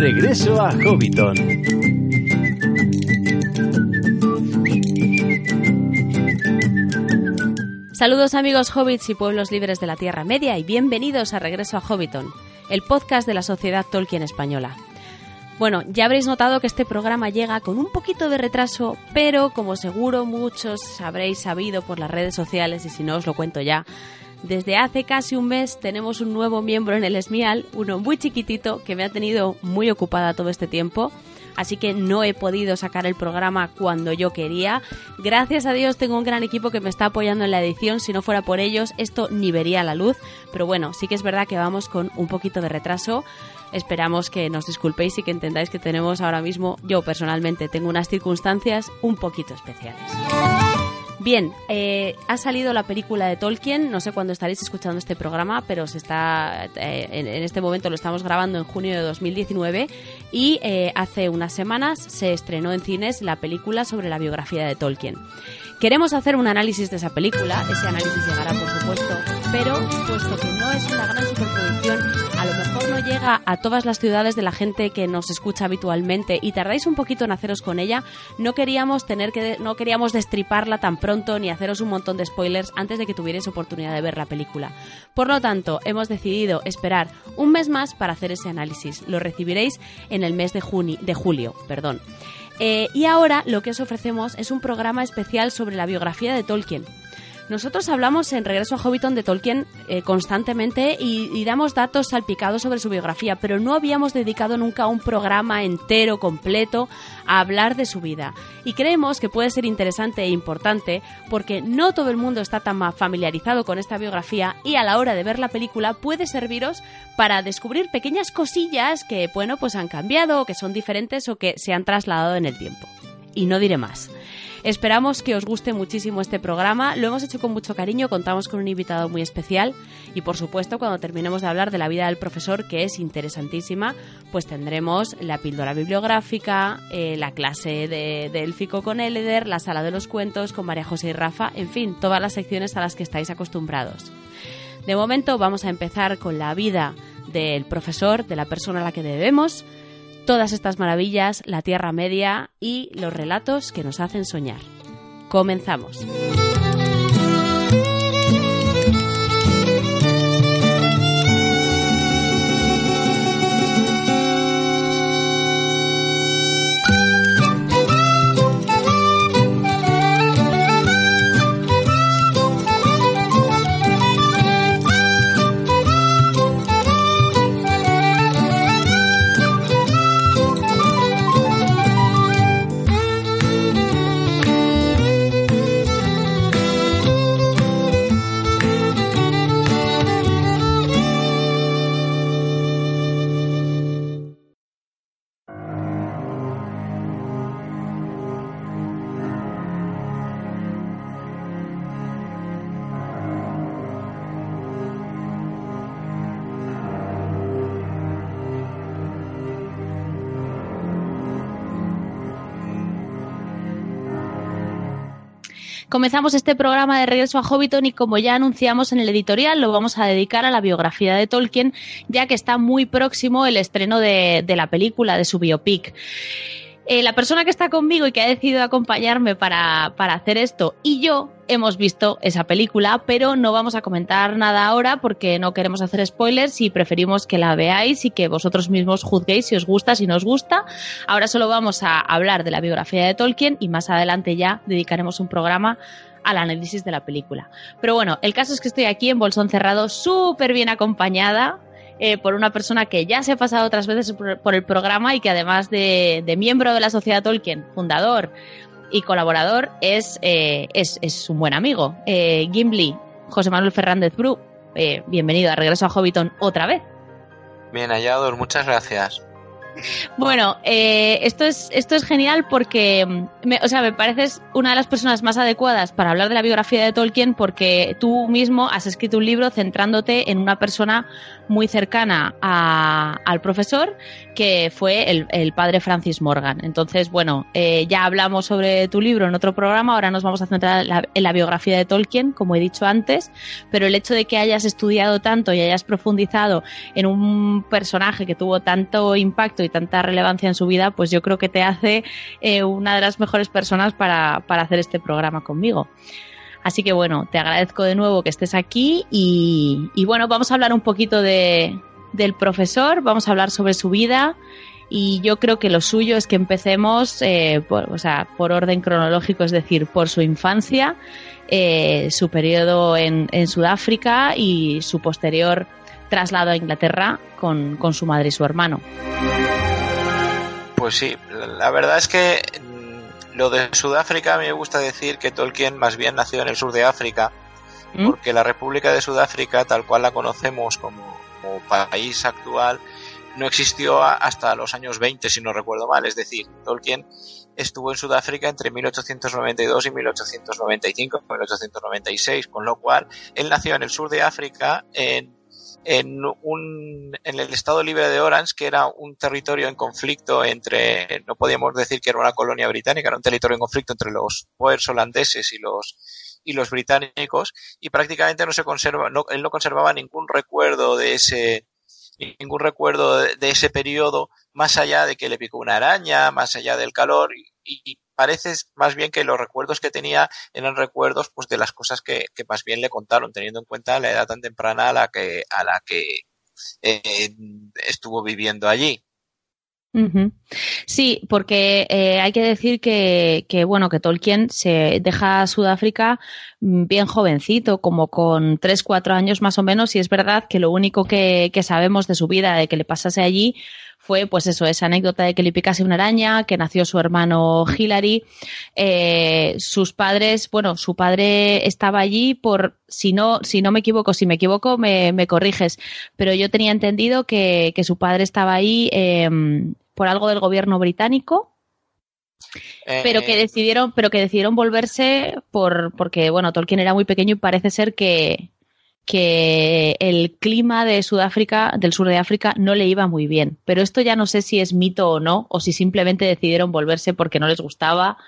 Regreso a Hobbiton. Saludos amigos hobbits y pueblos libres de la Tierra Media y bienvenidos a Regreso a Hobbiton, el podcast de la Sociedad Tolkien Española. Bueno, ya habréis notado que este programa llega con un poquito de retraso, pero como seguro muchos habréis sabido por las redes sociales y si no os lo cuento ya, desde hace casi un mes tenemos un nuevo miembro en el Esmial, uno muy chiquitito que me ha tenido muy ocupada todo este tiempo así que no he podido sacar el programa cuando yo quería. Gracias a Dios tengo un gran equipo que me está apoyando en la edición, si no fuera por ellos esto ni vería la luz, pero bueno, sí que es verdad que vamos con un poquito de retraso. Esperamos que nos disculpéis y que entendáis que tenemos ahora mismo, yo personalmente tengo unas circunstancias un poquito especiales. Bien, eh, ha salido la película de Tolkien, no sé cuándo estaréis escuchando este programa, pero se está eh, en, este momento lo estamos grabando en junio de 2019 y eh, hace unas semanas se estrenó en cines la película sobre la biografía de Tolkien. Queremos hacer un análisis de esa película, ese análisis llegará por supuesto, pero puesto que no es una gran superproducción, a lo mejor no llega a todas las ciudades de la gente que nos escucha habitualmente y tardáis un poquito en haceros con ella, no queríamos tener que no queríamos destriparla tan pronto ni haceros un montón de spoilers antes de que tuvierais oportunidad de ver la película. Por lo tanto, hemos decidido esperar un mes más para hacer ese análisis. Lo recibiréis en el mes de, de julio, perdón. Eh, y ahora lo que os ofrecemos es un programa especial sobre la biografía de Tolkien. Nosotros hablamos en Regreso a Hobbiton de Tolkien eh, constantemente y, damos datos salpicados sobre su biografía, pero no habíamos dedicado nunca un programa entero, completo, a hablar de su vida. Y creemos que puede ser interesante e importante porque no todo el mundo está tan familiarizado con esta biografía y a la hora de ver la película puede serviros para descubrir pequeñas cosillas que, bueno, pues han cambiado o que son diferentes o que se han trasladado en el tiempo. Y no diré más. Esperamos que os guste muchísimo este programa. Lo hemos hecho con mucho cariño, contamos con un invitado muy especial y por supuesto cuando terminemos de hablar de la vida del profesor, que es interesantísima, pues tendremos la píldora bibliográfica, eh, la clase de, de élfico con Eleder, la sala de los cuentos con María José y Rafa, en fin, todas las secciones a las que estáis acostumbrados. De momento vamos a empezar con la vida del profesor, de la persona a la que debemos, todas estas maravillas, la Tierra Media y los relatos que nos hacen soñar. Comenzamos. Comenzamos este programa de regreso a Hobbiton y como ya anunciamos en el editorial, lo vamos a dedicar a la biografía de Tolkien, ya que está muy próximo el estreno de, la película, de su biopic. Eh, la persona que está conmigo y que ha decidido acompañarme para, hacer esto y yo hemos visto esa película, pero no vamos a comentar nada ahora porque no queremos hacer spoilers y preferimos que la veáis y que vosotros mismos juzguéis si os gusta, si no os gusta. Ahora solo vamos a hablar de la biografía de Tolkien y más adelante ya dedicaremos un programa al análisis de la película. Pero bueno, el caso es que estoy aquí en Bolsón Cerrado súper bien acompañada eh, por una persona que ya se ha pasado otras veces por, el programa y que además de, miembro de la Sociedad Tolkien, fundador y colaborador, es, eh, es, un buen amigo. Eh, Gimli, José Manuel Fernández Bru, eh, bienvenido a Regreso a Hobbiton otra vez. Bien hallado, muchas gracias. Bueno, eh, esto, es, esto es genial porque, me, o sea, me pareces una de las personas más adecuadas para hablar de la biografía de Tolkien porque tú mismo has escrito un libro centrándote en una persona muy cercana al profesor que fue el, padre Francis Morgan. Entonces, bueno, eh, ya hablamos sobre tu libro en otro programa, ahora nos vamos a centrar en la, biografía de Tolkien, como he dicho antes, pero el hecho de que hayas estudiado tanto y hayas profundizado en un personaje que tuvo tanto impacto y tanta relevancia en su vida, pues yo creo que te hace eh, una de las mejores personas para, para hacer este programa conmigo. Así que bueno, te agradezco de nuevo que estés aquí y, bueno, vamos a hablar un poquito de, del profesor, vamos a hablar sobre su vida y yo creo que lo suyo es que empecemos eh, por, o sea, por orden cronológico, es decir, por su infancia, eh, su periodo en, en, Sudáfrica y su posterior traslado a Inglaterra con, con su madre y su hermano. Pues sí, la verdad es que lo de Sudáfrica a mí me gusta decir que Tolkien más bien nació en el sur de África, ¿Mm? porque la República de Sudáfrica, tal cual la conocemos como, como país actual, no existió hasta los años 20, si no recuerdo mal. Es decir, Tolkien estuvo en Sudáfrica entre 1892 y 1895, 1896, con lo cual él nació en el sur de África, en, en, un, en el estado libre de Orange, que era un territorio en conflicto entre, no podíamos decir que era una colonia británica, era un territorio en conflicto entre los Boers holandeses y los y los británicos y prácticamente no se conserva no, él no conservaba ningún recuerdo de ese ningún recuerdo de, ese periodo, más allá de que le picó una araña, más allá del calor, y, y parece más bien que los recuerdos que tenía eran recuerdos pues de las cosas que, más bien le contaron, teniendo en cuenta la edad tan temprana a la que, a la que eh, estuvo viviendo allí. Sí, porque eh, hay que decir que, que, bueno, que Tolkien se deja a Sudáfrica mm, bien jovencito, como con 3, 4 años más o menos, y es verdad que lo único que sabemos de su vida, de que le pasase allí, fue pues eso, esa anécdota de que le picase una araña, que nació su hermano Hillary, eh, sus padres, bueno, su padre estaba allí por, si no, si no me equivoco, si me equivoco me, me corriges, pero yo tenía entendido que, que su padre estaba ahí eh, por algo del gobierno británico, eh, pero que decidieron, pero que decidieron volverse por, porque bueno, Tolkien era muy pequeño y parece ser que, que el clima de Sudáfrica, del sur de África, no le iba muy bien. Pero esto ya no sé si es mito o no, o si simplemente decidieron volverse porque no les gustaba.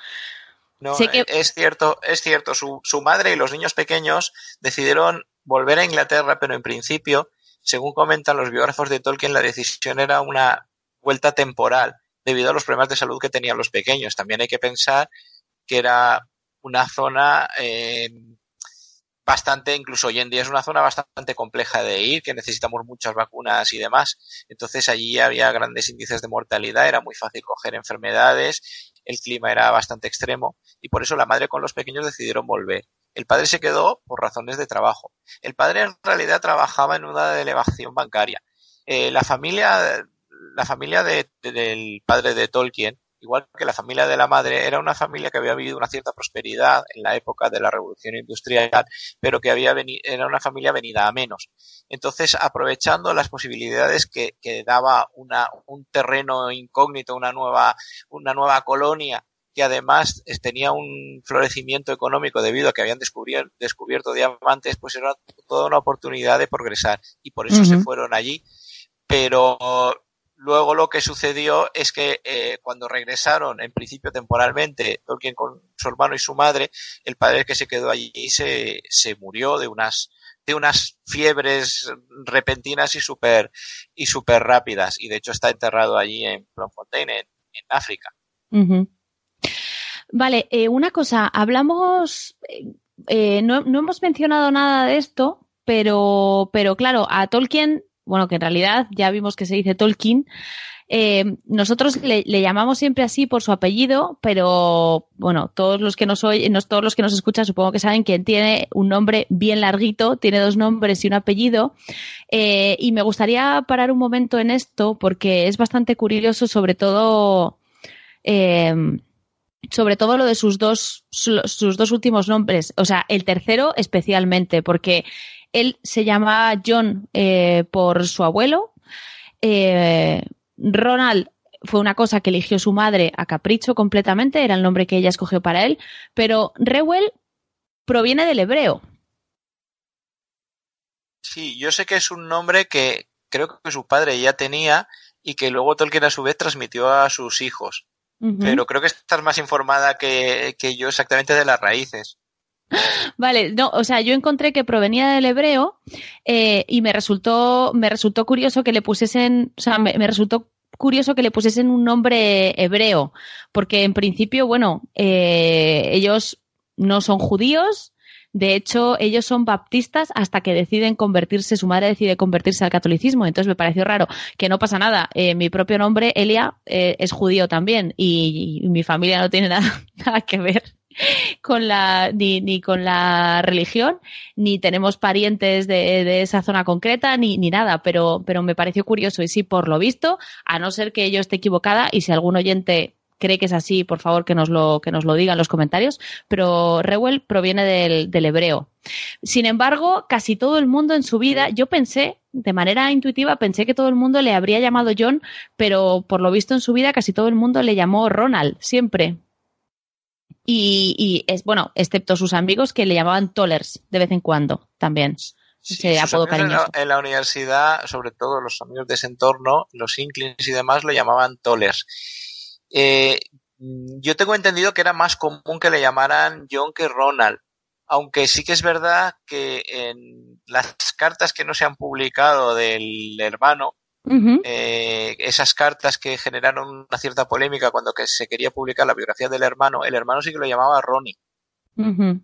No, que... es cierto, es cierto. Su, su madre y los niños pequeños decidieron volver a Inglaterra, pero en principio, según comentan los biógrafos de Tolkien, la decisión era una vuelta temporal debido a los problemas de salud que tenían los pequeños. También hay que pensar que era una zona eh, bastante, incluso hoy en día es una zona bastante compleja de ir, que necesitamos muchas vacunas y demás. Entonces allí había grandes índices de mortalidad, era muy fácil coger enfermedades, el clima era bastante extremo y por eso la madre con los pequeños decidieron volver. El padre se quedó por razones de trabajo. El padre en realidad trabajaba en una delegación bancaria. Eh, la familia, la familia de, de, del padre de Tolkien igual que la familia de la madre, era una familia que había vivido una cierta prosperidad en la época de la revolución industrial, pero que había venido, era una familia venida a menos. Entonces, aprovechando las posibilidades que, que daba una, un terreno incógnito, una nueva, una nueva colonia, que además tenía un florecimiento económico debido a que habían descubierto, descubierto diamantes, pues era toda una oportunidad de progresar y por eso uh -huh. se fueron allí. Pero Luego lo que sucedió es que eh, cuando regresaron, en principio temporalmente, Tolkien con su hermano y su madre, el padre que se quedó allí se, se murió de unas, de unas fiebres repentinas y súper y super rápidas. Y de hecho está enterrado allí en Bloemfontein, en, África. Vale, eh, una cosa, hablamos, eh, no, no hemos mencionado nada de esto, pero, pero claro, a Tolkien bueno, que en realidad ya vimos que se dice Tolkien. Eh, nosotros le, llamamos siempre así por su apellido, pero bueno, todos los que nos oyen, todos los que nos escuchan, supongo que saben que tiene un nombre bien larguito, tiene dos nombres y un apellido. Eh, y me gustaría parar un momento en esto porque es bastante curioso, sobre todo. Eh, sobre todo lo de sus dos, sus dos últimos nombres, o sea, el tercero especialmente, porque él se llama John eh, por su abuelo. Eh, Ronald fue una cosa que eligió su madre a capricho completamente, era el nombre que ella escogió para él, pero Reuel proviene del hebreo. Sí, yo sé que es un nombre que creo que su padre ya tenía y que luego Tolkien a su vez transmitió a sus hijos. Uh -huh. Pero creo que estás más informada que, que yo exactamente de las raíces. Vale, no, o sea, yo encontré que provenía del hebreo eh, y me resultó, me resultó curioso que le pusiesen, o sea, me, resultó curioso que le pusiesen un nombre hebreo, porque en principio, bueno, eh, ellos no son judíos, de hecho, ellos son baptistas hasta que deciden convertirse, su madre decide convertirse al catolicismo. Entonces me pareció raro que no pasa nada. Eh, mi propio nombre, Elia, eh, es judío también y, mi familia no tiene nada, nada que ver con la ni, ni, con la religión ni tenemos parientes de, de esa zona concreta ni, ni, nada pero pero me pareció curioso y sí por lo visto a no ser que yo esté equivocada y si algún oyente cree que es así, por favor que nos lo, que nos lo diga en los comentarios, pero Reuel proviene del, del hebreo. Sin embargo, casi todo el mundo en su vida, yo pensé, de manera intuitiva, pensé que todo el mundo le habría llamado John, pero por lo visto en su vida casi todo el mundo le llamó Ronald, siempre. Y, y es bueno, excepto sus amigos que le llamaban Tollers de vez en cuando también. apodo cariñoso. En la, universidad, sobre todo los amigos de ese entorno, los Inklings y demás, lo llamaban Tollers. Eh, yo tengo entendido que era más común que le llamaran John que Ronald, aunque sí que es verdad que en las cartas que no se han publicado del hermano, eh, esas cartas que generaron una cierta polémica cuando que se quería publicar la biografía del hermano, el hermano sí que lo llamaba Ronnie.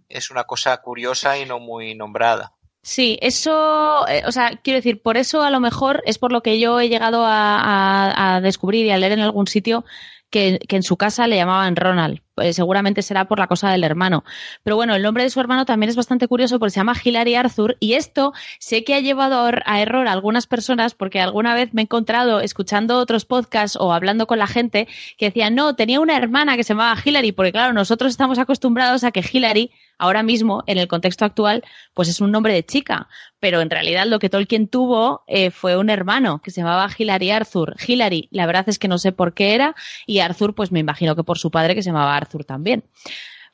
Es una cosa curiosa y no muy nombrada. Sí, eso, eh, o sea, quiero decir, por eso a lo mejor es por lo que yo he llegado a descubrir y a leer en algún sitio que, en su casa le llamaban Ronald. Pues seguramente será por la cosa del hermano. Pero bueno, el nombre de su hermano también es bastante curioso porque se llama Hilary Arthur y esto sé que ha llevado a error a algunas personas porque alguna vez me he encontrado escuchando otros podcasts o hablando con la gente que decían, no, tenía una hermana que se llamaba Hilary porque claro, nosotros estamos acostumbrados a que Hilary ahora mismo, en el contexto actual, pues es un nombre de chica, pero en realidad lo que Tolkien tuvo eh, fue un hermano que se llamaba Hilary Arthur. Hilary, la verdad es que no sé por qué era, y Arthur, pues me imagino que por su padre que se llamaba Arthur también.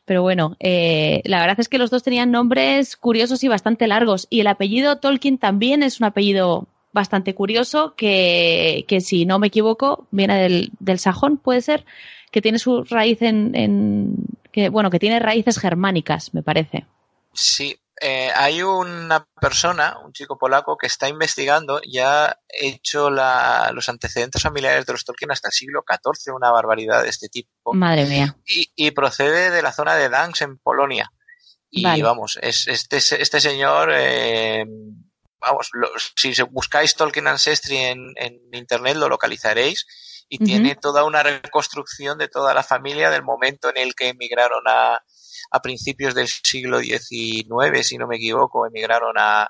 Pero bueno, eh, la verdad es que los dos tenían nombres curiosos y bastante largos, y el apellido Tolkien también es un apellido bastante curioso que, que si no me equivoco, viene del, del sajón, puede ser, que tiene su raíz en, en que bueno, que tiene raíces germánicas, me parece. Sí, eh, hay una persona, un chico polaco, que está investigando y ha hecho los antecedentes familiares de los Tolkien hasta el siglo XIV, una barbaridad de este tipo. Madre mía. Y, procede de la zona de Danks, en Polonia. Y vamos, es, este, este señor, eh, vamos, si buscáis Tolkien Ancestry en, en internet lo localizaréis y tiene toda una reconstrucción de toda la familia del momento en el que emigraron a, a principios del siglo XIX, si no me equivoco, emigraron a,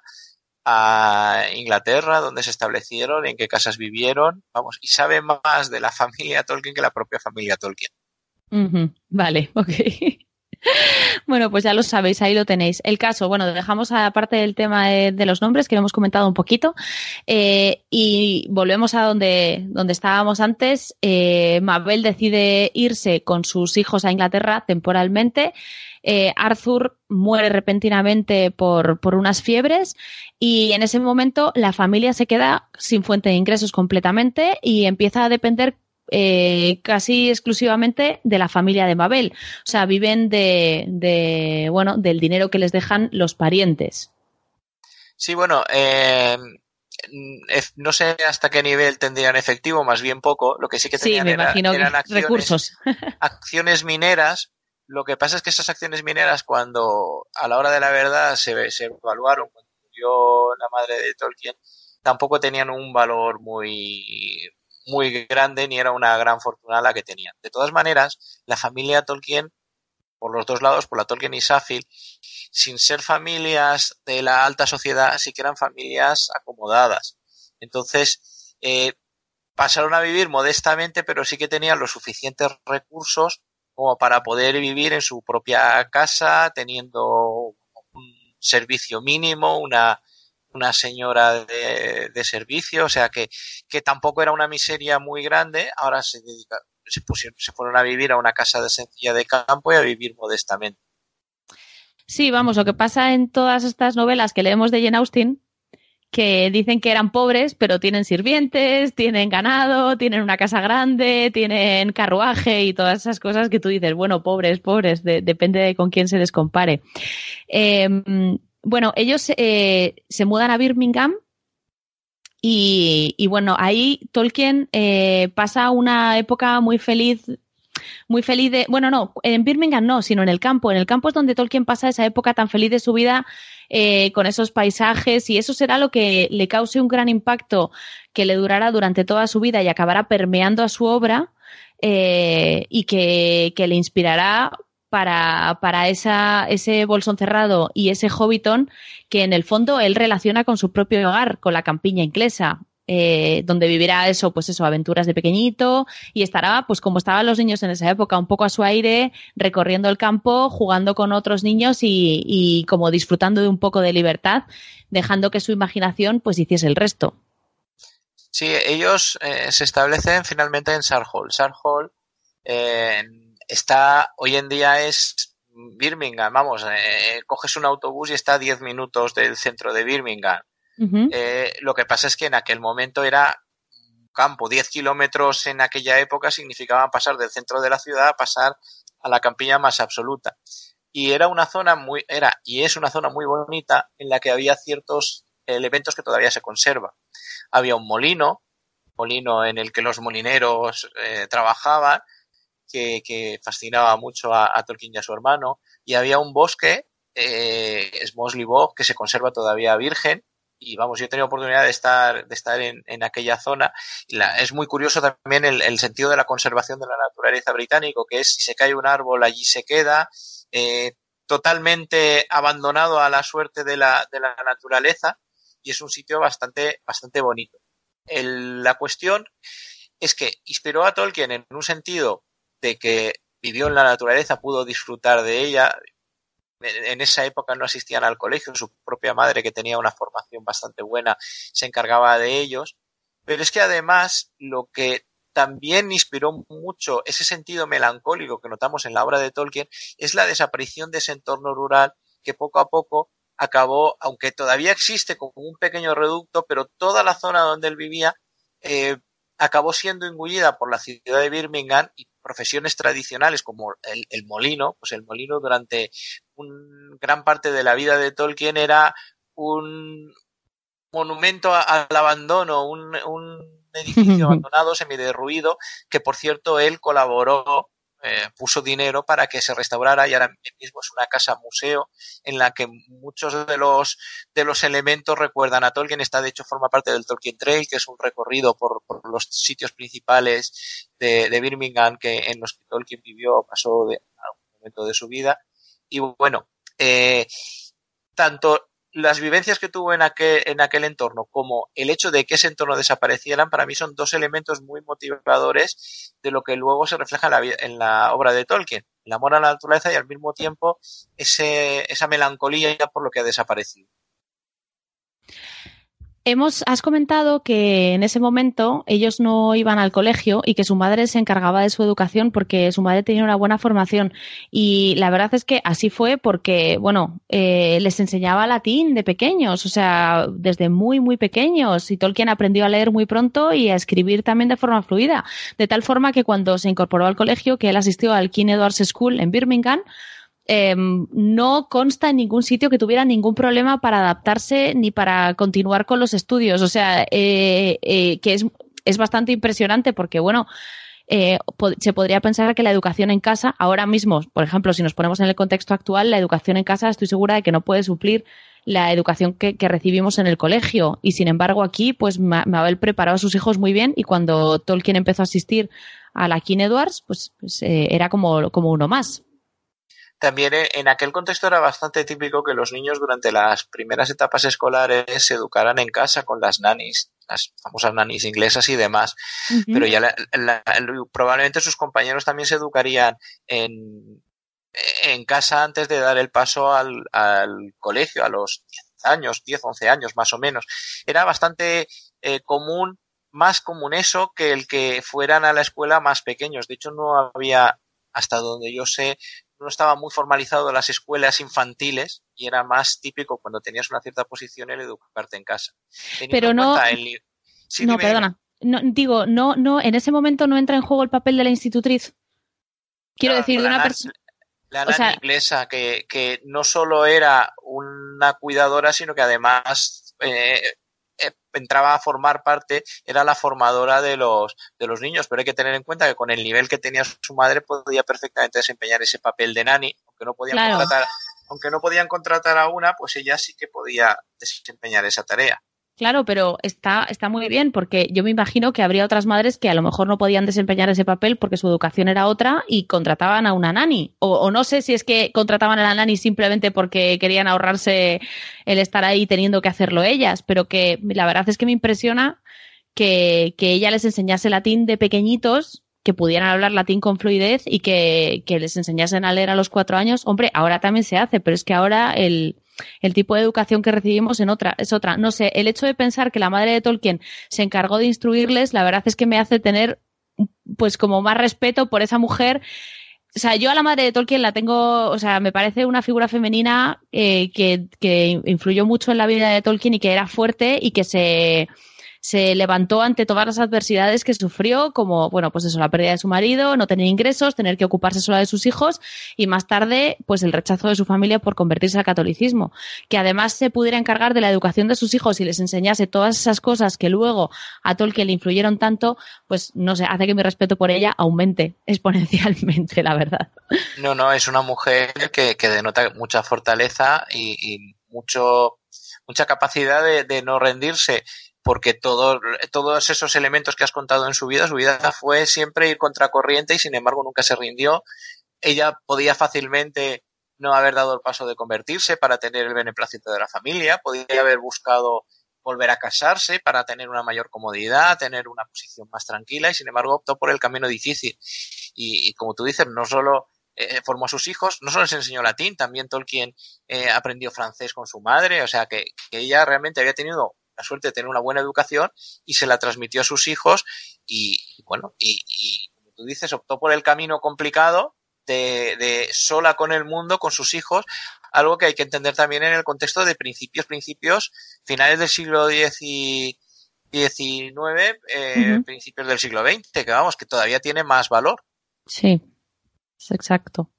a Inglaterra, donde se establecieron, en qué casas vivieron, vamos, y sabe más de la familia Tolkien que la propia familia Tolkien. Vale, ok. Bueno, pues ya lo sabéis, ahí lo tenéis. El caso, bueno, dejamos aparte del tema de, los nombres, que lo hemos comentado un poquito, eh, y volvemos a donde, donde estábamos antes. Eh, Mabel decide irse con sus hijos a Inglaterra temporalmente. Eh, Arthur muere repentinamente por, por unas fiebres y en ese momento la familia se queda sin fuente de ingresos completamente y empieza a depender eh, casi exclusivamente de la familia de Mabel. O sea, viven de, de bueno, del dinero que les dejan los parientes. Sí, bueno, eh, no sé hasta qué nivel tendrían efectivo, más bien poco. Lo que sí que tenían eran acciones, recursos. acciones mineras. Lo que pasa es que esas acciones mineras, cuando a la hora de la verdad se, se evaluaron, cuando murió la madre de Tolkien, tampoco tenían un valor muy muy grande ni era una gran fortuna la que tenían. De todas maneras, la familia Tolkien, por los dos lados, por la Tolkien y Safil, sin ser familias de la alta sociedad, sí que eran familias acomodadas. Entonces, eh, pasaron a vivir modestamente, pero sí que tenían los suficientes recursos como para poder vivir en su propia casa, teniendo un servicio mínimo, una, una señora de, de servicio, o sea que, que, tampoco era una miseria muy grande, ahora se dedica, se pusieron, se fueron a vivir a una casa de sencilla de campo y a vivir modestamente. Sí, vamos, lo que pasa en todas estas novelas que leemos de Jane Austen, que dicen que eran pobres, pero tienen sirvientes, tienen ganado, tienen una casa grande, tienen carruaje y todas esas cosas que tú dices, bueno, pobres, pobres, depende de con quién se les compare. Eh, bueno, ellos eh, se mudan a Birmingham Y, bueno, ahí Tolkien eh, pasa una época muy feliz muy feliz de, bueno, no, en Birmingham no, sino en el campo. En el campo es donde Tolkien pasa esa época tan feliz de su vida eh, con esos paisajes y eso será lo que le cause un gran impacto que le durará durante toda su vida y acabará permeando a su obra eh, y que, que, le inspirará para, para esa, ese bolsón cerrado y ese hobbiton que en el fondo él relaciona con su propio hogar, con la campiña inglesa. Eh, donde vivirá eso, pues eso, aventuras de pequeñito y estará, pues como estaban los niños en esa época, un poco a su aire, recorriendo el campo, jugando con otros niños y, como disfrutando de un poco de libertad, dejando que su imaginación pues hiciese el resto. Sí, ellos eh, se establecen finalmente en Sarhall. Sarhall eh, está, hoy en día es Birmingham, vamos, coges un autobús y está a 10 minutos del centro de Birmingham. Eh, lo que pasa es que en aquel momento era campo, 10 kilómetros en aquella época significaba pasar del centro de la ciudad a pasar a la campiña más absoluta. Y era una zona muy, era y es una zona muy bonita en la que había ciertos elementos que todavía se conservan. Había un molino, molino en el que los molineros eh, trabajaban, que, fascinaba mucho a, Tolkien y a su hermano, y había un bosque, eh, Bog, que se conserva todavía virgen, y vamos, yo he tenido oportunidad de estar, de estar en, en aquella zona. Y es muy curioso también el, sentido de la conservación de la naturaleza británico, que es si se cae un árbol, allí se queda, eh, totalmente abandonado a la suerte de la, de la naturaleza, y es un sitio bastante, bastante bonito. La cuestión es que inspiró a Tolkien en un sentido de que vivió en la naturaleza, pudo disfrutar de ella, en esa época no asistían al colegio, su propia madre, que tenía una formación bastante buena, se encargaba de ellos. Pero es que además lo que también inspiró mucho ese sentido melancólico que notamos en la obra de Tolkien es la desaparición de ese entorno rural que poco a poco acabó, aunque todavía existe como un pequeño reducto, pero toda la zona donde él vivía eh, acabó siendo engullida por la ciudad de Birmingham y profesiones tradicionales como el, molino, pues el molino durante un gran parte de la vida de Tolkien era un monumento al abandono, un, un edificio abandonado, semiderruido, que por cierto él colaboró eh, puso dinero para que se restaurara y ahora mismo es una casa museo en la que muchos de los de los elementos recuerdan a Tolkien. Está de hecho forma parte del Tolkien Trail, que es un recorrido por, por los sitios principales de, de, Birmingham que en los que Tolkien vivió, pasó de algún momento de su vida. Y bueno, eh, tanto las vivencias que tuvo en aquel, en aquel entorno como el hecho de que ese entorno desaparecieran, para mí son dos elementos muy motivadores de lo que luego se refleja en la, en la obra de Tolkien. El amor a la naturaleza y al mismo tiempo ese, esa melancolía por lo que ha desaparecido. Hemos, has comentado que en ese momento ellos no iban al colegio y que su madre se encargaba de su educación porque su madre tenía una buena formación. Y la verdad es que así fue porque, bueno, eh, les enseñaba latín de pequeños, o sea, desde muy, muy pequeños. Y Tolkien aprendió a leer muy pronto y a escribir también de forma fluida. De tal forma que cuando se incorporó al colegio, que él asistió al King Edward's School en Birmingham, Em, no consta en ningún sitio que tuviera ningún problema para adaptarse ni para continuar con los estudios. O sea, eh, eh, que es, es, bastante impresionante porque, bueno, eh, se podría pensar que la educación en casa, ahora mismo, por ejemplo, si nos ponemos en el contexto actual, la educación en casa estoy segura de que no puede suplir la educación que, recibimos en el colegio. Y sin embargo, aquí, pues Mabel preparó a sus hijos muy bien y cuando Tolkien empezó a asistir a la King Edwards, pues, pues era como, como uno más. También en aquel contexto era bastante típico que los niños durante las primeras etapas escolares se educaran en casa con las nannies, las famosas nannies inglesas y demás. Pero ya probablemente sus compañeros también se educarían en, en casa antes de dar el paso al, al colegio, a los 10 años, 10, 11 años más o menos. Era bastante eh, común, más común eso que el que fueran a la escuela más pequeños. De hecho, no había, hasta donde yo sé, no estaba muy formalizado en las escuelas infantiles y era más típico cuando tenías una cierta posición el educarte en casa. Pero no. no, perdona. No, digo, no, no, en ese momento no entra en juego el papel de la institutriz. Quiero decir, de una persona. La nana inglesa, que, que, no solo era una cuidadora, sino que además eh, entraba a formar parte, era la formadora de los, de los niños, pero hay que tener en cuenta que con el nivel que tenía su madre podía perfectamente desempeñar ese papel de nani, aunque no podían contratar, aunque no podían contratar a una, pues ella sí que podía desempeñar esa tarea. Claro, pero está, está muy bien porque yo me imagino que habría otras madres que a lo mejor no podían desempeñar ese papel porque su educación era otra y contrataban a una nani. O, no sé si es que contrataban a la nani simplemente porque querían ahorrarse el estar ahí teniendo que hacerlo ellas, pero que la verdad es que me impresiona que, que ella les enseñase latín de pequeñitos que pudieran hablar latín con fluidez y que, que, les enseñasen a leer a los cuatro años. Hombre, ahora también se hace, pero es que ahora el, el tipo de educación que recibimos en otra, es otra. No sé, el hecho de pensar que la madre de Tolkien se encargó de instruirles, la verdad es que me hace tener pues como más respeto por esa mujer. O sea, yo a la madre de Tolkien la tengo, o sea, me parece una figura femenina eh, que, que influyó mucho en la vida de Tolkien y que era fuerte y que se, se levantó ante todas las adversidades que sufrió, como, bueno, pues eso, la pérdida de su marido, no tener ingresos, tener que ocuparse sola de sus hijos y más tarde, pues el rechazo de su familia por convertirse al catolicismo. Que además se pudiera encargar de la educación de sus hijos y les enseñase todas esas cosas que luego a Tolkien le influyeron tanto, pues no sé, hace que mi respeto por ella aumente exponencialmente, la verdad. No, no, es una mujer que, que denota mucha fortaleza y, mucho mucha capacidad de, de, no rendirse porque todo, todos esos elementos que has contado en su vida, su vida fue siempre ir contracorriente y sin embargo nunca se rindió. Ella podía fácilmente no haber dado el paso de convertirse para tener el beneplácito de la familia, podía haber buscado volver a casarse para tener una mayor comodidad, tener una posición más tranquila y sin embargo optó por el camino difícil. Y, como tú dices, no solo eh, formó a sus hijos, no solo les enseñó latín, también Tolkien eh, aprendió francés con su madre, o sea que, que ella realmente había tenido la suerte de tener una buena educación y se la transmitió a sus hijos y, bueno, y, como tú dices, optó por el camino complicado de, de, sola con el mundo, con sus hijos, algo que hay que entender también en el contexto de principios, principios, finales del siglo XIX, eh, principios del siglo XX, que vamos, que todavía tiene más valor. Sí, exacto.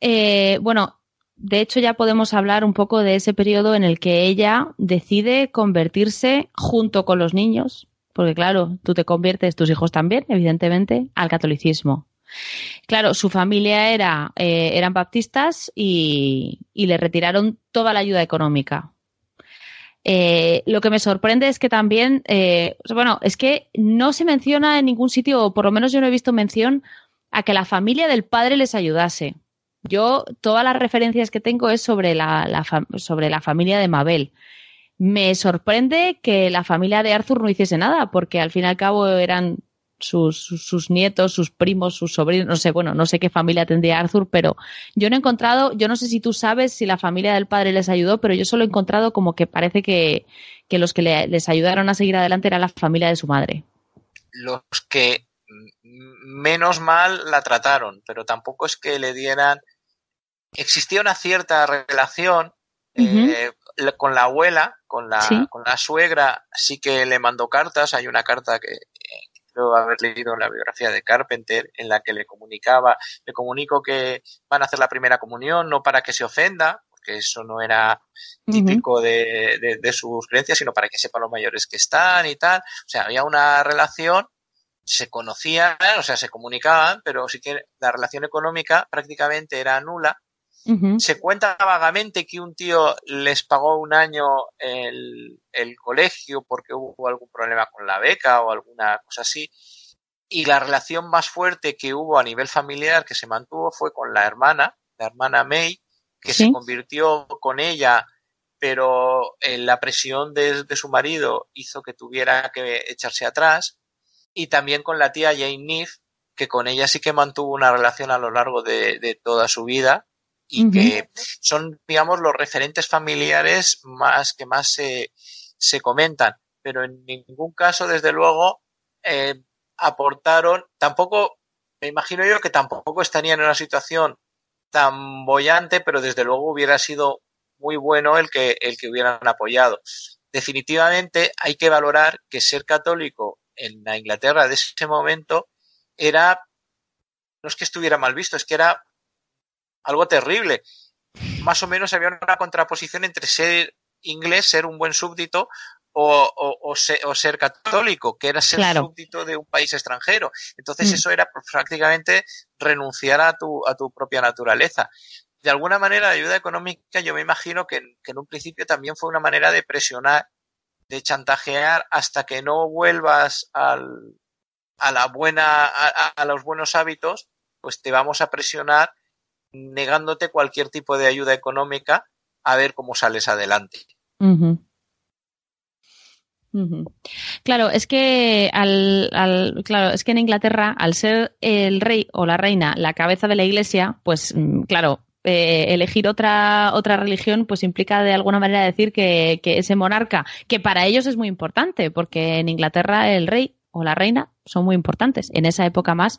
Eh, bueno, de hecho ya podemos hablar un poco de ese periodo en el que ella decide convertirse junto con los niños, porque claro, tú te conviertes, tus hijos también, evidentemente, al catolicismo. Claro, su familia era, eh, eran baptistas y, le retiraron toda la ayuda económica. Eh, lo que me sorprende es que también, eh, bueno, es que no se menciona en ningún sitio, o por lo menos yo no he visto mención a que la familia del padre les ayudase. Yo, todas las referencias que tengo es sobre la, sobre la familia de Mabel. Me sorprende que la familia de Arthur no hiciese nada, porque al fin y al cabo eran sus, sus, nietos, sus primos, sus sobrinos, no sé, bueno, no sé qué familia tendría Arthur, pero yo no he encontrado, yo no sé si tú sabes si la familia del padre les ayudó, pero yo solo he encontrado como que parece que, que los que les ayudaron a seguir adelante era la familia de su madre. Los que menos mal la trataron, pero tampoco es que le dieran existía una cierta relación eh, con la abuela, con la, con la suegra, sí que le mandó cartas. Hay una carta que creo haber leído en la biografía de Carpenter en la que le comunicaba, le comunico que van a hacer la primera comunión, no para que se ofenda, porque eso no era típico de, de, sus creencias, sino para que sepan los mayores que están y tal. O sea, había una relación se conocían, o sea, se comunicaban, pero sí que la relación económica prácticamente era nula se cuenta vagamente que un tío les pagó un año el, el, colegio porque hubo algún problema con la beca o alguna cosa así. Y la relación más fuerte que hubo a nivel familiar que se mantuvo fue con la hermana, la hermana May, que se convirtió con ella, pero en la presión de, de, su marido hizo que tuviera que echarse atrás. Y también con la tía Jane Neff, que con ella sí que mantuvo una relación a lo largo de, de toda su vida y que son, digamos, los referentes familiares más que más se, se comentan, pero en ningún caso, desde luego, eh, aportaron, tampoco, me imagino yo que tampoco estarían en una situación tan bollante, pero desde luego hubiera sido muy bueno el que, el que hubieran apoyado. Definitivamente hay que valorar que ser católico en la Inglaterra de ese momento era, no es que estuviera mal visto, es que era algo terrible. Más o menos había una contraposición entre ser inglés, ser un buen súbdito, o, ser, católico, que era ser súbdito de un país extranjero. Entonces mm. eso era prácticamente renunciar a tu, a tu propia naturaleza. De alguna manera la ayuda económica yo me imagino que, en un principio también fue una manera de presionar, de chantajear hasta que no vuelvas al, a la buena, a, los buenos hábitos, pues te vamos a presionar negándote cualquier tipo de ayuda económica a ver cómo sales adelante. Claro, es que al, claro, es que en Inglaterra, al ser el rey o la reina la cabeza de la iglesia, pues mm, claro, eh, elegir otra, otra religión, pues implica de alguna manera decir que ese monarca, que para ellos es muy importante, porque en Inglaterra el rey o la reina son muy importantes. En esa época más,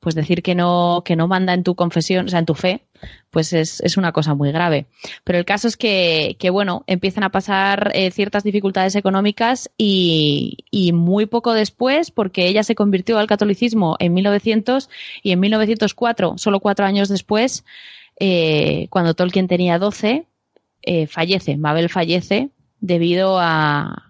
pues decir que no, que no manda en tu confesión, o sea, en tu fe, pues es, es una cosa muy grave. Pero el caso es que, que bueno, empiezan a pasar eh, ciertas dificultades económicas y, y, muy poco después, porque ella se convirtió al catolicismo en 1900 y en 1904, solo cuatro años después, eh, cuando Tolkien tenía 12, eh, fallece, Mabel fallece debido a,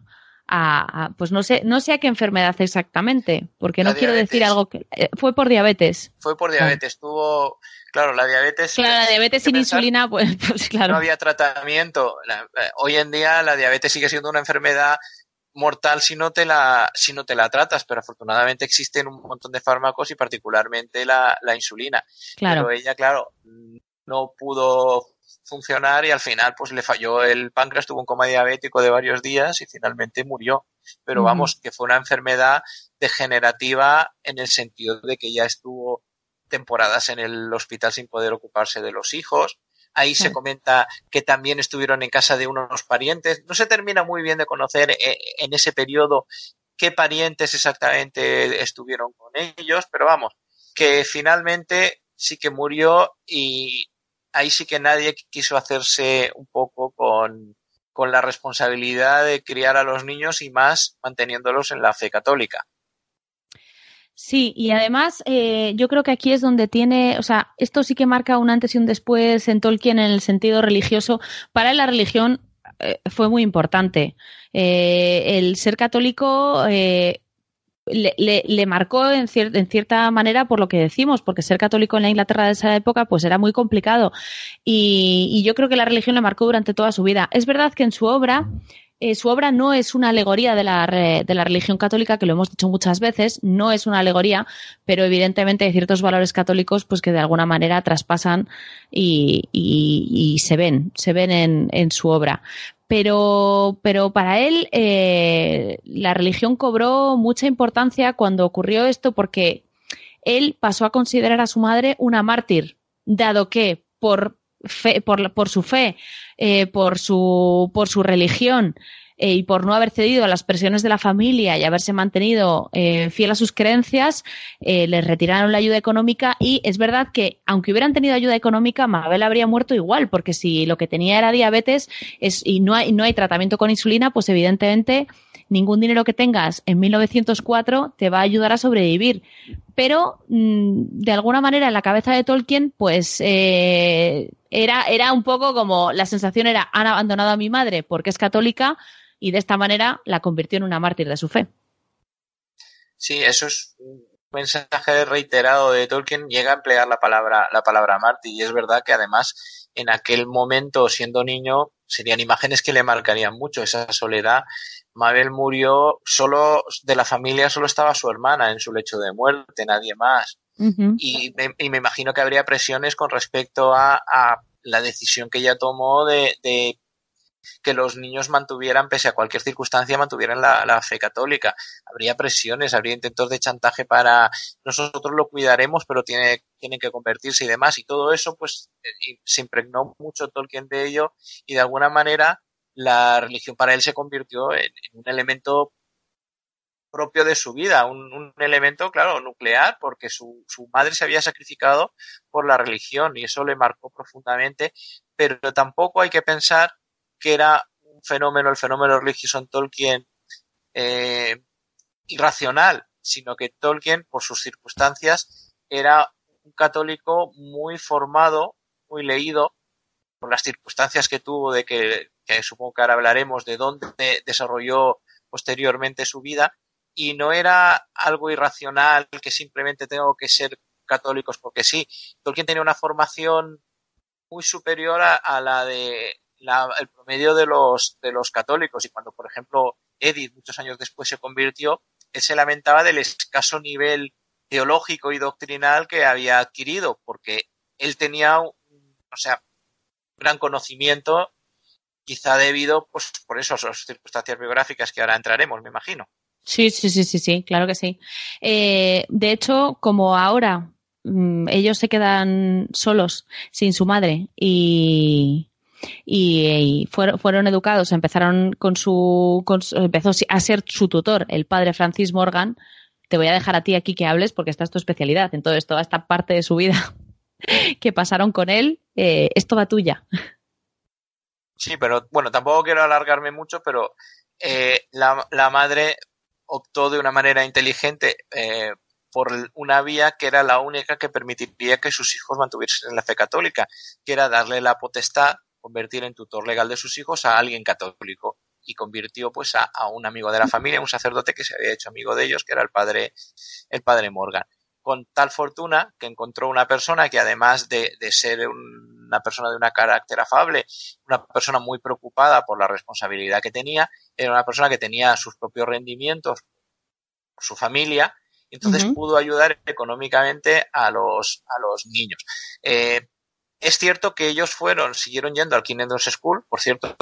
a, pues no sé, no sé a qué enfermedad exactamente, porque no quiero decir algo que eh, fue por diabetes. Fue por diabetes, tuvo, claro, la diabetes. Claro, la diabetes sin insulina, pues, pues, claro. No había tratamiento. Eh, hoy en día la diabetes sigue siendo una enfermedad mortal si no te la si no te la tratas, pero afortunadamente existen un montón de fármacos y particularmente la, la insulina. Claro. Pero ella, claro, no pudo funcionar y al final pues le falló el páncreas, tuvo un coma diabético de varios días y finalmente murió. Pero vamos, que fue una enfermedad degenerativa en el sentido de que ya estuvo temporadas en el hospital sin poder ocuparse de los hijos. Ahí se comenta que también estuvieron en casa de unos parientes. No se termina muy bien de conocer eh, en ese periodo qué parientes exactamente estuvieron con ellos, pero vamos, que finalmente sí que murió y ahí sí que nadie quiso hacerse un poco con, la responsabilidad de criar a los niños y más manteniéndolos en la fe católica. Sí, y además eh, yo creo que aquí es donde tiene, o sea, esto sí que marca un antes y un después en Tolkien en el sentido religioso. Para la religión eh, fue muy importante. Eh, el ser católico le, le, marcó en, en, cierta manera por lo que decimos, porque ser católico en la Inglaterra de esa época pues era muy complicado y, yo creo que la religión le marcó durante toda su vida. Es verdad que en su obra eh, su obra no es una alegoría de la, de la religión católica, que lo hemos dicho muchas veces, no es una alegoría, pero evidentemente hay ciertos valores católicos pues que de alguna manera traspasan y, se ven, se ven en, en su obra pero, pero para él eh, la religión cobró mucha importancia cuando ocurrió esto porque él pasó a considerar a su madre una mártir, dado que por, fe, por, su fe, eh, por, su, por su religión, eh, y por no haber cedido a las presiones de la familia y haberse mantenido eh, fiel a sus creencias, eh, les retiraron la ayuda económica y es verdad que aunque hubieran tenido ayuda económica, Mabel habría muerto igual, porque si lo que tenía era diabetes es, y no hay, no hay tratamiento con insulina, pues evidentemente ningún dinero que tengas en 1904 te va a ayudar a sobrevivir. Pero mm, de alguna manera en la cabeza de Tolkien, pues era, era un poco como la sensación era han abandonado a mi madre porque es católica, y de esta manera la convirtió en una mártir de su fe. Sí, eso es un mensaje reiterado de Tolkien, llega a emplear la palabra, la palabra mártir y es verdad que además en aquel momento, siendo niño, serían imágenes que le marcarían mucho esa soledad. Mabel murió solo de la familia, solo estaba su hermana en su lecho de muerte, nadie más. y, me, imagino que habría presiones con respecto a, la decisión que ella tomó de que los niños mantuvieran, pese a cualquier circunstancia, mantuvieran la, fe católica. Habría presiones, habría intentos de chantaje para nosotros lo cuidaremos, pero tiene, tienen que convertirse y demás. Y todo eso, pues, eh, se impregnó mucho Tolkien de ello y de alguna manera la religión para él se convirtió en, un elemento propio de su vida, un, un, elemento, claro, nuclear, porque su, su madre se había sacrificado por la religión y eso le marcó profundamente, pero tampoco hay que pensar que era un fenómeno, el fenómeno religioso en Tolkien, eh, irracional, sino que Tolkien, por sus circunstancias, era un católico muy formado, muy leído, por las circunstancias que tuvo de que supongo que ahora hablaremos de dónde desarrolló posteriormente su vida, y no era algo irracional que simplemente tengo que ser católicos porque sí. Tolkien tenía una formación muy superior a, la de el promedio de los, de los católicos y cuando, por ejemplo, Edith muchos años después se convirtió, él se lamentaba del escaso nivel teológico y doctrinal que había adquirido, porque él tenía, o sea, gran conocimiento, quizá debido, pues, por eso, a circunstancias biográficas que ahora entraremos, me imagino. Sí, sí, sí, sí, sí, claro que sí. Eh, de hecho, como ahora mm, ellos se quedan solos, sin su madre, y, y, fueron, fueron, educados, empezaron con su, con empezó a ser su tutor, el padre Francis Morgan. Te voy a dejar a ti aquí que hables porque esta es tu especialidad. Entonces, toda esta parte de su vida que pasaron con él eh, es toda tuya. Sí, pero bueno, tampoco quiero alargarme mucho, pero eh, la, la, madre optó de una manera inteligente eh, por una vía que era la única que permitiría que sus hijos mantuviesen la fe católica, que era darle la potestad, convertir en tutor legal de sus hijos a alguien católico y convirtió pues a, un amigo de la familia, un sacerdote que se había hecho amigo de ellos, que era el padre, el padre Morgan. Con tal fortuna que encontró una persona que además de, de ser una persona de un carácter afable, una persona muy preocupada por la responsabilidad que tenía, era una persona que tenía sus propios rendimientos su familia, entonces pudo ayudar económicamente a los, a los niños. Eh, es cierto que ellos fueron, siguieron yendo al Kinendon School, por cierto,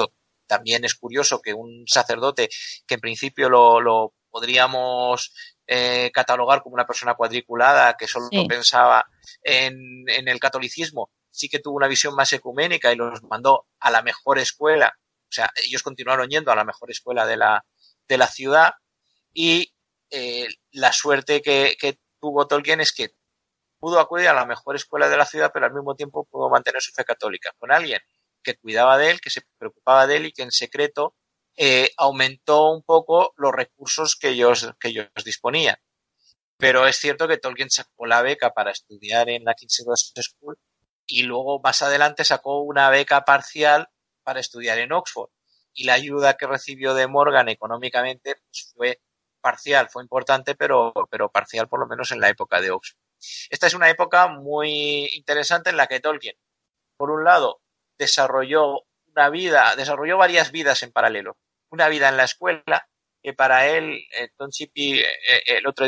también es curioso que un sacerdote que en principio lo, lo podríamos eh, catalogar como una persona cuadriculada que solo pensaba en, en, el catolicismo, sí que tuvo una visión más ecuménica y los mandó a la mejor escuela. O sea, ellos continuaron yendo a la mejor escuela de la, de la ciudad y eh, la suerte que, que, tuvo Tolkien es que pudo acudir a la mejor escuela de la ciudad, pero al mismo tiempo pudo mantener su fe católica con alguien que cuidaba de él, que se preocupaba de él y que en secreto eh, aumentó un poco los recursos que ellos, que ellos disponían. Pero es cierto que Tolkien sacó la beca para estudiar en la King's School y luego más adelante sacó una beca parcial para estudiar en Oxford. Y la ayuda que recibió de Morgan económicamente pues, fue parcial, fue importante, pero, pero parcial por lo menos en la época de Oxford. Esta es una época muy interesante en la que Tolkien, por un lado, desarrolló una vida, desarrolló varias vidas en paralelo. Una vida en la escuela, que para él, eh, Don Chippy, eh, eh, el otro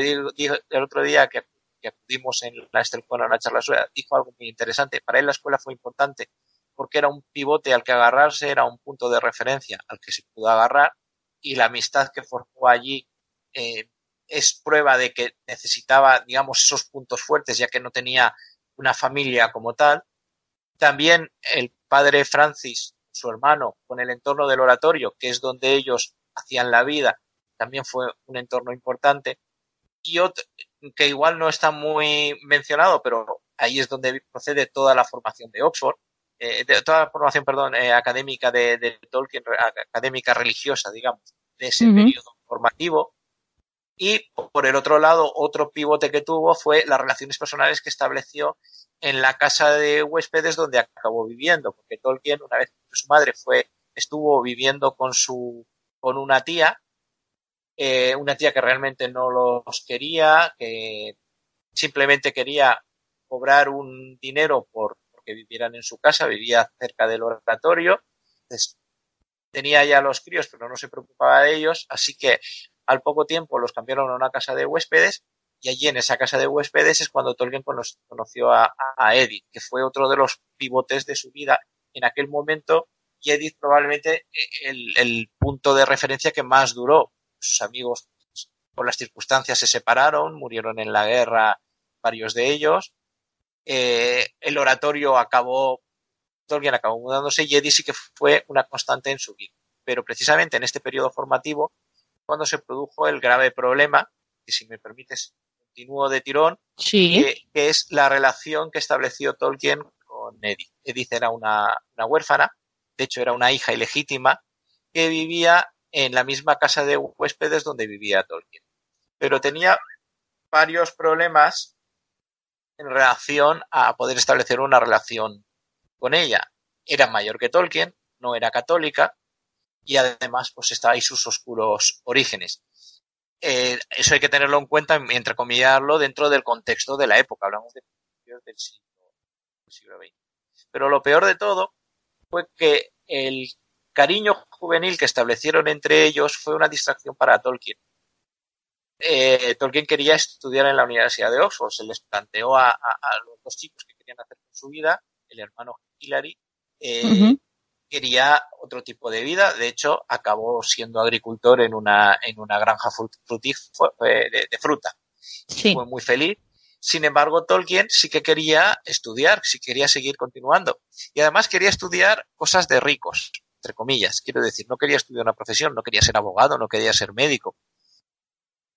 día, que, acudimos en la Estelcona a una charla suya, dijo algo muy interesante. Para él la escuela fue importante porque era un pivote al que agarrarse, era un punto de referencia al que se pudo agarrar y la amistad que formó allí es prueba de que necesitaba, digamos, esos puntos fuertes, ya que no tenía una familia como tal. También el padre Francis, su hermano, con el entorno del oratorio, que es donde ellos hacían la vida, también fue un entorno importante. Y otro, que igual no está muy mencionado, pero ahí es donde procede toda la formación de Oxford, eh, de toda la formación, perdón, eh, académica de, de, Tolkien, académica religiosa, digamos, de ese periodo formativo. Y por el otro lado, otro pivote que tuvo fue las relaciones personales que estableció en la casa de huéspedes donde acabó viviendo, porque Tolkien, una vez que su madre fue, estuvo viviendo con su, con una tía, eh, una tía que realmente no los quería, que simplemente quería cobrar un dinero por que vivieran en su casa, vivía cerca del oratorio, tenía ya los críos, pero no se preocupaba de ellos, así que al poco tiempo los cambiaron a una casa de huéspedes y allí en esa casa de huéspedes es cuando Tolkien conoció a, Edith, que fue otro de los pivotes de su vida en aquel momento y Edith probablemente eh, el, punto de referencia que más duró. Sus amigos por las circunstancias se separaron, murieron en la guerra varios de ellos eh, el oratorio acabó, Tolkien acabó mudándose y Eddie sí que fue una constante en su vida. Pero precisamente en este periodo formativo, cuando se produjo el grave problema, que si me permites, continúo de tirón, que, es la relación que estableció Tolkien con Edith. Edith era una, una huérfana, de hecho era una hija ilegítima, que vivía en la misma casa de huéspedes donde vivía Tolkien. Pero tenía varios problemas en relación a poder establecer una relación con ella. Era mayor que Tolkien, no era católica, y además pues está ahí sus oscuros orígenes. Eh, eso hay que tenerlo en cuenta, entrecomillarlo, dentro del contexto de la época. Hablamos de del del siglo XX. Pero lo peor de todo fue que el cariño juvenil que establecieron entre ellos fue una distracción para Tolkien. Eh, Tolkien quería estudiar en la Universidad de Oxford. Se les planteó a, los dos chicos que querían hacer con su vida, el hermano Hillary, eh, quería otro tipo de vida. De hecho, acabó siendo agricultor en una, en una granja eh, de, fruta. Fue muy feliz. Sin embargo, Tolkien sí que quería estudiar, sí quería seguir continuando. Y además quería estudiar cosas de ricos, entre comillas. Quiero decir, no quería estudiar una profesión, no quería ser abogado, no quería ser médico.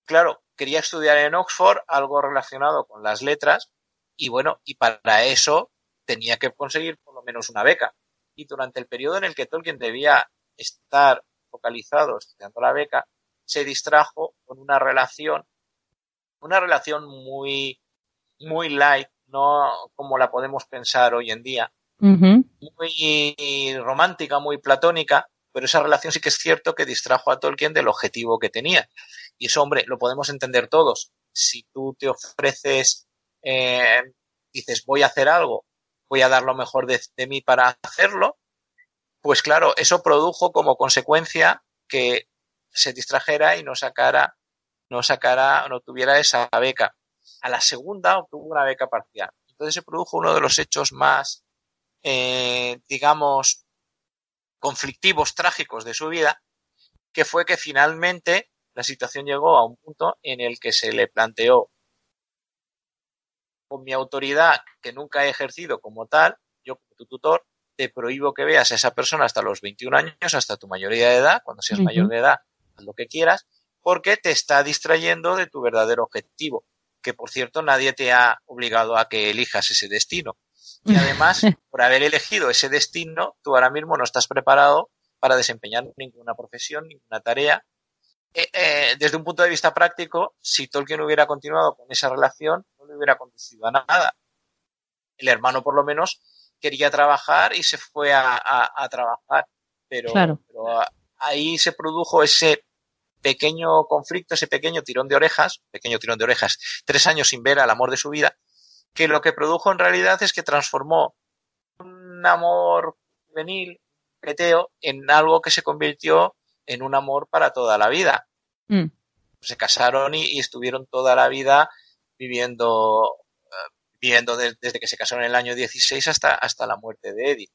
Claro, quería estudiar en Oxford algo relacionado con las letras y bueno, y para eso tenía que conseguir por lo menos una beca y durante el periodo en el que Tolkien debía estar focalizado estudiando la beca, se distrajo con una relación, una relación muy, muy light, no como la podemos pensar hoy en día, muy romántica, muy platónica, pero esa relación sí que es cierto que distrajo a Tolkien del objetivo que tenía. Y eso, hombre, lo podemos entender todos. Si tú te ofreces, eh, dices, voy a hacer algo voy a dar lo mejor de, mí para hacerlo, pues claro, eso produjo como consecuencia que se distrajera y no sacara, no sacara, no tuviera esa beca. A la segunda obtuvo una beca parcial. Entonces se produjo uno de los hechos más, eh, digamos, conflictivos, trágicos de su vida, que fue que finalmente la situación llegó a un punto en el que se le planteó con mi autoridad que nunca he ejercido como tal, yo como tu tutor, te prohíbo que veas a esa persona hasta los 21 años, hasta tu mayoría de edad, cuando seas mayor de edad, haz lo que quieras, porque te está distrayendo de tu verdadero objetivo, que por cierto nadie te ha obligado a que elijas ese destino. Y además, por haber elegido ese destino, tú ahora mismo no estás preparado para desempeñar ninguna profesión, ninguna tarea. Eh, eh, desde un punto de vista práctico, si Tolkien hubiera continuado con esa relación, hubiera conducido a nada. El hermano, por lo menos, quería trabajar y se fue a, trabajar, pero, ahí se produjo ese pequeño conflicto, ese pequeño tirón de orejas, pequeño tirón de orejas, tres años sin ver al amor de su vida, que lo que produjo en realidad es que transformó un amor juvenil, peteo, en algo que se convirtió en un amor para toda la vida. Mm. Se casaron y, estuvieron toda la vida viviendo, eh, viviendo desde que se casaron en el año 16 hasta, hasta la muerte de Eddie.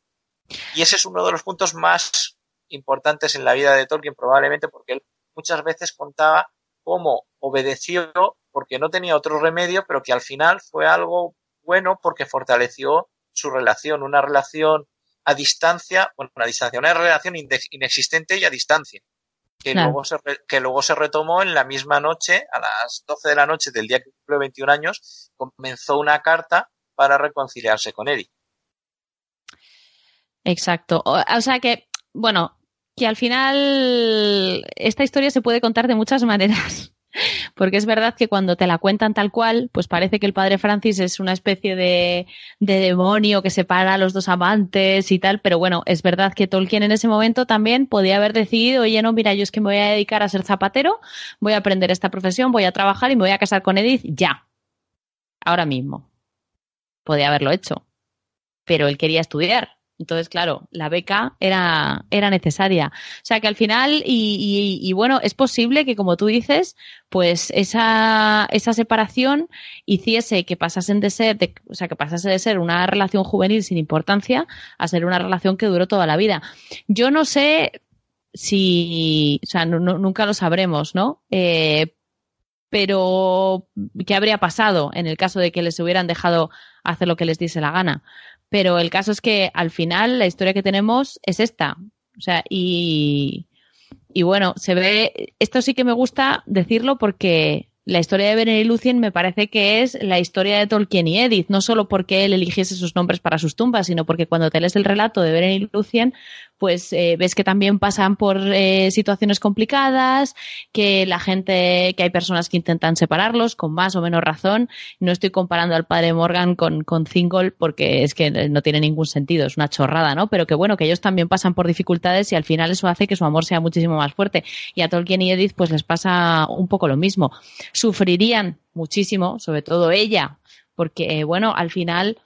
Y ese es uno de los puntos más importantes en la vida de Tolkien, probablemente porque él muchas veces contaba cómo obedeció porque no tenía otro remedio, pero que al final fue algo bueno porque fortaleció su relación, una relación a distancia, bueno, una distancia, una relación inexistente y a distancia que, luego se que luego se retomó en la misma noche, a las 12 de la noche del día que cumplió 21 años, comenzó una carta para reconciliarse con Eddie. Exacto. O, sea que, bueno, que al final esta historia se puede contar de muchas maneras. Porque es verdad que cuando te la cuentan tal cual, pues parece que el padre Francis es una especie de, demonio que separa a los dos amantes y tal, pero bueno, es verdad que Tolkien en ese momento también podía haber decidido, oye, no, mira, yo es que me voy a dedicar a ser zapatero, voy a aprender esta profesión, voy a trabajar y me voy a casar con Edith ya, ahora mismo. Podía haberlo hecho, pero él quería estudiar entonces, claro, la beca era, era necesaria. O sea que al final, y, y, bueno, es posible que, como tú dices, pues esa, esa separación hiciese que pasasen de ser, o sea, que pasase de ser una relación juvenil sin importancia a ser una relación que duró toda la vida. Yo no sé si, o sea, nunca lo sabremos, ¿no? Eh, pero, ¿qué habría pasado en el caso de que les hubieran dejado hacer lo que les diese la gana? Pero el caso es que al final la historia que tenemos es esta. O sea, y, y bueno, se ve, esto sí que me gusta decirlo porque la historia de Beren y Lucien me parece que es la historia de Tolkien y Edith, no solo porque él eligiese sus nombres para sus tumbas, sino porque cuando te lees el relato de Beren y Lucien, pues eh, ves que también pasan por eh, situaciones complicadas, que la gente, que hay personas que intentan separarlos con más o menos razón. No estoy comparando al padre Morgan con, con Thingol porque es que no tiene ningún sentido, es una chorrada, ¿no? Pero que bueno, que ellos también pasan por dificultades y al final eso hace que su amor sea muchísimo más fuerte. Y a Tolkien y Edith pues les pasa un poco lo mismo. Sufrirían muchísimo, sobre todo ella, porque bueno, al final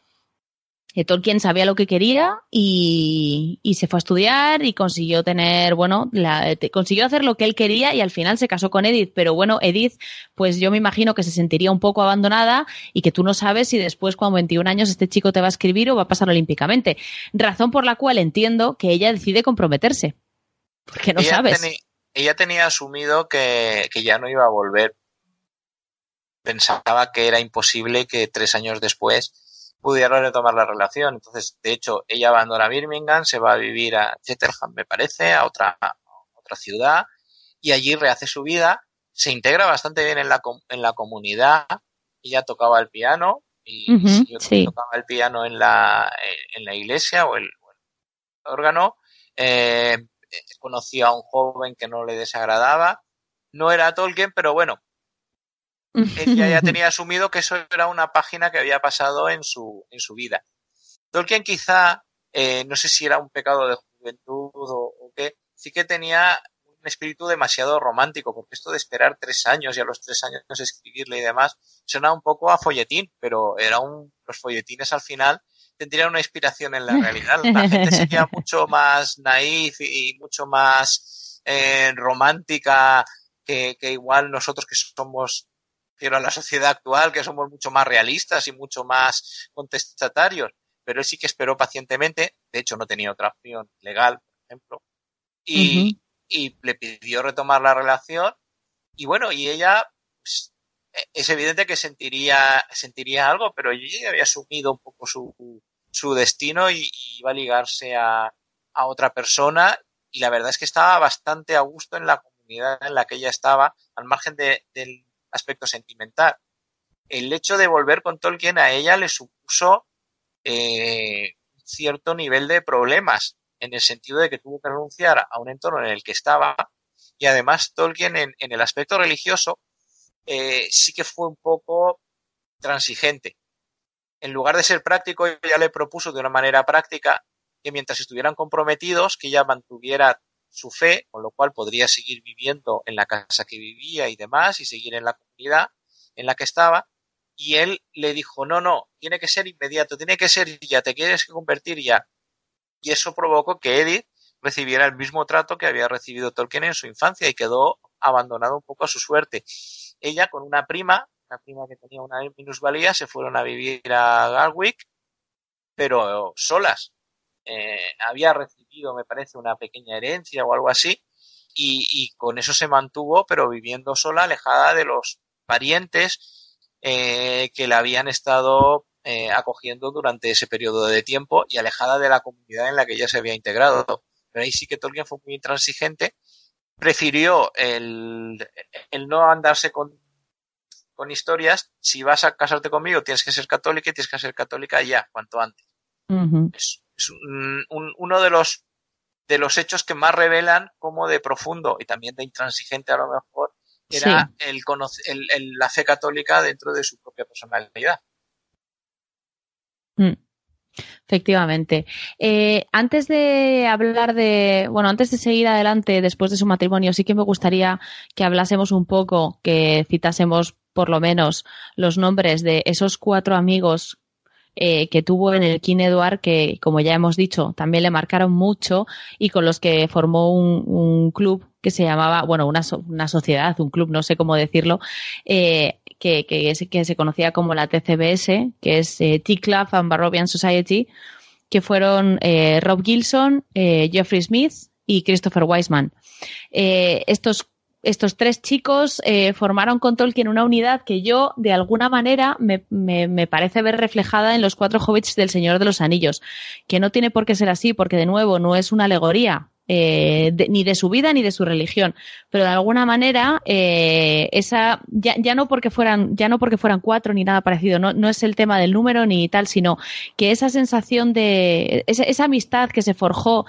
Tolkien sabía lo que quería y, se fue a estudiar y consiguió tener, bueno, consiguió hacer lo que él quería y al final se casó con Edith. Pero bueno, Edith, pues yo me imagino que se sentiría un poco abandonada y que tú no sabes si después, con 21 años, este chico te va a escribir o va a pasar olímpicamente. Razón por la cual entiendo que ella decide comprometerse. Porque no sabes. ella tenía asumido que, que ya no iba a volver. Pensaba que era imposible que tres años después pudieron retomar la relación. Entonces, de hecho, ella abandona Birmingham, se va a vivir a Cheltenham, me parece, a otra, otra ciudad, y allí rehace su vida, se integra bastante bien en la, en la comunidad, ella tocaba el piano, y yo tocaba el piano en la, en la iglesia o el, órgano, eh, conocía a un joven que no le desagradaba, no era Tolkien, pero bueno, ella ya tenía asumido que eso era una página que había pasado en su, en su vida. Tolkien quizá, eh, no sé si era un pecado de juventud o, qué, sí que tenía un espíritu demasiado romántico, porque esto de esperar tres años y a los tres años escribirle y demás, suena un poco a folletín, pero era un, los folletines al final tendrían una inspiración en la realidad. La gente sería mucho más naif y mucho más eh, romántica que, que, igual nosotros que somos pero a la sociedad actual, que somos mucho más realistas y mucho más contestatarios. Pero él sí que esperó pacientemente, de hecho no tenía otra opción legal, por ejemplo, y, y le pidió retomar la relación. Y bueno, y ella, pues, e, es evidente que sentiría, sentiría algo, pero ella había asumido un poco su, su destino y, iba a ligarse a, a otra persona. Y la verdad es que estaba bastante a gusto en la comunidad en la que ella estaba, al margen de, del aspecto sentimental. El hecho de volver con Tolkien a ella le supuso eh, cierto nivel de problemas, en el sentido de que tuvo que renunciar a un entorno en el que estaba, y además Tolkien en, el aspecto religioso eh, sí que fue un poco transigente. En lugar de ser práctico, ya le propuso de una manera práctica que mientras estuvieran comprometidos, que ella mantuviera su fe, con lo cual podría seguir viviendo en la casa que vivía y demás, y seguir en la comunidad en la que estaba. Y él le dijo, no, no, tiene que ser inmediato, tiene que ser ya, te quieres convertir ya. Y eso provocó que Edith recibiera el mismo trato que había recibido Tolkien en su infancia y quedó abandonado un poco a su suerte. Ella con una prima, una prima que tenía una minusvalía, se fueron a vivir a Garwick, pero solas. Eh, había recibido, me parece, una pequeña herencia o algo así, y, con eso se mantuvo, pero viviendo sola, alejada de los parientes eh, que la habían estado eh, acogiendo durante ese periodo de tiempo y alejada de la comunidad en la que ella se había integrado. Pero ahí sí que Tolkien fue muy intransigente, prefirió el, el no andarse con, con historias, si vas a casarte conmigo tienes que ser católica y tienes que ser católica ya, cuanto antes es uno de los, de los hechos que más revelan cómo de profundo y también de intransigente a lo mejor era el, la fe católica dentro de su propia personalidad. Mm. Efectivamente. Eh, antes de hablar de, bueno, antes de seguir adelante después de su matrimonio, sí que me gustaría que hablásemos un poco, que citásemos por lo menos los nombres de esos cuatro amigos eh, que tuvo en el King Edward, que como ya hemos dicho, también le marcaron mucho y con los que formó un, club que se llamaba, bueno, una, una, sociedad, un club, no sé cómo decirlo, eh, que, que, que, se conocía como la TCBS, que es eh, T-Club and Barrovian Society, que fueron Rob Gilson, Jeffrey Smith y Christopher Wiseman. estos estos tres chicos eh, formaron con Tolkien una unidad que yo, de alguna manera, me, me, parece ver reflejada en los cuatro hobbits del Señor de los Anillos, que no tiene por qué ser así, porque de nuevo no es una alegoría. eh, ni de su vida ni de su religión. Pero de alguna manera, eh, esa, ya, ya, no porque fueran, ya no porque fueran cuatro ni nada parecido, no, no es el tema del número ni tal, sino que esa sensación de, esa, esa amistad que se forjó,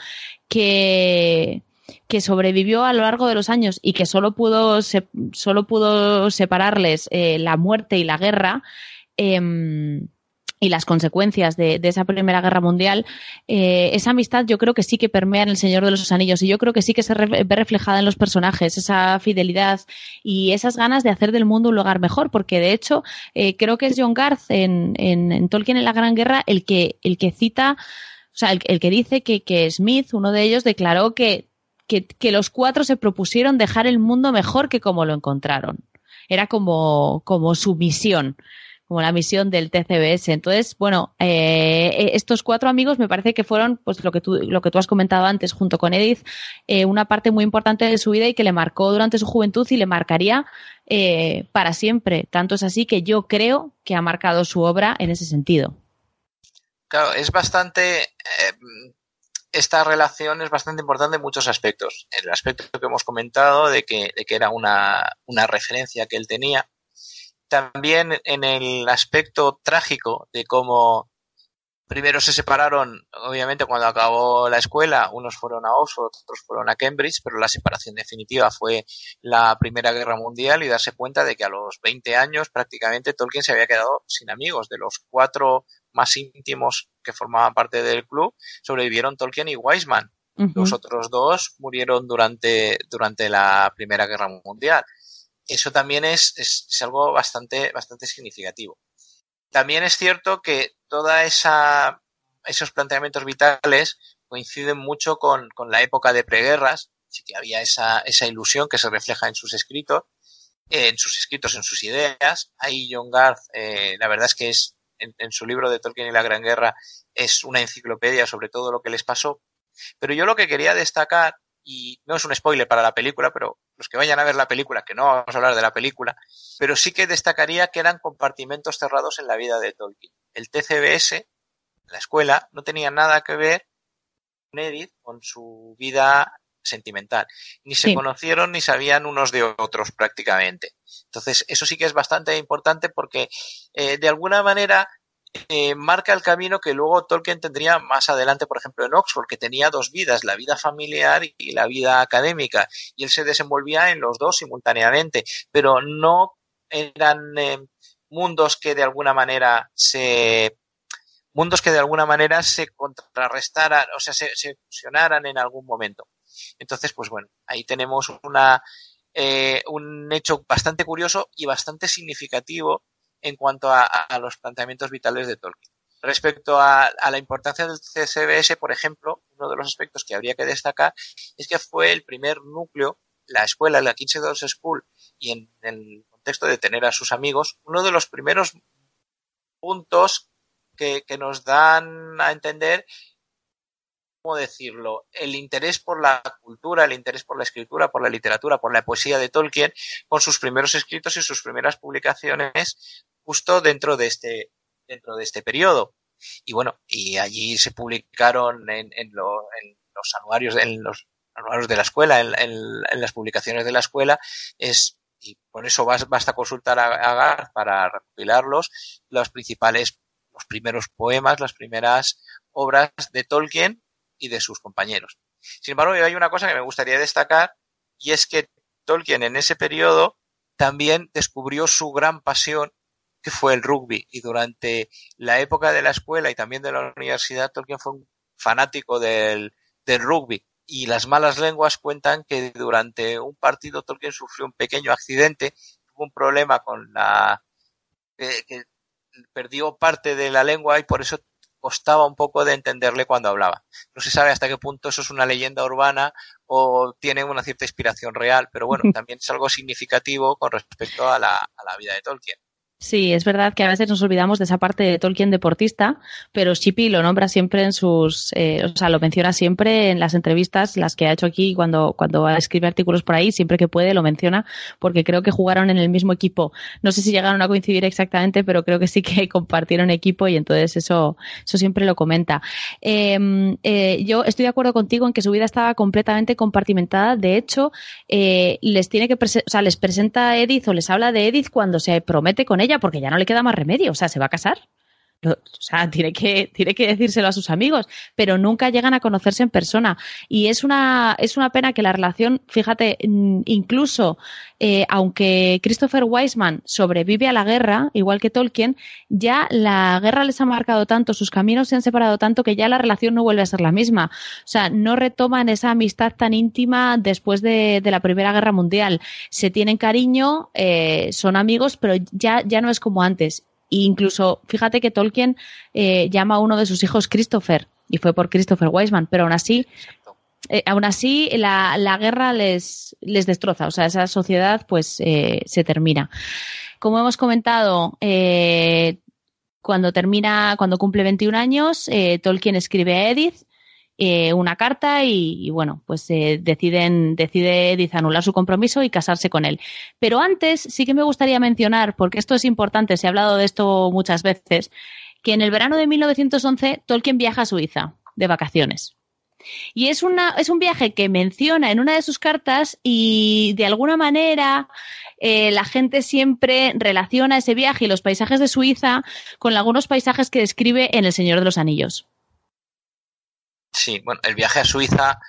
que, que sobrevivió a lo largo de los años y que solo pudo, solo pudo separarles eh, la muerte y la guerra, eh, y las consecuencias de, esa Primera Guerra Mundial, eh, esa amistad yo creo que sí que permea en El Señor de los Anillos y yo creo que sí que se ve reflejada en los personajes, esa fidelidad y esas ganas de hacer del mundo un lugar mejor, porque de hecho eh, creo que es John Garth en, en, Tolkien en la Gran Guerra el que, el que cita, o sea, el, que dice que, que, Smith, uno de ellos, declaró que, que, los cuatro se propusieron dejar el mundo mejor que como lo encontraron. Era como, como su misión como la misión del TCBS. Entonces, bueno, eh, estos cuatro amigos me parece que fueron, pues lo que tú, lo que tú has comentado antes, junto con Edith, eh, una parte muy importante de su vida y que le marcó durante su juventud y le marcaría eh, para siempre. Tanto es así que yo creo que ha marcado su obra en ese sentido. Claro, es bastante. Esta relación es bastante importante en muchos aspectos. El aspecto que hemos comentado de que, de que era una, una referencia que él tenía también en el aspecto trágico de cómo primero se separaron, obviamente cuando acabó la escuela, unos fueron a Oxford, otros fueron a Cambridge, pero la separación definitiva fue la Primera Guerra Mundial y darse cuenta de que a los 20 años prácticamente Tolkien se había quedado sin amigos. De los cuatro más íntimos que formaban parte del club, sobrevivieron Tolkien y Wiseman. Los otros dos murieron durante, durante la Primera Guerra Mundial eso también es, es, algo bastante, bastante significativo. También es cierto que toda esa esos planteamientos vitales coinciden mucho con, con la época de preguerras, así que había esa, esa ilusión que se refleja en sus escritos, en sus escritos, en sus ideas. Ahí John Garth, eh, la verdad es que es en, su libro de Tolkien y la Gran Guerra es una enciclopedia sobre todo lo que les pasó. Pero yo lo que quería destacar y no es un spoiler para la película, pero los que vayan a ver la película, que no vamos a hablar de la película, pero sí que destacaría que eran compartimentos cerrados en la vida de Tolkien. El TCBS, la escuela, no tenía nada que ver con Edith, con su vida sentimental. Ni se conocieron ni sabían unos de otros prácticamente. Entonces, eso sí que es bastante importante porque eh, de alguna manera eh, marca el camino que luego Tolkien tendría más adelante, por ejemplo, en Oxford, que tenía dos vidas, la vida familiar y la vida académica, y él se desenvolvía en los dos simultáneamente, pero no eran eh, mundos que de alguna manera se mundos que de alguna manera se contrarrestaran, o sea, se, se fusionaran en algún momento. Entonces, pues bueno, ahí tenemos una, eh, un hecho bastante curioso y bastante significativo en cuanto a, los planteamientos vitales de Tolkien. Respecto a, la importancia del CSBS, por ejemplo, uno de los aspectos que habría que destacar es que fue el primer núcleo, la escuela, la King's School, y en, el contexto de tener a sus amigos, uno de los primeros puntos que nos dan a entender ¿cómo decirlo? El interés por la cultura, el interés por la escritura, por la literatura, por la poesía de Tolkien, con sus primeros escritos y sus primeras publicaciones, justo dentro de este, dentro de este periodo. Y bueno, y allí se publicaron en, en, los anuarios, en los anuarios de la escuela, en, las publicaciones de la escuela, es, y por eso basta consultar a, a Garth para recopilarlos, los principales, los primeros poemas, las primeras obras de Tolkien y de sus compañeros. Sin embargo, hay una cosa que me gustaría destacar y es que Tolkien en ese periodo también descubrió su gran pasión que fue el rugby y durante la época de la escuela y también de la universidad Tolkien fue un fanático del, del rugby y las malas lenguas cuentan que durante un partido Tolkien sufrió un pequeño accidente, tuvo un problema con la que perdió parte de la lengua y por eso costaba un poco de entenderle cuando hablaba. No se sabe hasta qué punto eso es una leyenda urbana o tiene una cierta inspiración real, pero bueno, también es algo significativo con respecto a la, a la vida de Tolkien. Sí, es verdad que a veces nos olvidamos de esa parte de Tolkien deportista, pero Shippy lo nombra siempre en sus, eh, o sea, lo menciona siempre en las entrevistas, las que ha hecho aquí cuando, cuando escribe artículos por ahí, siempre que puede lo menciona, porque creo que jugaron en el mismo equipo. No sé si llegaron a coincidir exactamente, pero creo que sí que compartieron equipo y entonces eso, eso siempre lo comenta. Em, eh, yo estoy de acuerdo contigo en que su vida estaba completamente compartimentada. De hecho, eh, les tiene que, o sea, les presenta Edith o les habla de Edith cuando se promete con ella porque ya no le queda más remedio, o sea, se va a casar. O sea, tiene que, tiene que decírselo a sus amigos, pero nunca llegan a conocerse en persona. Y es una, es una pena que la relación, fíjate, mm, incluso eh, aunque Christopher Wiseman sobrevive a la guerra, igual que Tolkien, ya la guerra les ha marcado tanto, sus caminos se han separado tanto que ya la relación no vuelve a ser la misma. O sea, no retoman esa amistad tan íntima después de, la Primera Guerra Mundial. Se tienen cariño, eh, son amigos, pero ya, ya no es como antes incluso, fíjate que Tolkien eh, llama a uno de sus hijos Christopher, y fue por Christopher Wiseman, pero aún así, eh, aún así la, la, guerra les, les destroza, o sea, esa sociedad pues eh, se termina. Como hemos comentado, cuando termina, cuando cumple 21 años, Tolkien escribe a Edith, eh, una carta y, bueno, pues eh, deciden, decide Edith anular su compromiso y casarse con él. Pero antes sí que me gustaría mencionar, porque esto es importante, se ha hablado de esto muchas veces, que en el verano de 1911 Tolkien viaja a Suiza de vacaciones. Y es, una, es un viaje que menciona en una de sus cartas y de alguna manera eh, la gente siempre relaciona ese viaje y los paisajes de Suiza con algunos paisajes que describe en El Señor de los Anillos. Sí, bueno, el viaje a Suiza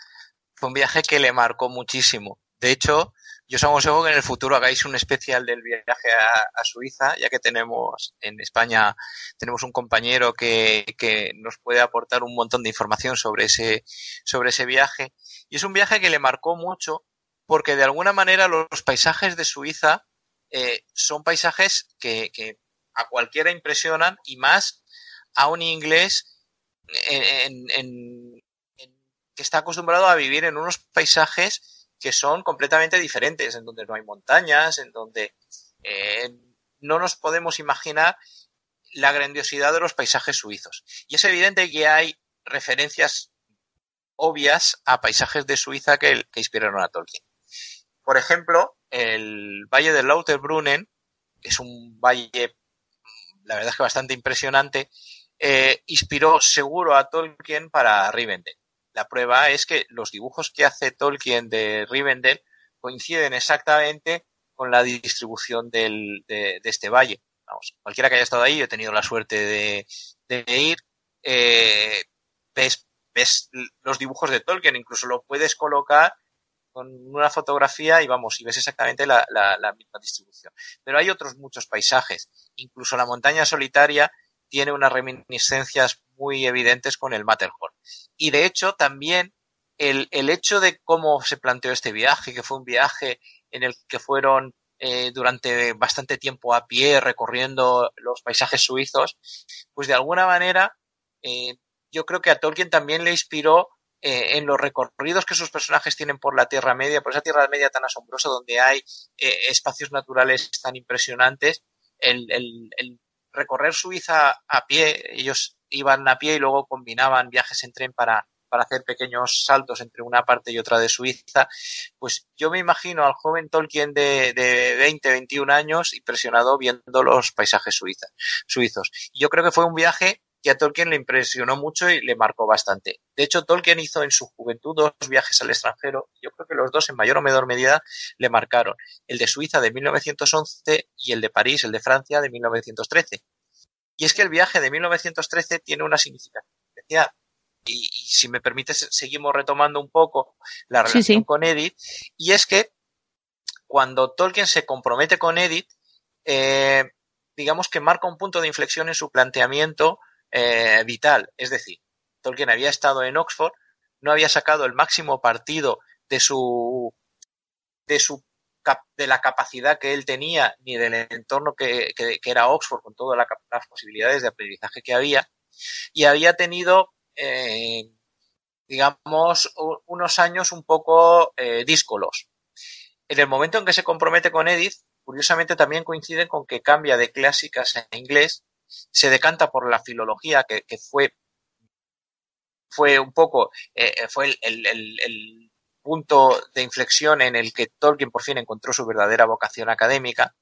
fue un viaje que le marcó muchísimo. De hecho, yo os aconsejo que en el futuro hagáis un especial del viaje a, Suiza, ya que tenemos en España tenemos un compañero que, que, nos puede aportar un montón de información sobre ese, sobre ese viaje. Y es un viaje que le marcó mucho porque de alguna manera los, paisajes de Suiza eh, son paisajes que, que a cualquiera impresionan y más a un inglés en, está acostumbrado a vivir en unos paisajes que son completamente diferentes, en donde no hay montañas, en donde eh, no nos podemos imaginar la grandiosidad de los paisajes suizos. Y es evidente que hay referencias obvias a paisajes de Suiza que, inspiraron a Tolkien. Por ejemplo, el Valle de Lauterbrunnen, que es un valle, la verdad es que bastante impresionante, eh, inspiró seguro a Tolkien para Rivendell. La prueba es que los dibujos que hace Tolkien de Rivendell coinciden exactamente con la distribución de, este valle. Vamos, cualquiera que haya estado ahí, he tenido la suerte de, ir, eh, ves los dibujos de Tolkien, incluso lo puedes colocar con una fotografía y vamos, y ves exactamente la, la, misma distribución. Pero hay otros muchos paisajes, incluso la montaña solitaria tiene unas reminiscencias muy evidentes con el Matterhorn. Y de hecho, también el, el hecho de cómo se planteó este viaje, que fue un viaje en el que fueron eh, durante bastante tiempo a pie recorriendo los paisajes suizos, pues de alguna manera eh, yo creo que a Tolkien también le inspiró eh, en los recorridos que sus personajes tienen por la Tierra Media, por esa Tierra Media tan asombrosa donde hay espacios naturales tan impresionantes, el, el, el, recorrer Suiza a pie, ellos iban a pie y luego combinaban viajes en tren para, para hacer pequeños saltos entre una parte y otra de Suiza, pues yo me imagino al joven Tolkien de, de 20, 21 años impresionado viendo los paisajes suizos. Yo creo que fue un viaje que a Tolkien le impresionó mucho y le marcó bastante. De hecho, Tolkien hizo en su juventud dos viajes al extranjero. Yo creo que los dos, en mayor o menor medida, le marcaron. El de Suiza de 1911 y el de París, el de Francia, de 1913. Y es que el viaje de 1913 tiene una significación especial. Y, si me permites, seguimos retomando un poco la relación con Edith. Y es que cuando Tolkien se compromete con Edith, eh, digamos que marca un punto de inflexión en su planteamiento eh, vital. Es decir, Tolkien había estado en Oxford, no había sacado el máximo partido de su de su de la capacidad que él tenía ni del entorno que, era Oxford con todas las posibilidades de aprendizaje que había y había tenido eh, digamos unos años un poco eh, díscolos. En el momento en que se compromete con Edith curiosamente también coinciden con que cambia de clásicas a inglés, se decanta por la filología, que, fue, fue un poco, eh, fue el, punto de inflexión en el que Tolkien por fin encontró su verdadera vocación académica,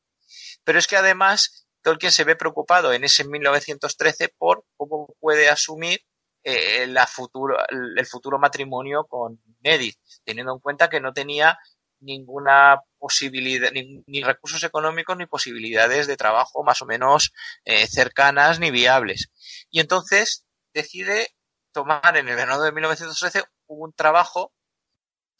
pero es que además Tolkien se ve preocupado en ese 1913 por cómo puede asumir eh, la futuro, el futuro matrimonio con Edith, teniendo en cuenta que no tenía ninguna posibilidad, ni, recursos económicos ni posibilidades de trabajo más o menos eh, cercanas ni viables. Y entonces decide tomar en el verano de 1913 un trabajo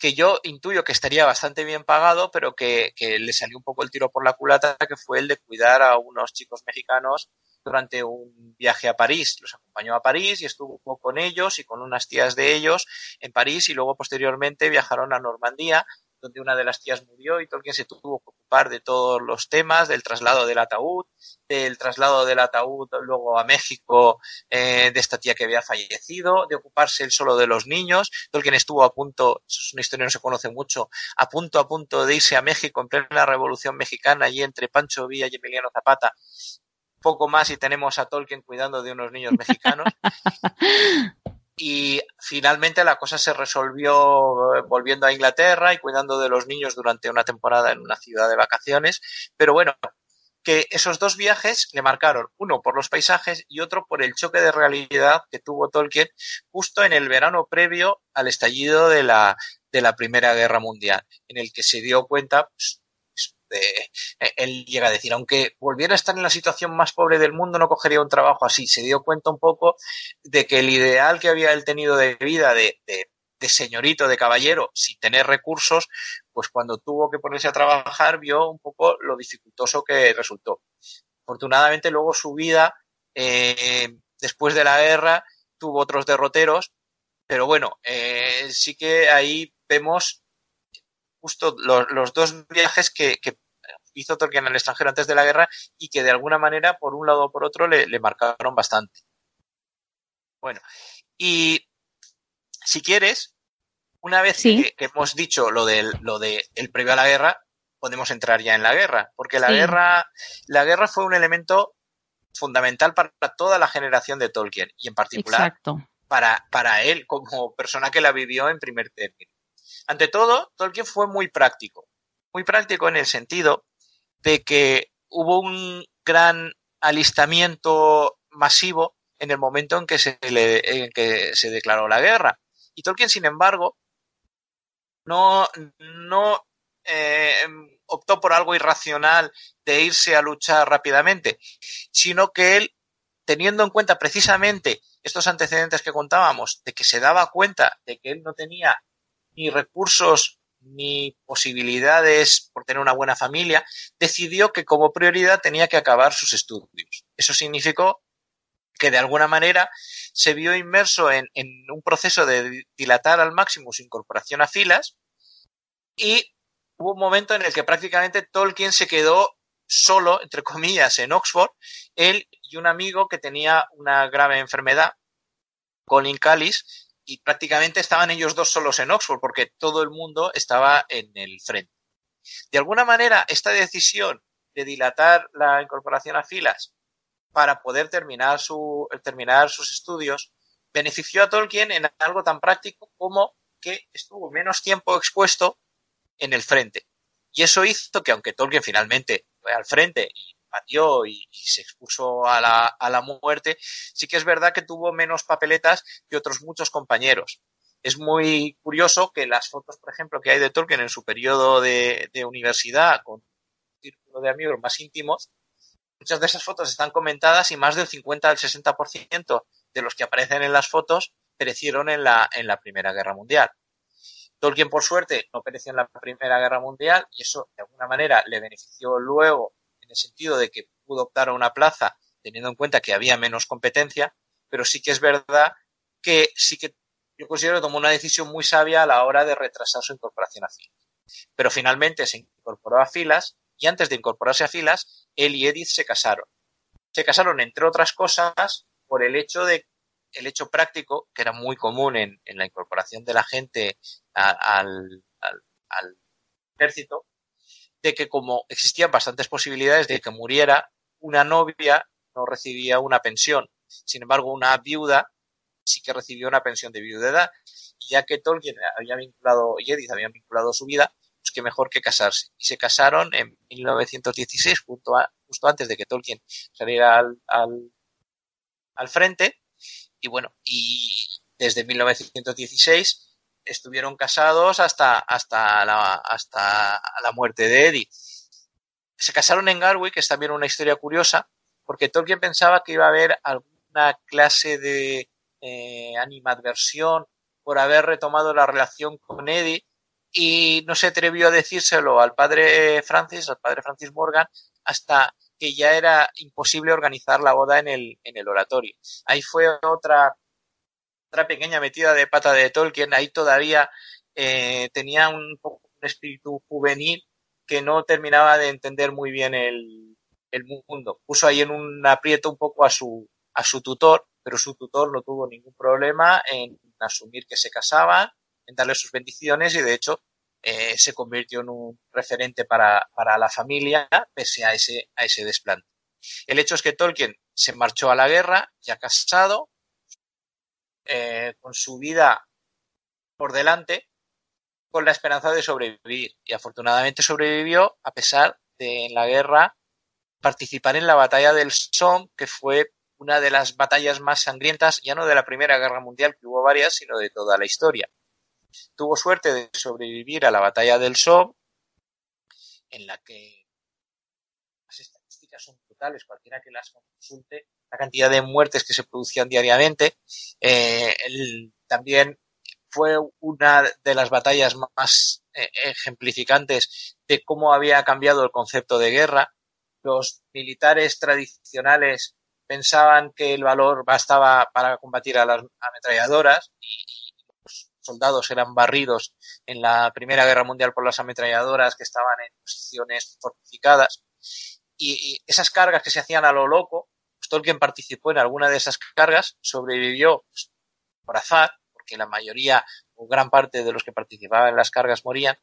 que yo intuyo que estaría bastante bien pagado, pero que, que, le salió un poco el tiro por la culata, que fue el de cuidar a unos chicos mexicanos durante un viaje a París. Los acompañó a París y estuvo con ellos y con unas tías de ellos en París y luego posteriormente viajaron a Normandía donde una de las tías murió y Tolkien se tuvo que ocupar de todos los temas, del traslado del ataúd, del traslado del ataúd luego a México eh, de esta tía que había fallecido, de ocuparse él solo de los niños. Tolkien estuvo a punto, es una historia que no se conoce mucho, a punto a punto de irse a México en plena revolución mexicana y entre Pancho Villa y Emiliano Zapata. Poco más y tenemos a Tolkien cuidando de unos niños mexicanos. y finalmente la cosa se resolvió eh, volviendo a Inglaterra y cuidando de los niños durante una temporada en una ciudad de vacaciones. Pero bueno, que esos dos viajes le marcaron, uno por los paisajes y otro por el choque de realidad que tuvo Tolkien justo en el verano previo al estallido de la, de la Primera Guerra Mundial, en el que se dio cuenta pues, eh, él llega a decir, aunque volviera a estar en la situación más pobre del mundo, no cogería un trabajo así. Se dio cuenta un poco de que el ideal que había él tenido de vida, de, de señorito, de caballero, sin tener recursos, pues cuando tuvo que ponerse a trabajar vio un poco lo dificultoso que resultó. Afortunadamente luego su vida, eh, después de la guerra, tuvo otros derroteros, pero bueno, eh, sí que ahí vemos justo los, dos viajes que, hizo Tolkien al extranjero antes de la guerra y que de alguna manera, por un lado o por otro, le, marcaron bastante. Bueno, y si quieres, una vez que, hemos dicho lo del lo de el previo a la guerra, podemos entrar ya en la guerra, porque la guerra la guerra fue un elemento fundamental para toda la generación de Tolkien y en particular para para él como persona que la vivió en primer término. Ante todo, Tolkien fue muy práctico. Muy práctico en el sentido de que hubo un gran alistamiento masivo en el momento en que se, en que se declaró la guerra. Y Tolkien, sin embargo, no, no eh, optó por algo irracional de irse a luchar rápidamente, sino que él, teniendo en cuenta precisamente estos antecedentes que contábamos, de que se daba cuenta de que él no tenía ni recursos ni posibilidades por tener una buena familia, decidió que como prioridad tenía que acabar sus estudios. Eso significó que de alguna manera se vio inmerso en, un proceso de dilatar al máximo su incorporación a filas y hubo un momento en el que prácticamente Tolkien se quedó solo, entre comillas, en Oxford, él y un amigo que tenía una grave enfermedad, Colin Callis, y prácticamente estaban ellos dos solos en Oxford porque todo el mundo estaba en el frente. De alguna manera, esta decisión de dilatar la incorporación a filas para poder terminar, su, terminar sus estudios benefició a Tolkien en algo tan práctico como que estuvo menos tiempo expuesto en el frente. Y eso hizo que, aunque Tolkien finalmente fue al frente y y, se expuso a la, a la muerte, sí que es verdad que tuvo menos papeletas que otros muchos compañeros. Es muy curioso que las fotos, por ejemplo, que hay de Tolkien en su periodo de, de universidad con un círculo de amigos más íntimos, muchas de esas fotos están comentadas y más del 50 al 60% de los que aparecen en las fotos perecieron en la, en la Primera Guerra Mundial. Tolkien, por suerte, no pereció en la Primera Guerra Mundial y eso, de alguna manera, le benefició luego en el sentido de que pudo optar a una plaza teniendo en cuenta que había menos competencia, pero sí que es verdad que sí que yo considero que tomó una decisión muy sabia a la hora de retrasar su incorporación a filas. Pero finalmente se incorporó a filas y antes de incorporarse a filas, él y Edith se casaron. Se casaron, entre otras cosas, por el hecho de el hecho práctico, que era muy común en, la incorporación de la gente al, al ejército, de que como existían bastantes posibilidades de que muriera, una novia no recibía una pensión. Sin embargo, una viuda sí que recibió una pensión de viudedad. Ya que Tolkien había vinculado, y Edith habían vinculado su vida, pues qué mejor que casarse. Y se casaron en 1916, justo, justo antes de que Tolkien saliera al, al, al frente. Y bueno, y desde 1916 estuvieron casados hasta, hasta, la, hasta la muerte de Edith. Se casaron en Garwick, que es también una historia curiosa, porque Tolkien pensaba que iba a haber alguna clase de eh, animadversión por haber retomado la relación con Edith y no se atrevió a decírselo al padre Francis, al padre Francis Morgan, hasta que ya era imposible organizar la boda en el, en el oratorio. Ahí fue otra otra pequeña metida de pata de Tolkien, ahí todavía eh, tenía un, un espíritu juvenil que no terminaba de entender muy bien el, el, mundo. Puso ahí en un aprieto un poco a su, a su tutor, pero su tutor no tuvo ningún problema en asumir que se casaba, en darle sus bendiciones y de hecho eh, se convirtió en un referente para, para, la familia pese a ese, a ese desplante. El hecho es que Tolkien se marchó a la guerra, ya casado, eh, con su vida por delante, con la esperanza de sobrevivir. Y afortunadamente sobrevivió a pesar de en la guerra participar en la batalla del Somme, que fue una de las batallas más sangrientas, ya no de la Primera Guerra Mundial, que hubo varias, sino de toda la historia. Tuvo suerte de sobrevivir a la batalla del Somme, en la que las estadísticas son brutales, cualquiera que las consulte la cantidad de muertes que se producían diariamente. Eh, también fue una de las batallas más eh, ejemplificantes de cómo había cambiado el concepto de guerra. Los militares tradicionales pensaban que el valor bastaba para combatir a las ametralladoras y los soldados eran barridos en la Primera Guerra Mundial por las ametralladoras que estaban en posiciones fortificadas. Y, y esas cargas que se hacían a lo loco Tolkien participó en alguna de esas cargas, sobrevivió pues, por azar, porque la mayoría o gran parte de los que participaban en las cargas morían,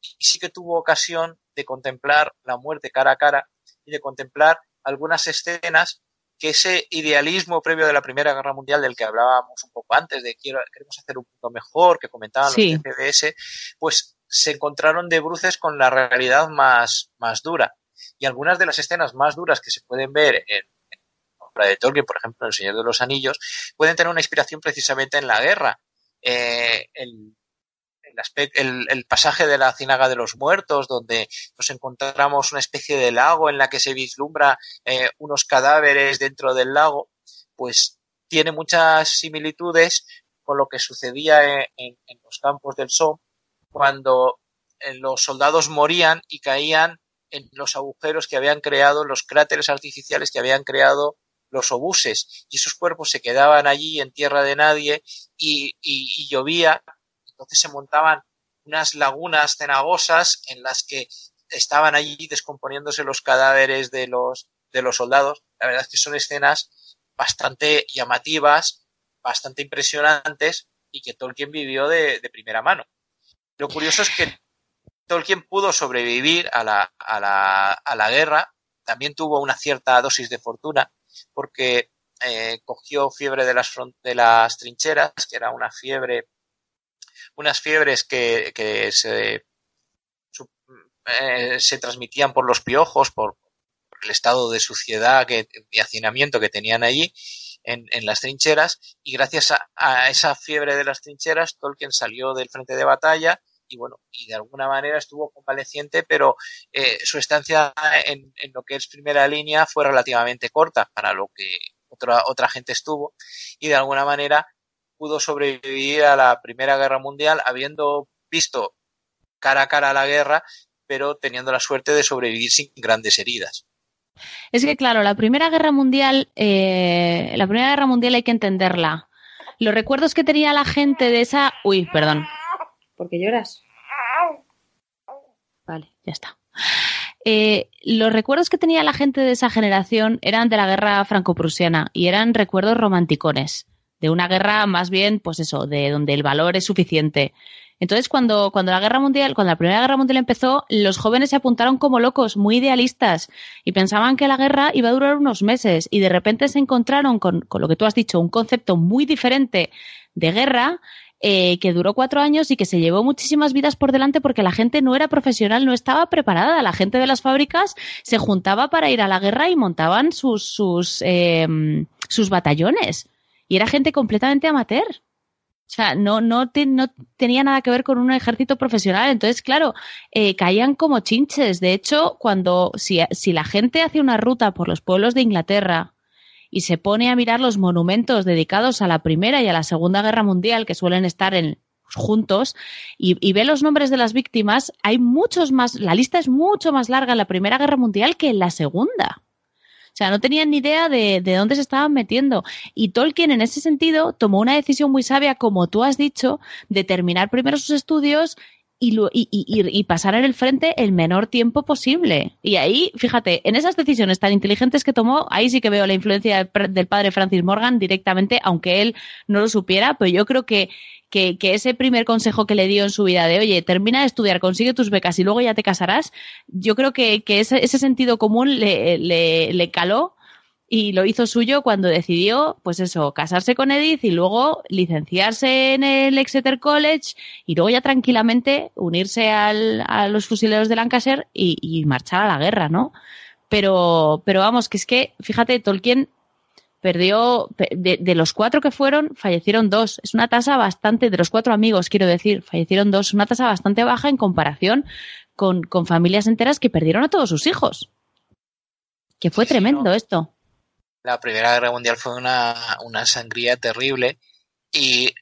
y sí que tuvo ocasión de contemplar la muerte cara a cara y de contemplar algunas escenas que ese idealismo previo de la Primera Guerra Mundial del que hablábamos un poco antes, de quiero, queremos hacer un punto mejor, que comentaban los CDS, pues se encontraron de bruces con la realidad más, más dura. Y algunas de las escenas más duras que se pueden ver en, de Tolkien, por ejemplo, El Señor de los Anillos, pueden tener una inspiración precisamente en la guerra. Eh, el, el, pasaje de la Cinaga de los Muertos, donde nos encontramos una especie de lago en la que se vislumbra eh, unos cadáveres dentro del lago, pues tiene muchas similitudes con lo que sucedía en, en los campos del Somme cuando eh, los soldados morían y caían en los agujeros que habían creado, los cráteres artificiales que habían creado los obuses y esos cuerpos se quedaban allí en tierra de nadie y, llovía, entonces se montaban unas lagunas cenagosas en las que estaban allí descomponiéndose los cadáveres de los, de los soldados. La verdad es que son escenas bastante llamativas, bastante impresionantes y que Tolkien vivió de, primera mano. Lo curioso es que Tolkien pudo sobrevivir a la, a la, a la guerra, también tuvo una cierta dosis de fortuna, porque eh, cogió fiebre de las, de las trincheras, que era una fiebre, unas fiebres que, que se, eh, se transmitían por los piojos, por, el estado de suciedad que, y hacinamiento que tenían allí en, en las trincheras, y gracias a, esa fiebre de las trincheras, Tolkien salió del frente de batalla y bueno, y de alguna manera estuvo convaleciente, pero eh, su estancia en, lo que es primera línea fue relativamente corta para lo que otra, otra gente estuvo y de alguna manera pudo sobrevivir a la Primera Guerra Mundial habiendo visto cara a cara la guerra, pero teniendo la suerte de sobrevivir sin grandes heridas. Es que, claro, la Primera Guerra Mundial, eh, la Primera Guerra Mundial hay que entenderla. Los recuerdos que tenía la gente de esa... Uy, perdón. ¿Por qué lloras? Vale, ya está. Eh, los recuerdos que tenía la gente de esa generación eran de la guerra franco-prusiana y eran recuerdos romanticones, de una guerra más bien, pues eso, de donde el valor es suficiente. Entonces, cuando, cuando la guerra mundial, cuando la primera guerra mundial empezó, los jóvenes se apuntaron como locos, muy idealistas, y pensaban que la guerra iba a durar unos meses, y de repente se encontraron con, con lo que tú has dicho, un concepto muy diferente de guerra, eh, que duró cuatro años y que se llevó muchísimas vidas por delante porque la gente no era profesional, no estaba preparada. La gente de las fábricas se juntaba para ir a la guerra y montaban sus, sus, em, sus batallones. Y era gente completamente amateur. O sea, no, no, no, tenía nada que ver con un ejército profesional. Entonces, claro, eh, caían como chinches. De hecho, cuando si, si la gente hace una ruta por los pueblos de Inglaterra y se pone a mirar los monumentos dedicados a la Primera y a la Segunda Guerra Mundial, que suelen estar en, juntos y, ve los nombres de las víctimas, hay muchos más, la lista es mucho más larga en la Primera Guerra Mundial que en la Segunda. O sea, no tenían ni idea de, de, dónde se estaban metiendo. Y Tolkien, en ese sentido, tomó una decisión muy sabia, como tú has dicho, de terminar primero sus estudios y, pasar en el frente el menor tiempo posible. Y ahí, fíjate, en esas decisiones tan inteligentes que tomó, ahí sí que veo la influencia del padre Francis Morgan directamente, aunque él no lo supiera, pero yo creo que, que, ese primer consejo que le dio en su vida de, oye, termina de estudiar, consigue tus becas y luego ya te casarás, yo creo que, ese, ese, sentido común le, le, le caló y lo hizo suyo cuando decidió, pues eso, casarse con Edith y luego licenciarse en el Exeter College y luego ya tranquilamente unirse al, a los fusileros de Lancaster y, marchar a la guerra, ¿no? Pero, pero vamos, que es que, fíjate, Tolkien perdió, de, de, los cuatro que fueron, fallecieron dos. Es una tasa bastante, de los cuatro amigos, quiero decir, fallecieron dos, una tasa bastante baja en comparación con, con familias enteras que perdieron a todos sus hijos. Que fue tremendo esto la Primera Guerra Mundial fue una, una sangría terrible y eh,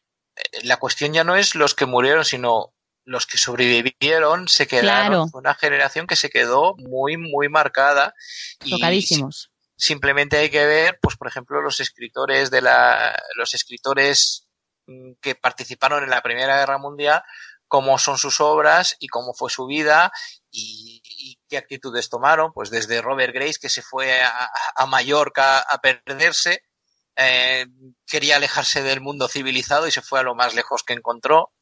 la cuestión ya no es los que murieron, sino los que sobrevivieron se quedaron. Una generación que se quedó muy, muy marcada. Tocadísimos. simplemente hay que ver, pues, por ejemplo, los escritores de la, los escritores mm, que participaron en la Primera Guerra Mundial, cómo son sus obras y cómo fue su vida y, qué actitudes tomaron, pues desde Robert Grace que se fue a, Mallorca a perderse, eh, quería alejarse del mundo civilizado y se fue a lo más lejos que encontró,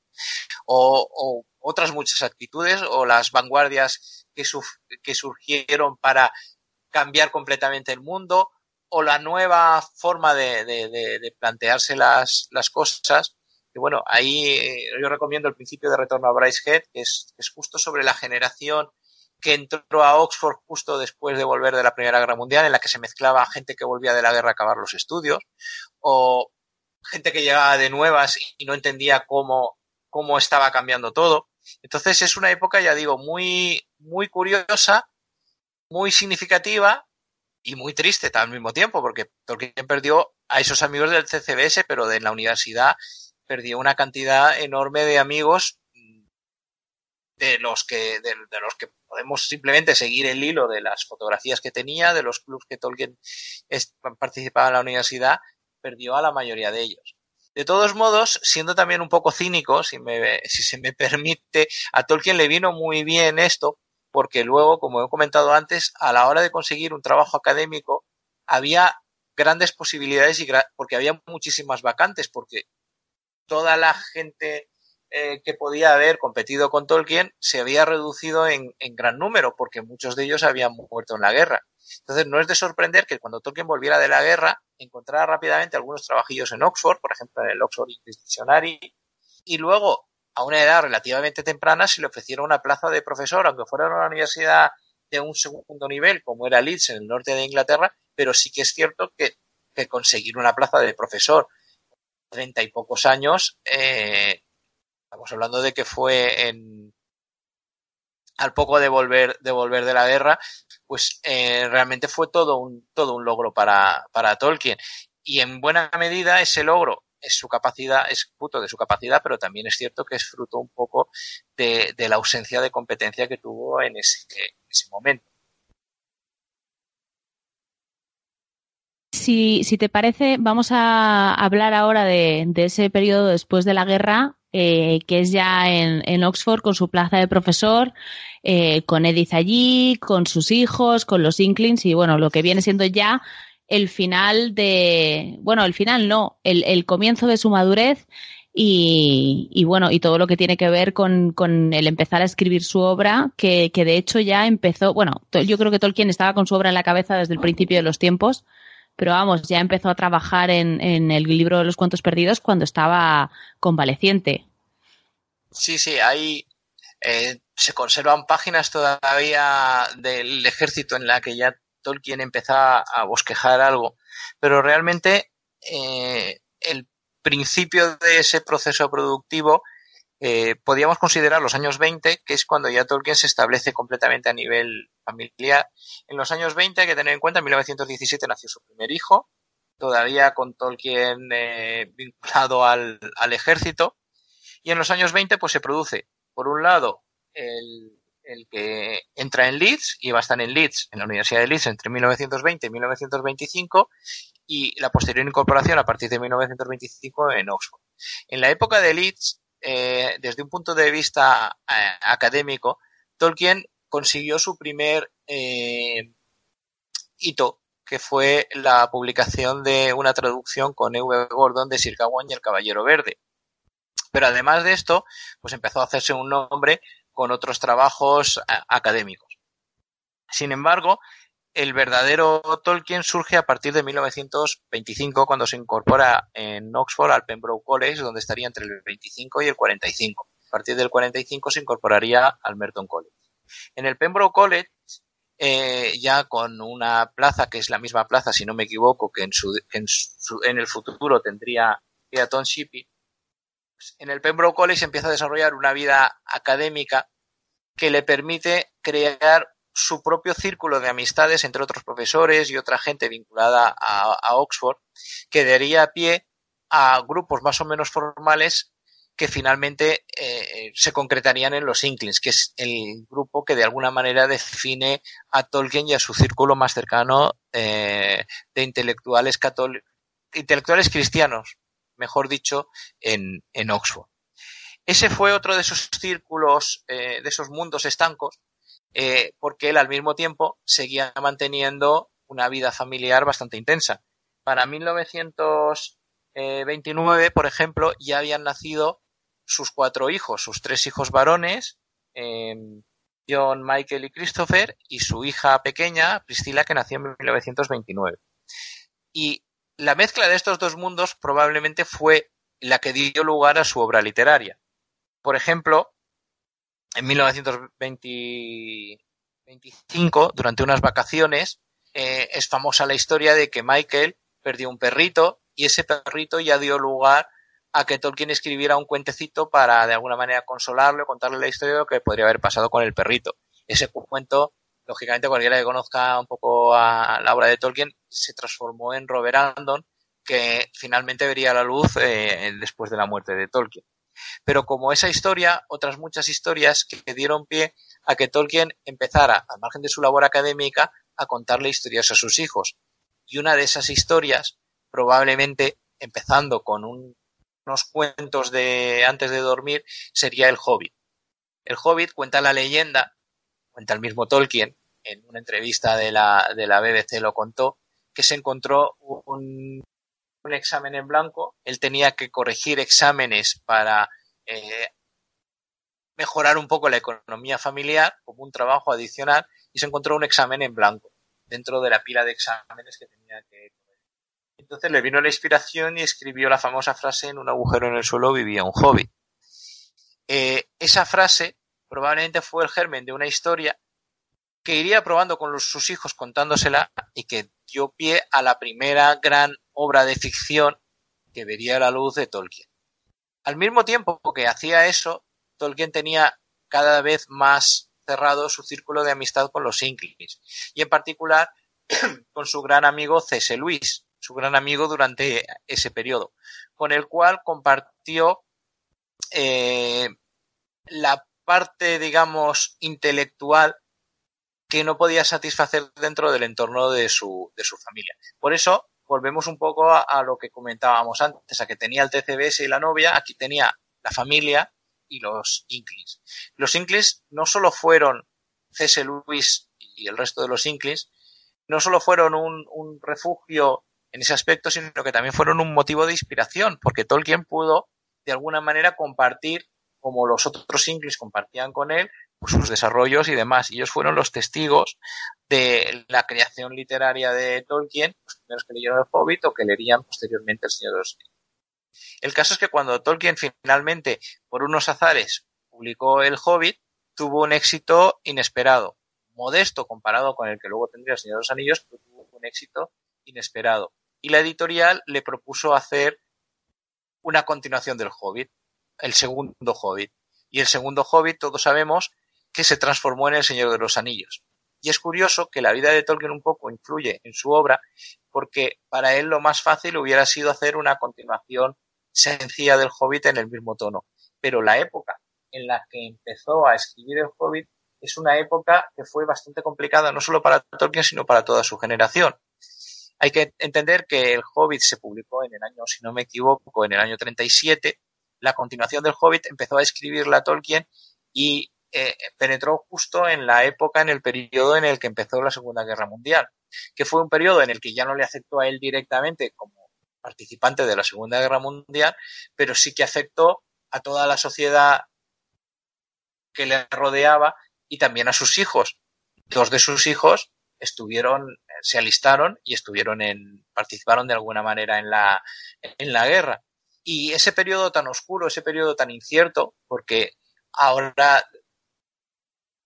o, otras muchas actitudes, o las vanguardias que, que surgieron para cambiar completamente el mundo, o la nueva forma de, plantearse las, las cosas. Y bueno, ahí eh, yo recomiendo el principio de retorno a Bryce Head, que es, es justo sobre la generación que entró a Oxford justo después de volver de la Primera Guerra Mundial, en la que se mezclaba gente que volvía de la guerra a acabar los estudios, o gente que llegaba de nuevas y no entendía cómo, cómo estaba cambiando todo. Entonces es una época, ya digo, muy, muy curiosa, muy significativa y muy triste al mismo tiempo, porque Tolkien perdió a esos amigos del CCBS, pero de la universidad perdió una cantidad enorme de amigos de los que de, los que podemos simplemente seguir el hilo de las fotografías que tenía, de los clubs que Tolkien participaba en la universidad, perdió a la mayoría de ellos. De todos modos, siendo también un poco cínico, si, me, si se me permite, a Tolkien le vino muy bien esto, porque luego, como he comentado antes, a la hora de conseguir un trabajo académico, había grandes posibilidades y porque había muchísimas vacantes, porque toda la gente eh, que podía haber competido con Tolkien se había reducido en, gran número, porque muchos de ellos habían muerto en la guerra. Entonces, no es de sorprender que cuando Tolkien volviera de la guerra, encontrara rápidamente algunos trabajillos en Oxford, por ejemplo, en el Oxford English Dictionary, y luego, a una edad relativamente temprana, se le ofreciera una plaza de profesor, aunque fuera en una universidad de un segundo nivel, como era Leeds en el norte de Inglaterra, pero sí que es cierto que, conseguir una plaza de profesor treinta y pocos años eh, Estamos hablando de que fue en al poco de volver de volver de la guerra, pues eh, realmente fue todo un todo un logro para, para Tolkien y en buena medida ese logro es su capacidad, es fruto de su capacidad, pero también es cierto que es fruto un poco de, la ausencia de competencia que tuvo en ese, ese momento. Si, si, te parece, vamos a hablar ahora de, de, ese periodo después de la guerra, eh, que es ya en, Oxford con su plaza de profesor, eh, con Edith allí, con sus hijos, con los Inklings y bueno, lo que viene siendo ya el final de, bueno, el final no, el, comienzo de su madurez Y, bueno, y todo lo que tiene que ver con, el empezar a escribir su obra, que, de hecho ya empezó, bueno, yo creo que Tolkien estaba con su obra en la cabeza desde el principio de los tiempos, pero vamos, ya empezó a trabajar en, el libro de los cuentos perdidos cuando estaba convaleciente. Sí, sí, ahí eh, se conservan páginas todavía del ejército en la que ya Tolkien empezaba a bosquejar algo, pero realmente eh, el principio de ese proceso productivo eh, podríamos considerar los años 20, que es cuando ya Tolkien se establece completamente a nivel familiar. En los años 20 hay que tener en cuenta, en 1917 nació su primer hijo, todavía con Tolkien eh, vinculado al, al, ejército, y en los años 20 pues se produce, por un lado, el, el que entra en Leeds y va a estar en Leeds, en la Universidad de Leeds entre 1920 y 1925 y la posterior incorporación a partir de 1925 en Oxford. En la época de Leeds, eh, desde un punto de vista eh, académico, Tolkien consiguió su primer eh, hito, que fue la publicación de una traducción con E.V. Gordon de Sir Gawain y el Caballero Verde. Pero además de esto, pues empezó a hacerse un nombre con otros trabajos académicos. Sin embargo, el verdadero Tolkien surge a partir de 1925 cuando se incorpora en Oxford al Pembroke College, donde estaría entre el 25 y el 45. A partir del 45 se incorporaría al Merton College. En el Pembroke College, eh, ya con una plaza que es la misma plaza, si no me equivoco, que en, el futuro tendría Eaton Shippey, en el Pembroke College empieza a desarrollar una vida académica que le permite crear su propio círculo de amistades entre otros profesores y otra gente vinculada a, Oxford, que daría pie a grupos más o menos formales que finalmente eh, se concretarían en los Inklings, que es el grupo que de alguna manera define a Tolkien y a su círculo más cercano eh, de intelectuales intelectuales cristianos, mejor dicho, en, en Oxford. Ese fue otro de esos círculos, eh, de esos mundos estancos, eh, porque él al mismo tiempo seguía manteniendo una vida familiar bastante intensa. Para 1929, por ejemplo, ya habían nacido sus cuatro hijos, sus tres hijos varones, em, John, Michael y Christopher, y su hija pequeña, Priscilla, que nació en 1929. Y la mezcla de estos dos mundos probablemente fue la que dio lugar a su obra literaria. Por ejemplo, en 1925, durante unas vacaciones, eh, es famosa la historia de que Michael perdió un perrito y ese perrito ya dio lugar a que Tolkien escribiera un cuentecito para de alguna manera consolarlo, contarle la historia de lo que podría haber pasado con el perrito. Ese cuento lógicamente cualquiera que conozca un poco a la obra de Tolkien se transformó en Robert Andon, que finalmente vería la luz eh, después de la muerte de Tolkien. Pero como esa historia, otras muchas historias que dieron pie a que Tolkien empezara, al margen de su labor académica, a contarle historias a sus hijos. Y una de esas historias, probablemente empezando con unos cuentos de antes de dormir, sería El Hobbit. El Hobbit cuenta la leyenda, cuenta el mismo Tolkien, en una entrevista de la, de la BBC lo contó, que se encontró un, un examen en blanco, él tenía que corregir exámenes para eh, mejorar un poco la economía familiar como un trabajo adicional y se encontró un examen en blanco dentro de la pila de exámenes que tenía que corregir. Entonces le vino la inspiración y escribió la famosa frase en un agujero en el suelo vivía un hobbit. Eh, esa frase probablemente fue el germen de una historia que iría probando con sus hijos contándosela y que dio pie a la primera gran obra de ficción que vería la luz de Tolkien. Al mismo tiempo que hacía eso, Tolkien tenía cada vez más cerrado su círculo de amistad con los Inklings y en particular con su gran amigo C.S. Lewis, su gran amigo durante ese periodo, con el cual compartió eh, la parte, digamos, intelectual que no podía satisfacer dentro del entorno de su, de su familia. Por eso volvemos un poco a, lo que comentábamos antes, a que tenía el TCBS y la novia, aquí tenía la familia y los Inklings. Los Inklings no solo fueron C.S. Lewis y el resto de los Inklings, no solo fueron un, un refugio en ese aspecto, sino que también fueron un motivo de inspiración, porque Tolkien pudo de alguna manera compartir, como los otros English compartían con él, sus desarrollos y demás. Ellos fueron los testigos de la creación literaria de Tolkien, los primeros que leyeron el Hobbit o que leerían posteriormente El Señor de los El caso es que cuando Tolkien finalmente, por unos azares, publicó El Hobbit, tuvo un éxito inesperado, modesto comparado con el que luego tendría El Señor de los Anillos, pero tuvo un éxito inesperado. Y la editorial le propuso hacer una continuación del Hobbit, el segundo Hobbit. Y el segundo Hobbit, todos sabemos, que se transformó en El Señor de los Anillos. Y es curioso que la vida de Tolkien un poco influye en su obra, porque para él lo más fácil hubiera sido hacer una continuación sencilla del Hobbit en el mismo tono. Pero la época en la que empezó a escribir el Hobbit es una época que fue bastante complicada, no solo para Tolkien, sino para toda su generación. Hay que entender que el Hobbit se publicó en el año, si no me equivoco, en el año 37. La continuación del Hobbit empezó a escribirla Tolkien y eh, penetró justo en la época, en el periodo en el que empezó la Segunda Guerra Mundial, que fue un periodo en el que ya no le afectó a él directamente como participante de la Segunda Guerra Mundial, pero sí que afectó a toda la sociedad que le rodeaba y también a sus hijos. Dos de sus hijos estuvieron, se alistaron y estuvieron en, participaron de alguna manera en la, en la guerra. Y ese periodo tan oscuro, ese periodo tan incierto, porque ahora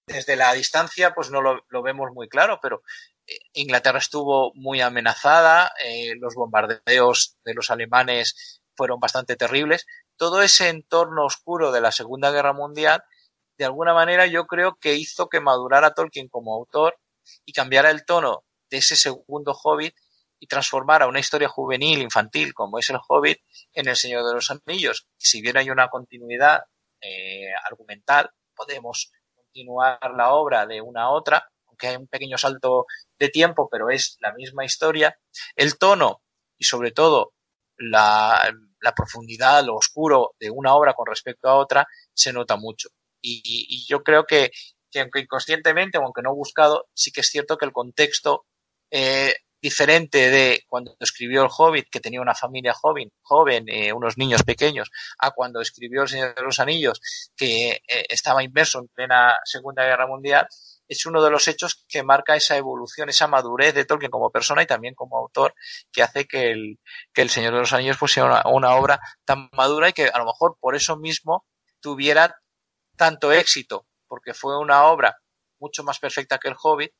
desde la distancia pues no lo, vemos muy claro, pero eh, Inglaterra estuvo muy amenazada, eh, los bombardeos de los alemanes fueron bastante terribles. Todo ese entorno oscuro de la Segunda Guerra Mundial, de alguna manera yo creo que hizo que madurara Tolkien como autor y cambiara el tono de ese segundo Hobbit y transformara una historia juvenil, infantil, como es el Hobbit, en El Señor de los Anillos. Si bien hay una continuidad eh, argumental, podemos continuar la obra de una a otra, aunque hay un pequeño salto de tiempo, pero es la misma historia. El tono y sobre todo la, profundidad, lo oscuro de una obra con respecto a otra se nota mucho. Y, yo creo que, aunque inconscientemente, aunque no buscado, sí que es cierto que el contexto eh, diferente de cuando escribió El Hobbit, que tenía una familia joven, joven eh, unos niños pequeños, a cuando escribió El Señor de los Anillos, que eh, estaba inmerso en plena Segunda Guerra Mundial, es uno de los hechos que marca esa evolución, esa madurez de Tolkien como persona y también como autor, que hace que El, que el Señor de los Anillos sea una, una obra tan madura y que a lo mejor por eso mismo tuviera tanto éxito, porque fue una obra mucho más perfecta que El Hobbit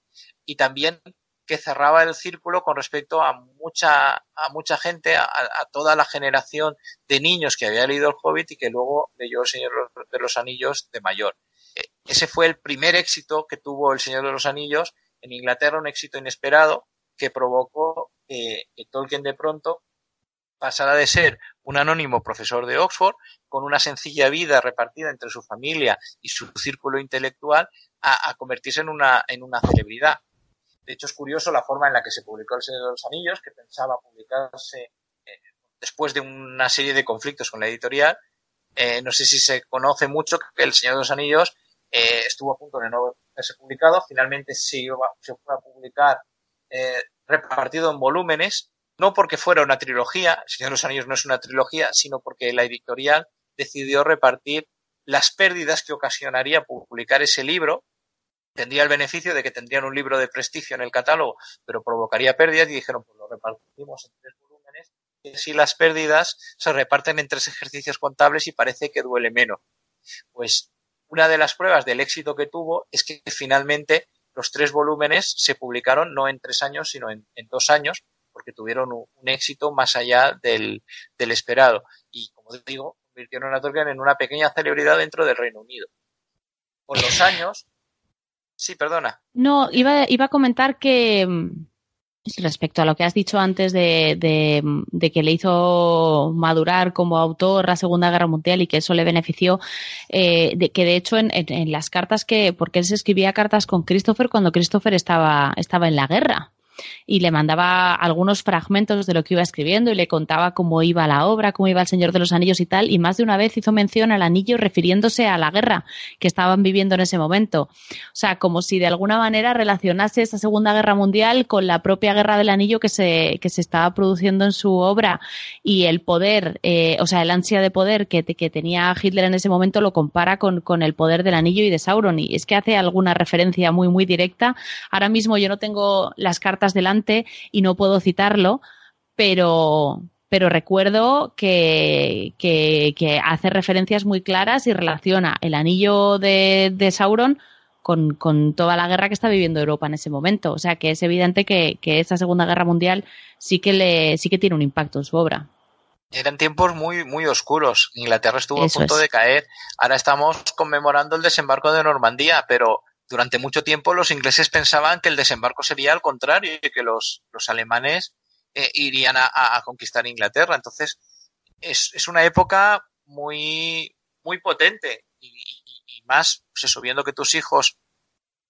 y también que cerraba el círculo con respecto a mucha, a mucha gente, a, toda la generación de niños que había leído el Hobbit y que luego leyó El Señor de los Anillos de mayor. E, ese fue el primer éxito que tuvo El Señor de los Anillos en Inglaterra, un éxito inesperado que provocó que Tolkien de pronto pasara de ser un anónimo profesor de Oxford con una sencilla vida repartida entre su familia y su círculo intelectual a, a convertirse en una, en una celebridad. De hecho, es curioso la forma en la que se publicó El Señor de los Anillos, que pensaba publicarse eh, después de una serie de conflictos con la editorial. Eh, no sé si se conoce mucho que El Señor de los Anillos eh, estuvo a punto de no ser publicado. Finalmente se, iba, fue a publicar repartido en volúmenes, no porque fuera una trilogía, El Señor de los Anillos no es una trilogía, sino porque la editorial decidió repartir las pérdidas que ocasionaría publicar ese libro tendría el beneficio de que tendrían un libro de prestigio en el catálogo, pero provocaría pérdidas y dijeron, pues lo repartimos en tres volúmenes y así las pérdidas se reparten en tres ejercicios contables y parece que duele menos. Pues una de las pruebas del éxito que tuvo es que finalmente los tres volúmenes se publicaron no en tres años, sino en, dos años, porque tuvieron un, éxito más allá del, esperado. Y como digo, convirtieron a Tolkien en una pequeña celebridad dentro del Reino Unido. Con los años, Sí, perdona. No, iba, iba a comentar que mm, respecto a lo que has dicho antes de, de, que le hizo madurar como autor la Segunda Guerra Mundial y que eso le benefició, eh, de, que de hecho en, en, las cartas que, porque él se escribía cartas con Christopher cuando Christopher estaba, estaba en la guerra. Y le mandaba algunos fragmentos de lo que iba escribiendo y le contaba cómo iba la obra, cómo iba el Señor de los Anillos y tal, y más de una vez hizo mención al anillo refiriéndose a la guerra que estaban viviendo en ese momento. O sea, como si de alguna manera relacionase esa Segunda Guerra Mundial con la propia guerra del anillo que se, que se estaba produciendo en su obra y el poder, eh, o sea, el ansia de poder que, que tenía Hitler en ese momento lo compara con, con el poder del anillo y de Sauron. Y es que hace alguna referencia muy, muy directa. Ahora mismo yo no tengo las cartas delante y no puedo citarlo, pero, pero recuerdo que, que, hace referencias muy claras y relaciona el anillo de, de Sauron con, con, toda la guerra que está viviendo Europa en ese momento. O sea que es evidente que, que esa Segunda Guerra Mundial sí que, le, sí que tiene un impacto en su obra. Eran tiempos muy, muy oscuros. Inglaterra estuvo a punto de caer. Ahora estamos conmemorando el desembarco de Normandía, pero durante mucho tiempo los ingleses pensaban que el desembarco sería al contrario y que los, los alemanes eh, irían a, conquistar Inglaterra. Entonces, es, es una época muy, muy potente y, más, pues eso, viendo que tus hijos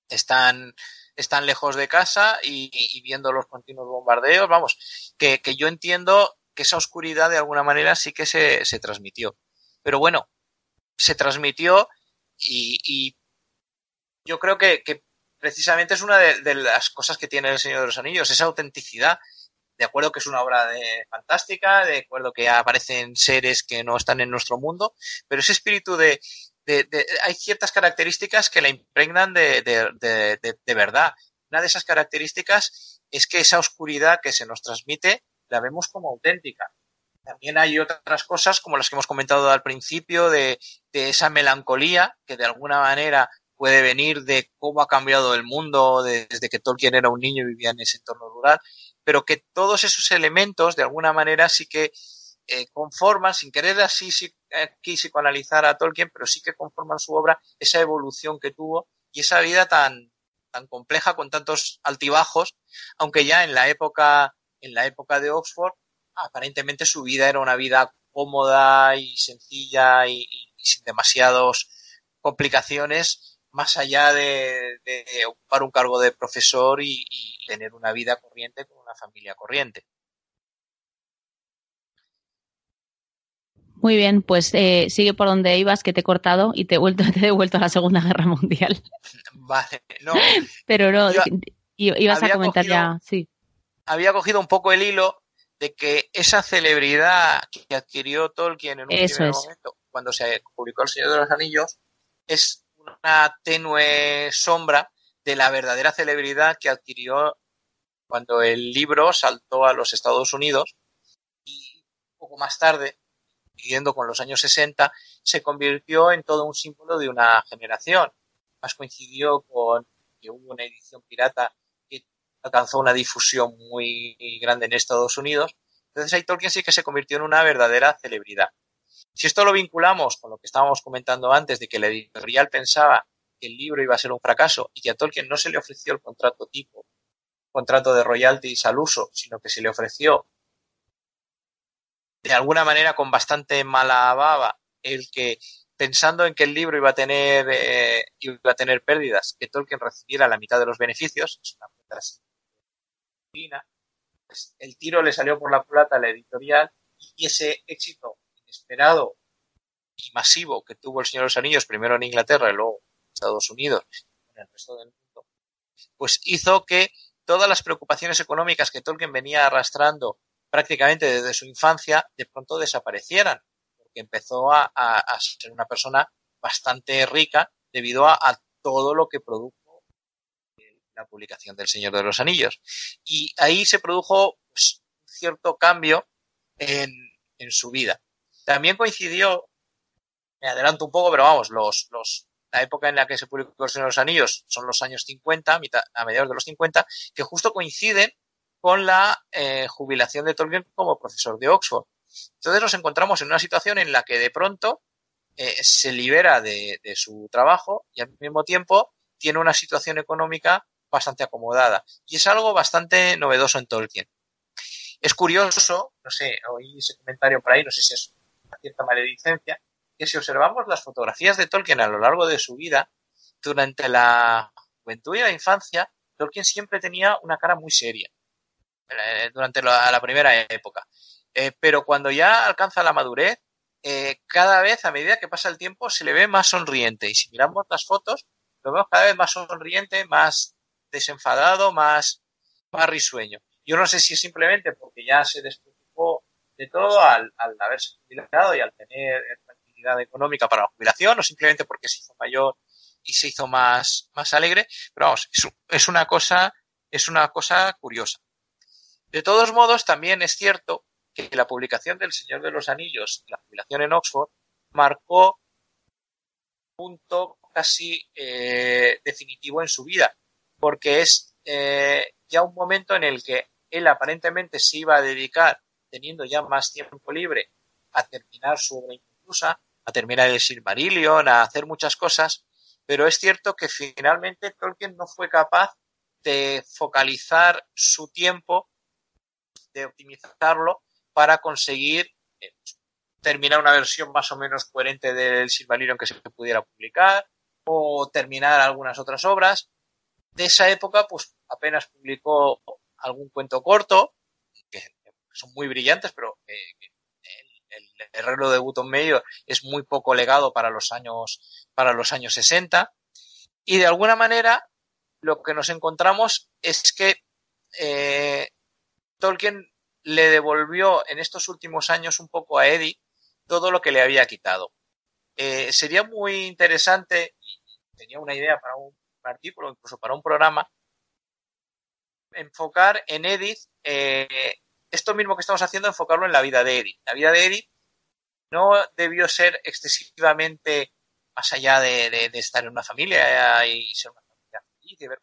están, están lejos de casa y, viendo los continuos bombardeos, vamos, que, que yo entiendo que esa oscuridad de alguna manera sí que se, se transmitió. Pero bueno, se transmitió y, yo creo que, precisamente es una de, las cosas que tiene El Señor de los Anillos, esa autenticidad. De acuerdo que es una obra de, fantástica, de acuerdo que aparecen seres que no están en nuestro mundo, pero ese espíritu de, hay ciertas características que la impregnan de, de, verdad. Una de esas características es que esa oscuridad que se nos transmite la vemos como auténtica. También hay otras cosas como las que hemos comentado al principio de, esa melancolía que de alguna manera puede venir de cómo ha cambiado el mundo desde que Tolkien era un niño y vivía en ese entorno rural, pero que todos esos elementos de alguna manera sí que eh, conforman, sin querer así aquí psicoanalizar a Tolkien, pero sí que conforman su obra esa evolución que tuvo y esa vida tan, tan compleja con tantos altibajos, aunque ya en la época en la época de Oxford, aparentemente su vida era una vida cómoda y sencilla y, sin demasiadas complicaciones, más allá de, ocupar un cargo de profesor y, tener una vida corriente con una familia corriente. Muy bien, pues eh, sigue por donde ibas, que te he cortado y te he, vuelto, te he devuelto a la Segunda Guerra Mundial. Vale, no. Pero no, ibas a comentar ya, sí había cogido un poco el hilo de que esa celebridad que adquirió Tolkien en un primer momento, cuando se publicó El Señor de los Anillos, es una tenue sombra de la verdadera celebridad que adquirió cuando el libro saltó a los Estados Unidos y poco más tarde, siguiendo con los años 60, se convirtió en todo un símbolo de una generación. Más coincidió con que hubo una edición pirata alcanzó una difusión muy grande en Estados Unidos. Entonces ahí Tolkien sí que se convirtió en una verdadera celebridad. Si esto lo vinculamos con lo que estábamos comentando antes de que la editorial pensaba que el libro iba a ser un fracaso y que a Tolkien no se le ofreció el contrato tipo, contrato de royalties al uso, sino que se le ofreció de alguna manera con bastante mala baba el que pensando en que el libro iba a tener eh, iba a tener pérdidas, que Tolkien recibiera la mitad de los beneficios, es una pues, el tiro le salió por la culata a la editorial y ese éxito inesperado y masivo que tuvo el Señor de los Anillos, primero en Inglaterra y luego en Estados Unidos en el resto del mundo, pues hizo que todas las preocupaciones económicas que Tolkien venía arrastrando prácticamente desde su infancia de pronto desaparecieran, porque empezó a, ser una persona bastante rica debido a todo lo que produjo la publicación del Señor de los Anillos. Y ahí se produjo pues, un cierto cambio en, su vida. También coincidió, me adelanto un poco, pero vamos, los, los, la época en la que se publicó El de los Anillos son los años 50, a mediados de los 50, que justo coinciden con la eh, jubilación de Tolkien como profesor de Oxford. Entonces nos encontramos en una situación en la que de pronto eh, se libera de, de, su trabajo y al mismo tiempo tiene una situación económica bastante acomodada. Y es algo bastante novedoso en Tolkien. Es curioso, no sé, oí ese comentario por ahí, no sé si es cierta maledicencia, que si observamos las fotografías de Tolkien a lo largo de su vida, durante la juventud y la infancia, Tolkien siempre tenía una cara muy seria eh, durante la, primera época. Eh, pero cuando ya alcanza la madurez, eh, cada vez, a medida que pasa el tiempo, se le ve más sonriente. Y si miramos las fotos, lo vemos cada vez más sonriente, más desenfadado, más, más risueño. Yo no sé si es simplemente porque ya se despreocupó de todo al, al haberse jubilado y al tener tranquilidad económica para la jubilación, o simplemente porque se hizo mayor y se hizo más, más alegre. Pero vamos, es, es una cosa, es una cosa curiosa. De todos modos, también es cierto que la publicación del Señor de los Anillos, la jubilación en Oxford, marcó un punto casi eh, definitivo en su vida, porque es eh, ya un momento en el que él aparentemente se iba a dedicar, teniendo ya más tiempo libre, a terminar su obra inconclusa, a terminar el Silmarillion, a hacer muchas cosas, pero es cierto que finalmente Tolkien no fue capaz de focalizar su tiempo, de optimizarlo para conseguir eh, terminar una versión más o menos coherente del Silmarillion que se pudiera publicar o terminar algunas otras obras. De esa época, pues apenas publicó algún cuento corto, son muy brillantes, pero el, el, de Button Medio es muy poco legado para los años, para los años 60. Y de alguna manera, lo que nos encontramos es que eh, Tolkien le devolvió en estos últimos años un poco a Eddie todo lo que le había quitado. Eh, sería muy interesante, y tenía una idea para un artículo, incluso para un programa, enfocar en Edith eh, esto mismo que estamos haciendo, enfocarlo en la vida de Edith. La vida de Edith no debió ser excesivamente más allá de, estar en una familia y ser una familia feliz y ver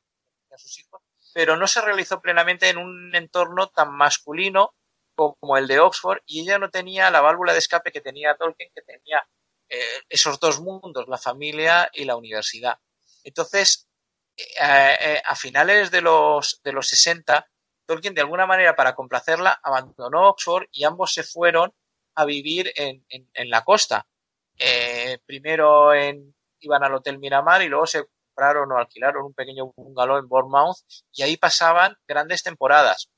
a sus hijos, pero no se realizó plenamente en un entorno tan masculino como el de Oxford y ella no tenía la válvula de escape que tenía Tolkien, que tenía eh, esos dos mundos, la familia y la universidad. Entonces, eh, eh, a finales de los, de los 60, Tolkien, de alguna manera, para complacerla, abandonó Oxford y ambos se fueron a vivir en, la costa. primero en, iban al Hotel Miramar y luego se compraron o alquilaron un pequeño bungalow en Bournemouth y ahí pasaban grandes temporadas.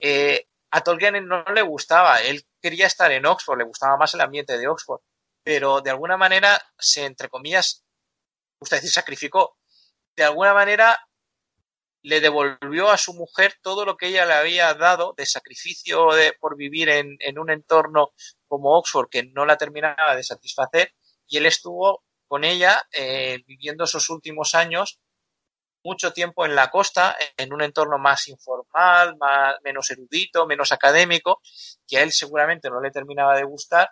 Eh, a Tolkien no le gustaba, él quería estar en Oxford, le gustaba más el ambiente de Oxford, pero de alguna manera se, entre comillas, gusta decir, sacrificó. De alguna manera le devolvió a su mujer todo lo que ella le había dado de sacrificio de, por vivir en, un entorno como Oxford que no la terminaba de satisfacer y él estuvo con ella eh, viviendo esos últimos años mucho tiempo en la costa, en un entorno más informal, más, menos erudito, menos académico, que a él seguramente no le terminaba de gustar,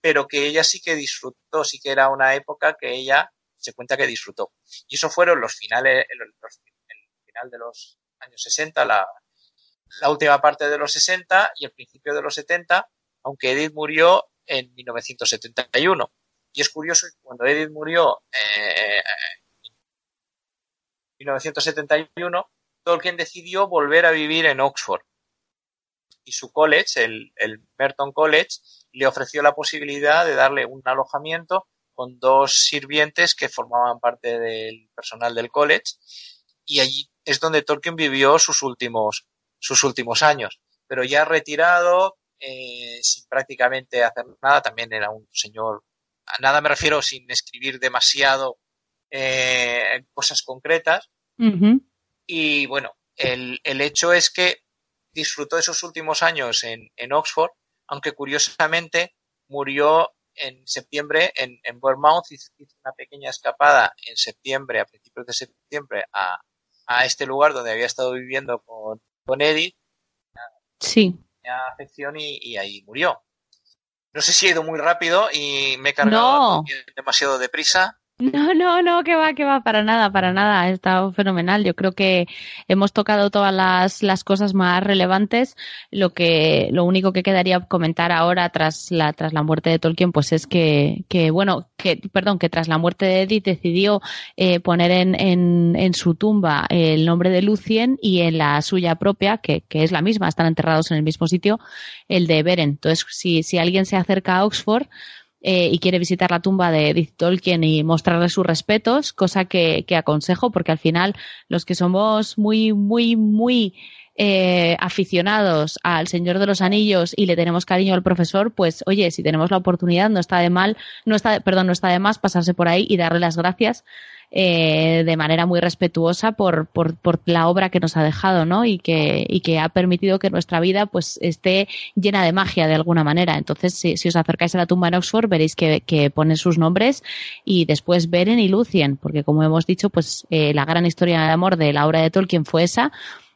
pero que ella sí que disfrutó, sí que era una época que ella se cuenta que disfrutó. Y eso fueron los finales, final de los años 60, la, la última parte de los 60 y el principio de los 70, aunque Edith murió en 1971. Y es curioso que cuando Edith murió eh, en 1971, Tolkien decidió volver a vivir en Oxford. Y su college, el, el Merton College, le ofreció la posibilidad de darle un alojamiento con dos sirvientes que formaban parte del personal del college. Y allí es donde Tolkien vivió sus últimos, sus últimos años. Pero ya retirado, eh, sin prácticamente hacer nada, también era un señor nada me refiero sin escribir demasiado eh, cosas concretas. Y bueno, el, el, hecho es que disfrutó de esos últimos años en, en Oxford, aunque curiosamente murió en septiembre en, en Bournemouth, hizo una pequeña escapada en septiembre, a principios de septiembre, a, a este lugar donde había estado viviendo con, con Edith. Sí. Afección y, y ahí murió. No sé si he ido muy rápido y me he cargado demasiado deprisa. No, no, no, que va, que va, para nada, para nada. Ha estado fenomenal. Yo creo que hemos tocado todas las, las cosas más relevantes. Lo que, lo único que quedaría comentar ahora tras la, tras la muerte de Tolkien, pues es que, que bueno, que, perdón, que tras la muerte de Edith decidió eh, poner en, en, en, su tumba el nombre de Lucien y en la suya propia, que, que es la misma, están enterrados en el mismo sitio, el de Beren. Entonces, si, si alguien se acerca a Oxford, eh, y quiere visitar la tumba de Edith Tolkien y mostrarle sus respetos, cosa que, que aconsejo porque al final los que somos muy, muy, muy eh, aficionados al Señor de los Anillos y le tenemos cariño al profesor, pues oye, si tenemos la oportunidad, no está de mal, no está, perdón, no está de más pasarse por ahí y darle las gracias eh, de manera muy respetuosa por, por, la obra que nos ha dejado, ¿no? Y que, y que ha permitido que nuestra vida pues esté llena de magia de alguna manera. Entonces, si, si os acercáis a la tumba en Oxford, veréis que, que ponen sus nombres y después Beren y Lucien, porque como hemos dicho, pues eh, la gran historia de amor de la obra de Tolkien fue esa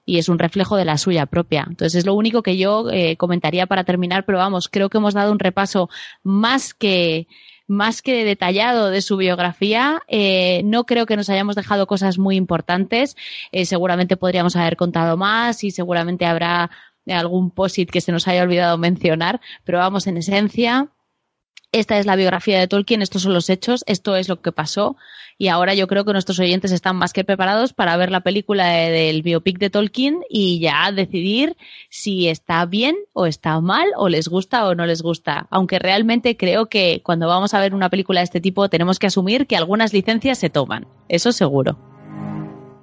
y es un reflejo de la suya propia. Entonces es lo único que yo eh, comentaría para terminar, pero vamos, creo que hemos dado un repaso más que más que detallado de su biografía. Eh, no creo que nos hayamos dejado cosas muy importantes. Eh, seguramente podríamos haber contado más y seguramente habrá algún posit que se nos haya olvidado mencionar, pero vamos, en esencia, esta es la biografía de Tolkien, estos son los hechos, esto es lo que pasó y ahora yo creo que nuestros oyentes están más que preparados para ver la película del biopic de Tolkien y ya decidir si está bien o está mal o les gusta o no les gusta. Aunque realmente creo que cuando vamos a ver una película de este tipo tenemos que asumir que algunas licencias se toman, eso seguro.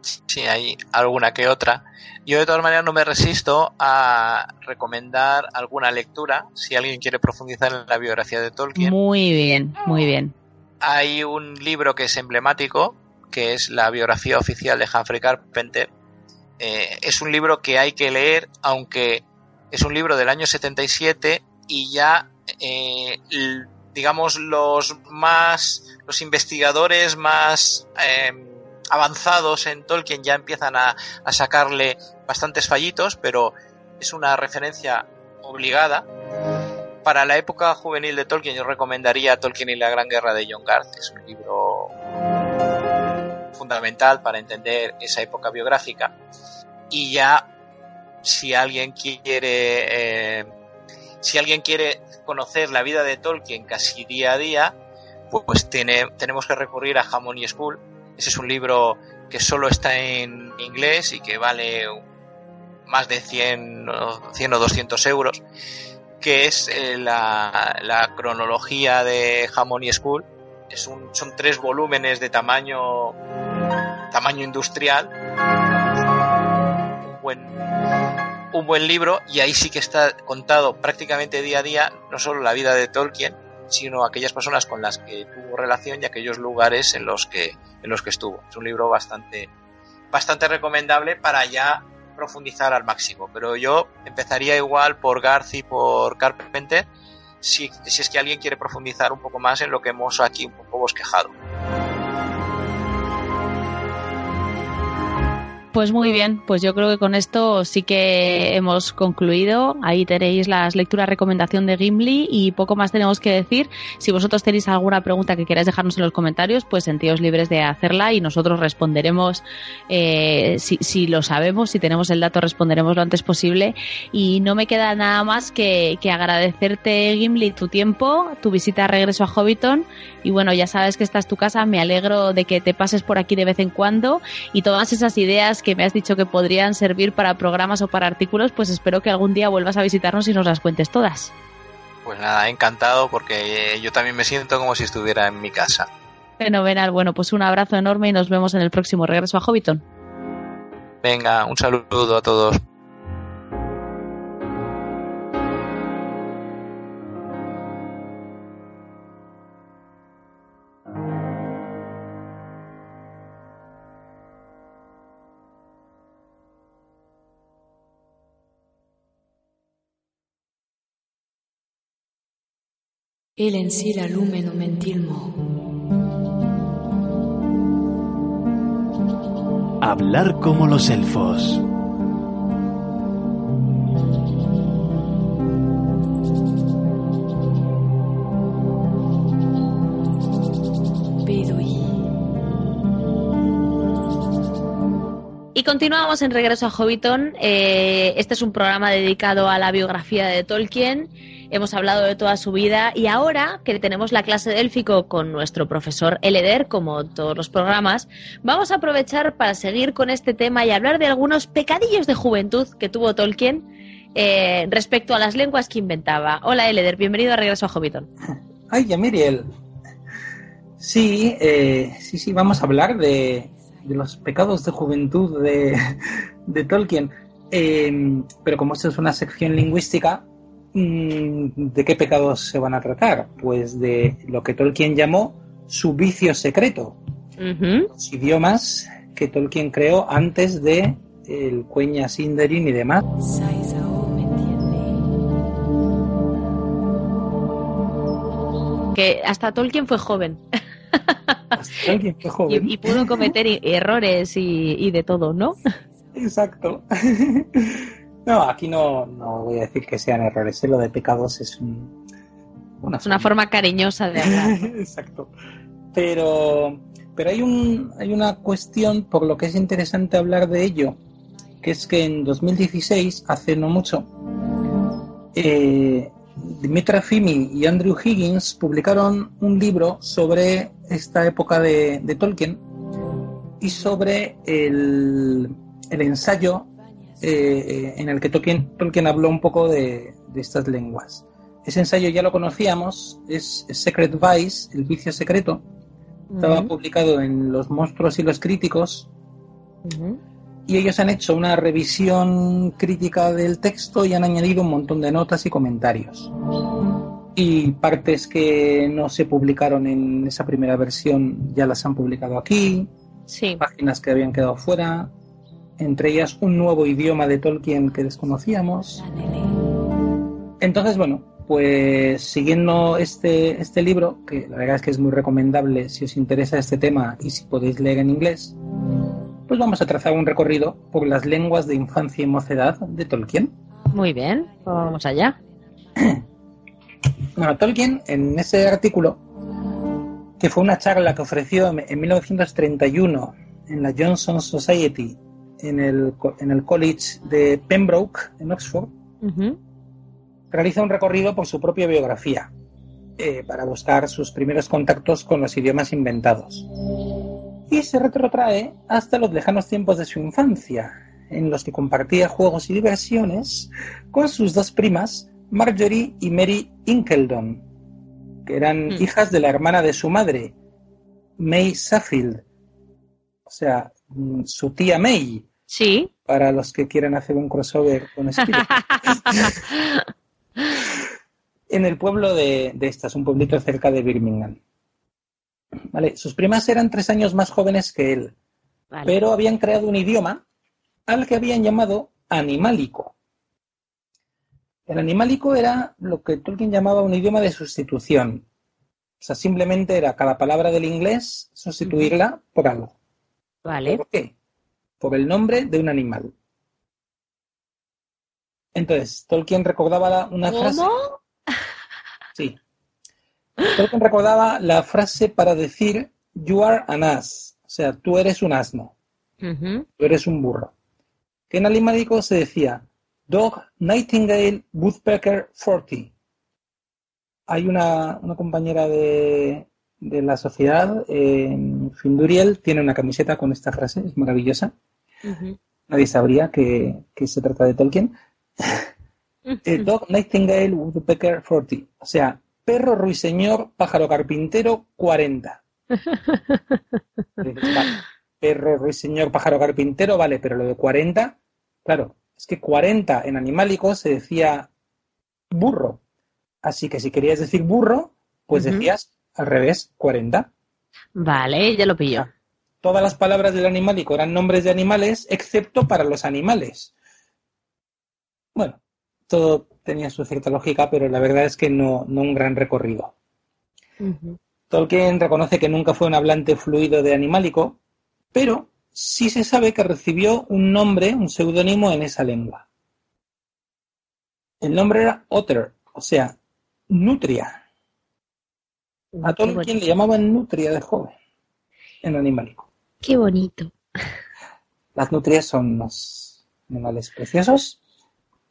Sí, hay alguna que otra. Yo de todas maneras no me resisto a recomendar alguna lectura si alguien quiere profundizar en la biografía de Tolkien. Muy bien, muy bien. Hay un libro que es emblemático, que es la biografía oficial de Humphrey Carpenter. Eh, es un libro que hay que leer, aunque es un libro del año 77 y ya, eh, digamos, los más, los investigadores más em, avanzados en Tolkien ya empiezan a, sacarle bastantes fallitos, pero es una referencia obligada. Para la época juvenil de Tolkien yo recomendaría Tolkien y la Gran Guerra de John Garth, es un libro fundamental para entender esa época biográfica. Y ya si alguien quiere eh, si alguien quiere conocer la vida de Tolkien casi día a día, pues tiene, tenemos que recurrir a Hammond School, ese es un libro que solo está en inglés y que vale más de 100, 100 o 200 euros, que es eh, la, cronología de Hammond School. Es un, son tres volúmenes de tamaño, tamaño industrial. Un buen, un buen libro y ahí sí que está contado prácticamente día a día no solo la vida de Tolkien, sino aquellas personas con las que tuvo relación y aquellos lugares en los que, en los que estuvo. Es un libro bastante, bastante recomendable para ya profundizar al máximo. Pero yo empezaría igual por Garth y por Carpenter, si, si es que alguien quiere profundizar un poco más en lo que hemos aquí un poco bosquejado. Pues muy bien, pues yo creo que con esto sí que hemos concluido. Ahí tenéis las lecturas recomendación de Gimli y poco más tenemos que decir. Si vosotros tenéis alguna pregunta que queráis dejarnos en los comentarios, pues sentíos libres de hacerla y nosotros responderemos eh, si, si, lo sabemos, si tenemos el dato, responderemos lo antes posible. Y no me queda nada más que, que agradecerte, Gimli, tu tiempo, tu visita a regreso a Hobbiton. Y bueno, ya sabes que esta es tu casa, me alegro de que te pases por aquí de vez en cuando y todas esas ideas que me has dicho que podrían servir para programas o para artículos, pues espero que algún día vuelvas a visitarnos y nos las cuentes todas. Pues nada, encantado porque yo también me siento como si estuviera en mi casa. Fenomenal, bueno, pues un abrazo enorme y nos vemos en el próximo regreso a Hobbiton. Venga, un saludo a todos. El en sí la lumeno mentilmo. Hablar como los elfos. Y continuamos en Regreso a Hobbiton. Eh, este es un programa dedicado a la biografía de Tolkien hemos hablado de toda su vida y ahora que tenemos la clase de élfico con nuestro profesor Eleder, como todos los programas, vamos a aprovechar para seguir con este tema y hablar de algunos pecadillos de juventud que tuvo Tolkien eh, respecto a las lenguas que inventaba. Hola Eleder, bienvenido a Regreso a Hobbiton. Ay, Miriel. Sí, eh, sí, sí, vamos a hablar de, los pecados de juventud de, Tolkien. Em, pero como esto es una sección lingüística, ¿de qué pecados se van a tratar? Pues de lo que Tolkien llamó su vicio secreto. Los idiomas que Tolkien creó antes de el Cueña Sindarin y demás. Que hasta Tolkien fue joven. Hasta Tolkien fue joven. Y, pudo cometer errores y, de todo, ¿no? Exacto. No, aquí no, no voy a decir que sean errores. ¿eh? Lo de pecados es una, es una forma cariñosa de hablar. Exacto. Pero, pero hay, un, hay una cuestión por lo que es interesante hablar de ello, que es que en 2016, hace no mucho, eh, Dimitra Fimi y Andrew Higgins publicaron un libro sobre esta época de, Tolkien y sobre el, ensayo eh, en el que Tolkien, Tolkien, habló un poco de, estas lenguas. Ese ensayo ya lo conocíamos, es Secret Vice, el vicio secreto. Estaba publicado en Los monstruos y los críticos y ellos han hecho una revisión crítica del texto y han añadido un montón de notas y comentarios. Y partes que no se publicaron en esa primera versión ya las han publicado aquí. Sí. Páginas que habían quedado fuera. Entre ellas un nuevo idioma de Tolkien que desconocíamos. Entonces, bueno, pues siguiendo este, este libro, que la verdad es que es muy recomendable si os interesa este tema y si podéis leer en inglés, pues vamos a trazar un recorrido por las lenguas de infancia y mocedad de Tolkien. Muy bien, pues vamos allá. Bueno, Tolkien, en ese artículo, que fue una charla que ofreció en 1931 en la Johnson Society, en el, en el College de Pembroke, en Oxford, realiza un recorrido por su propia biografía, eh, para buscar sus primeros contactos con los idiomas inventados y se retrotrae hasta los lejanos tiempos de su infancia, en los que compartía juegos y diversiones con sus dos primas, Marjorie y Mary Inkeldon, que eran hmm. hijas de la hermana de su madre, May Saffield, o sea, mm, su tía May. Sí. Para los que quieran hacer un crossover con Spielberg. en el pueblo de, de estas, un pueblito cerca de Birmingham. ¿vale? Sus primas eran tres años más jóvenes que él, pero habían creado un idioma al que habían llamado animálico. El animálico era lo que Tolkien llamaba un idioma de sustitución. O sea, simplemente era cada palabra del inglés sustituirla por algo. Vale. ¿Por qué? Por el nombre de un animal. Entonces, Tolkien recordaba una frase. Sí. Tolkien recordaba la frase para decir you are an ass, o sea, tú eres un asno, tú eres un burro. Que en alemánico se decía dog, nightingale, woodpecker, forty. Hay una, compañera de, la sociedad, en Finduriel, tiene una camiseta con esta frase, es maravillosa. Nadie sabría que, se trata de Tolkien. Eh, dog, Nightingale, Woodpecker, forty. O sea, perro ruiseñor, pájaro carpintero, 40. perro ruiseñor, pájaro carpintero, vale, pero lo de 40, claro, es que 40 en animálico se decía burro. Así que si querías decir burro, pues decías al revés, 40. Vale, ya lo pillo. Todas las palabras del animálico eran nombres de animales, excepto para los animales. Bueno, todo tenía su cierta lógica, pero la verdad es que no, un gran recorrido. Tolkien reconoce que nunca fue un hablante fluido de animálico, pero sí se sabe que recibió un nombre, un seudónimo en esa lengua. El nombre era Otter, o sea, Nutria. A Tolkien le llamaban Nutria de joven, en animálico. Qué bonito. Las nutrias son los animales preciosos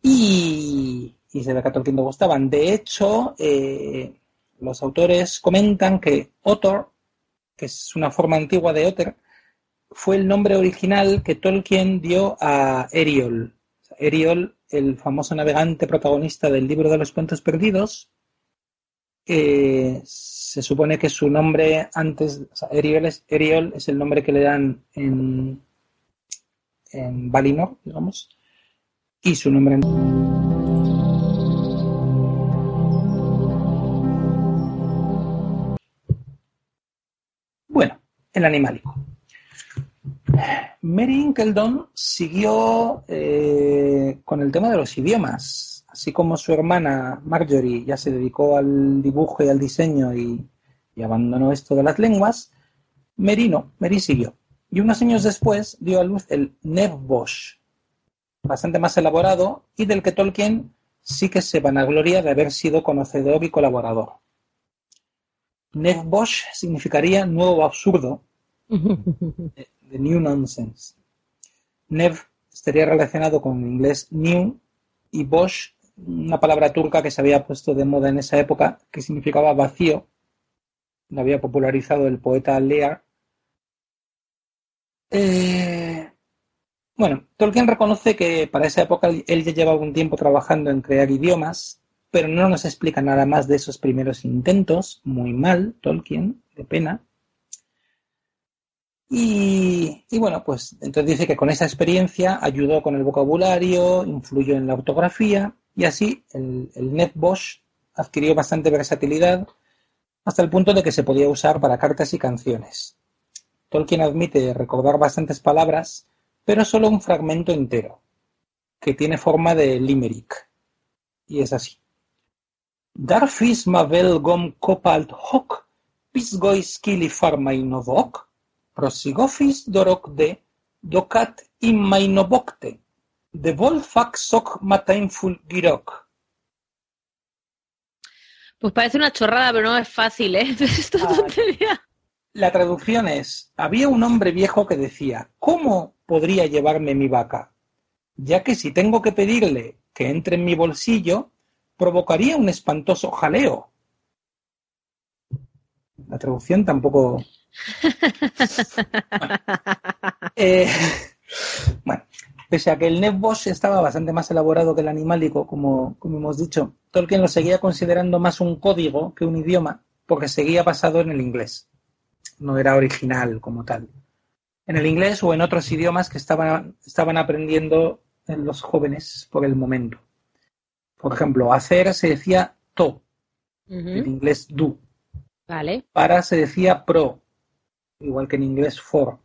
y y se ve que a Tolkien le gustaban. De hecho, eh, los autores comentan que Otter, que es una forma antigua de Otter, fue el nombre original que Tolkien dio a Eriol. Eriol, el famoso navegante protagonista del libro de los cuentos perdidos, se supone que su nombre antes, o Eriol es, el nombre que le dan en, en Valinor, digamos, y su nombre en... Bueno, el animálico. Mary Inkeldon siguió eh, con el tema de los idiomas así como su hermana Marjorie ya se dedicó al dibujo y al diseño y, abandonó esto de las lenguas, Merino, Meri siguió. Y unos años después dio a luz el Nevbosh, bastante más elaborado y del que Tolkien sí que se vanagloria de haber sido conocedor y colaborador. Nevbosh significaría nuevo absurdo, de new nonsense. Nev estaría relacionado con el inglés new y Bosch una palabra turca que se había puesto de moda en esa época, que significaba vacío, lo había popularizado el poeta Lear. Eh, bueno, Tolkien reconoce que para esa época él ya llevaba un tiempo trabajando en crear idiomas, pero no nos explica nada más de esos primeros intentos, muy mal, Tolkien, de pena. Y, y, bueno, pues entonces dice que con esa experiencia ayudó con el vocabulario, influyó en la ortografía y así el, el NetBosch adquirió bastante versatilidad hasta el punto de que se podía usar para cartas y canciones. Tolkien admite recordar bastantes palabras, pero solo un fragmento entero, que tiene forma de limerick. Y es así. Darfis mavel gom kopalt hok, pisgois kili farmainovok, prosigofis dorok de, dokat immainobokte, de Volfak Sok Matainful Girok. Pues parece una chorrada, pero no es fácil, ¿eh? Ah, la traducción es, había un hombre viejo que decía, ¿cómo podría llevarme mi vaca? Ya que si tengo que pedirle que entre en mi bolsillo, provocaría un espantoso jaleo. La traducción tampoco... Eh, bueno, Pese a que el NetBoss estaba bastante más elaborado que el animálico, como, como hemos dicho, Tolkien lo seguía considerando más un código que un idioma, porque seguía basado en el inglés. No era original como tal. En el inglés o en otros idiomas que estaban, estaban aprendiendo los jóvenes por el momento. Por ejemplo, hacer se decía to, en inglés do. Vale. Para se decía pro, igual que en inglés for.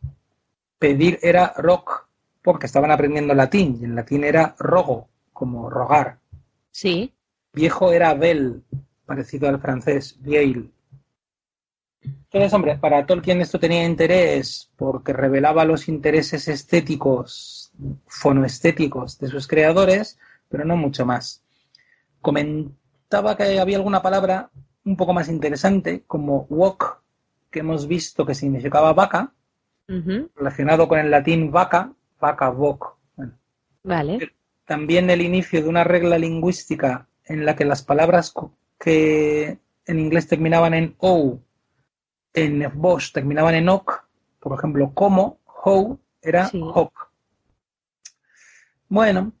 Pedir era rock, porque estaban aprendiendo latín y en latín era rogo, como rogar. Sí. Viejo era bel, parecido al francés, vieil. Entonces, hombre, para Tolkien esto tenía interés porque revelaba los intereses estéticos, fonoestéticos de sus creadores, pero no mucho más. Comentaba que había alguna palabra un poco más interesante, como wok, que hemos visto que significaba vaca, relacionado con el latín vaca, vaca, boc. vale. También el inicio de una regla lingüística en la que las palabras que en inglés terminaban en o, en Bosch terminaban en ok, por ejemplo, como, how, era sí. Bueno,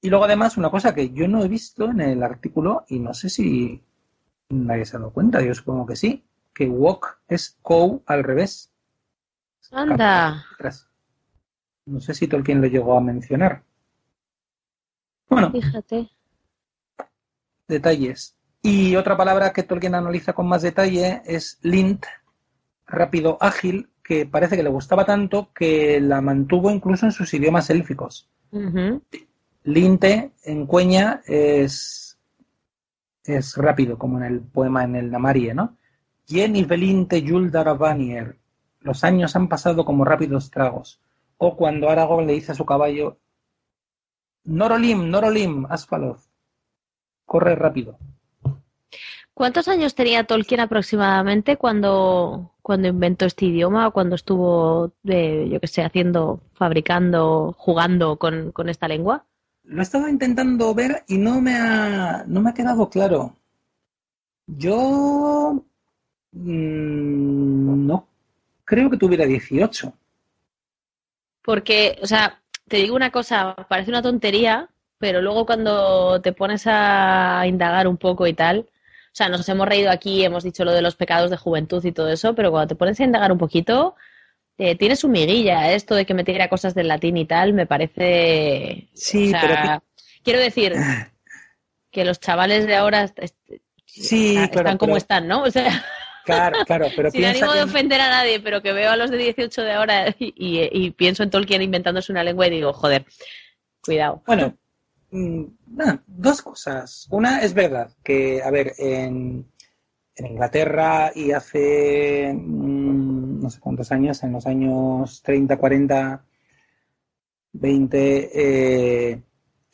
y luego además una cosa que yo no he visto en el artículo y no sé si nadie se ha dado cuenta, yo supongo que sí, que walk es cow al revés. Anda. No sé si Tolkien lo llegó a mencionar. Bueno. Fíjate. Detalles. Y otra palabra que Tolkien analiza con más detalle es lint, rápido, ágil, que parece que le gustaba tanto que la mantuvo incluso en sus idiomas élficos. Linte en cueña es, es rápido, como en el poema en el Namarie, ¿no? Jenny Velinte Yuldaravanier. Los años han pasado como rápidos tragos o cuando Aragorn le dice a su caballo, Norolim, Norolim, Asfaloth, corre rápido. ¿Cuántos años tenía Tolkien aproximadamente cuando, cuando inventó este idioma o cuando estuvo, eh, yo qué sé, haciendo, fabricando, jugando con, esta lengua? Lo he estado intentando ver y no me ha, no me ha quedado claro. Yo mm, no creo que tuviera 18. Porque, o sea, te digo una cosa, parece una tontería, pero luego cuando te pones a indagar un poco y tal, o sea, nos hemos reído aquí, hemos dicho lo de los pecados de juventud y todo eso, pero cuando te pones a indagar un poquito, eh, tiene su miguilla. Esto de que me tira cosas del latín y tal, me parece. Sí, pero. Quiero decir que los chavales de ahora sí, están como están, ¿no? O sea. Claro, claro, pero Sin ánimo de ofender a nadie, pero que veo a los de 18 de ahora y, pienso en Tolkien inventándose una lengua y digo, joder, cuidado. Bueno, mm, dos cosas. Una es verdad que, a ver, en, Inglaterra y hace mm, no sé cuántos años, en los años 30, 40, 20, eh,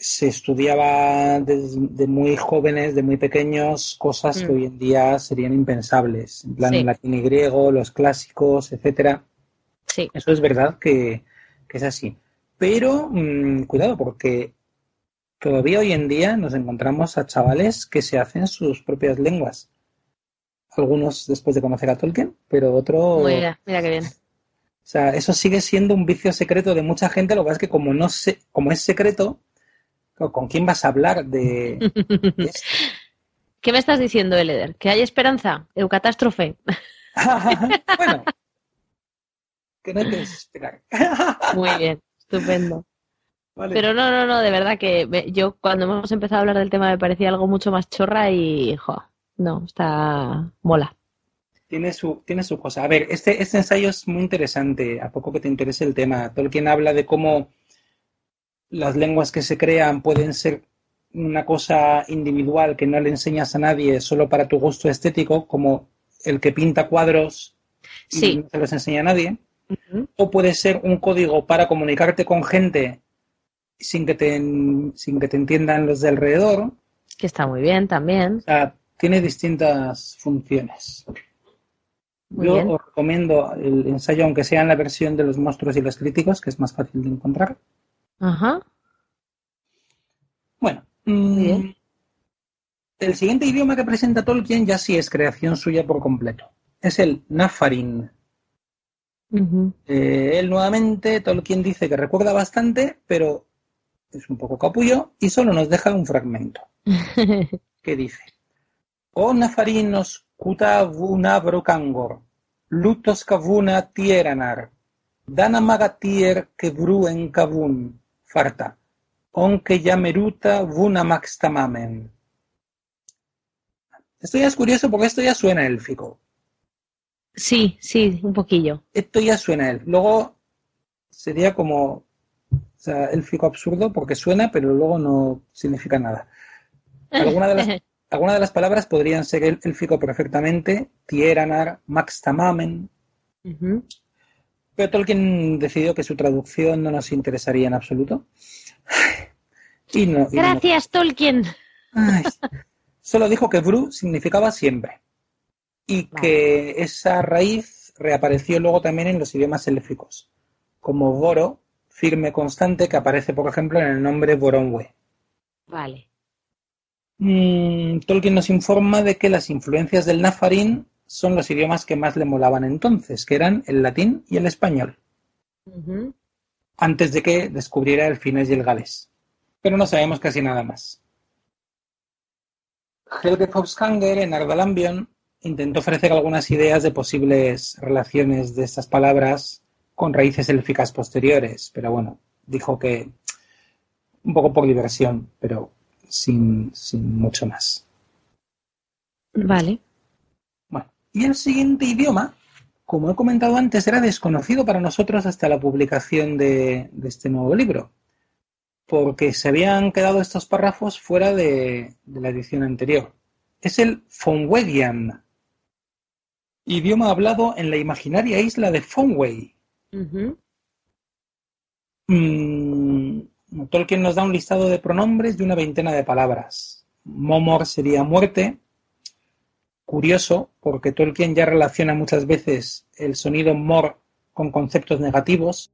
se estudiaba de muy jóvenes, de muy pequeños, cosas que mm. hoy en día serían impensables, en plan latín y griego, los clásicos, etcétera. Sí. Eso es verdad que, es así. Pero mm, cuidado, porque todavía hoy en día nos encontramos a chavales que se hacen sus propias lenguas. Algunos después de conocer a Tolkien, pero otros. Mira, mira qué bien. O sea, eso sigue siendo un vicio secreto de mucha gente. Lo que pasa es que como no sé, como es secreto, ¿Con quién vas a hablar de, ¿Qué me estás diciendo, Eleder? ¿Que hay esperanza? ¿Eucatástrofe? bueno, que no hay que desesperar. Muy bien, estupendo. Pero no, no, no, de verdad que yo cuando hemos empezado a hablar del tema me parecía algo mucho más chorra y, jo, no, está mola. Tiene su, tiene su cosa. A ver, este, este ensayo es muy interesante, a poco que te interese el tema. Tolkien habla de cómo las lenguas que se crean pueden ser una cosa individual que no le enseñas a nadie solo para tu gusto estético, como el que pinta cuadros y no se los enseña a nadie. O puede ser un código para comunicarte con gente sin que te, sin que te entiendan los de alrededor. Que está muy bien también. O sea, tiene distintas funciones. Yo os recomiendo el ensayo, aunque sea en la versión de los monstruos y los críticos, que es más fácil de encontrar. Ajá. Bueno, mm, el siguiente idioma que presenta Tolkien ya sí es creación suya por completo. Es el Nafarin. Eh, él nuevamente, Tolkien dice que recuerda bastante, pero es un poco capullo y solo nos deja un fragmento. ¿Qué dice? O Nafarin nos kuta vuna brokangor, lutos kavuna tieranar, dana magatier que bruen kavun, farta, aunque yameruta vuna maxtamamen. Esto ya es curioso porque esto ya suena élfico. Sí, sí, un poquillo. Esto ya suena élfico. Luego sería como o sea, élfico absurdo porque suena, pero luego no significa nada. Algunas de las, alguna de las palabras podrían ser élfico perfectamente, Tieranar, Maxtamamen. Pero Tolkien decidió que su traducción no nos interesaría en absoluto. Y no, Gracias, Tolkien. solo dijo que Bru significaba siempre. Y que esa raíz reapareció luego también en los idiomas élficos, como Boro, firme constante, que aparece, por ejemplo, en el nombre Boronwe. Vale. Mm, Tolkien nos informa de que las influencias del Nafarín son los idiomas que más le molaban entonces, que eran el latín y el español. Antes de que descubriera el finés y el galés. Pero no sabemos casi nada más. Helge Faushanger en Ardalambion intentó ofrecer algunas ideas de posibles relaciones de estas palabras con raíces élficas posteriores, pero bueno, dijo que un poco por diversión, pero sin, sin mucho más. Vale. Y el siguiente idioma, como he comentado antes, era desconocido para nosotros hasta la publicación de, este nuevo libro, porque se habían quedado estos párrafos fuera de, la edición anterior. Es el Fonwedian, idioma hablado en la imaginaria isla de Fonway. Mm, Tolkien nos da un listado de pronombres de una veintena de palabras. Momor sería muerte, curioso porque Tolkien ya relaciona muchas veces el sonido mor con conceptos negativos.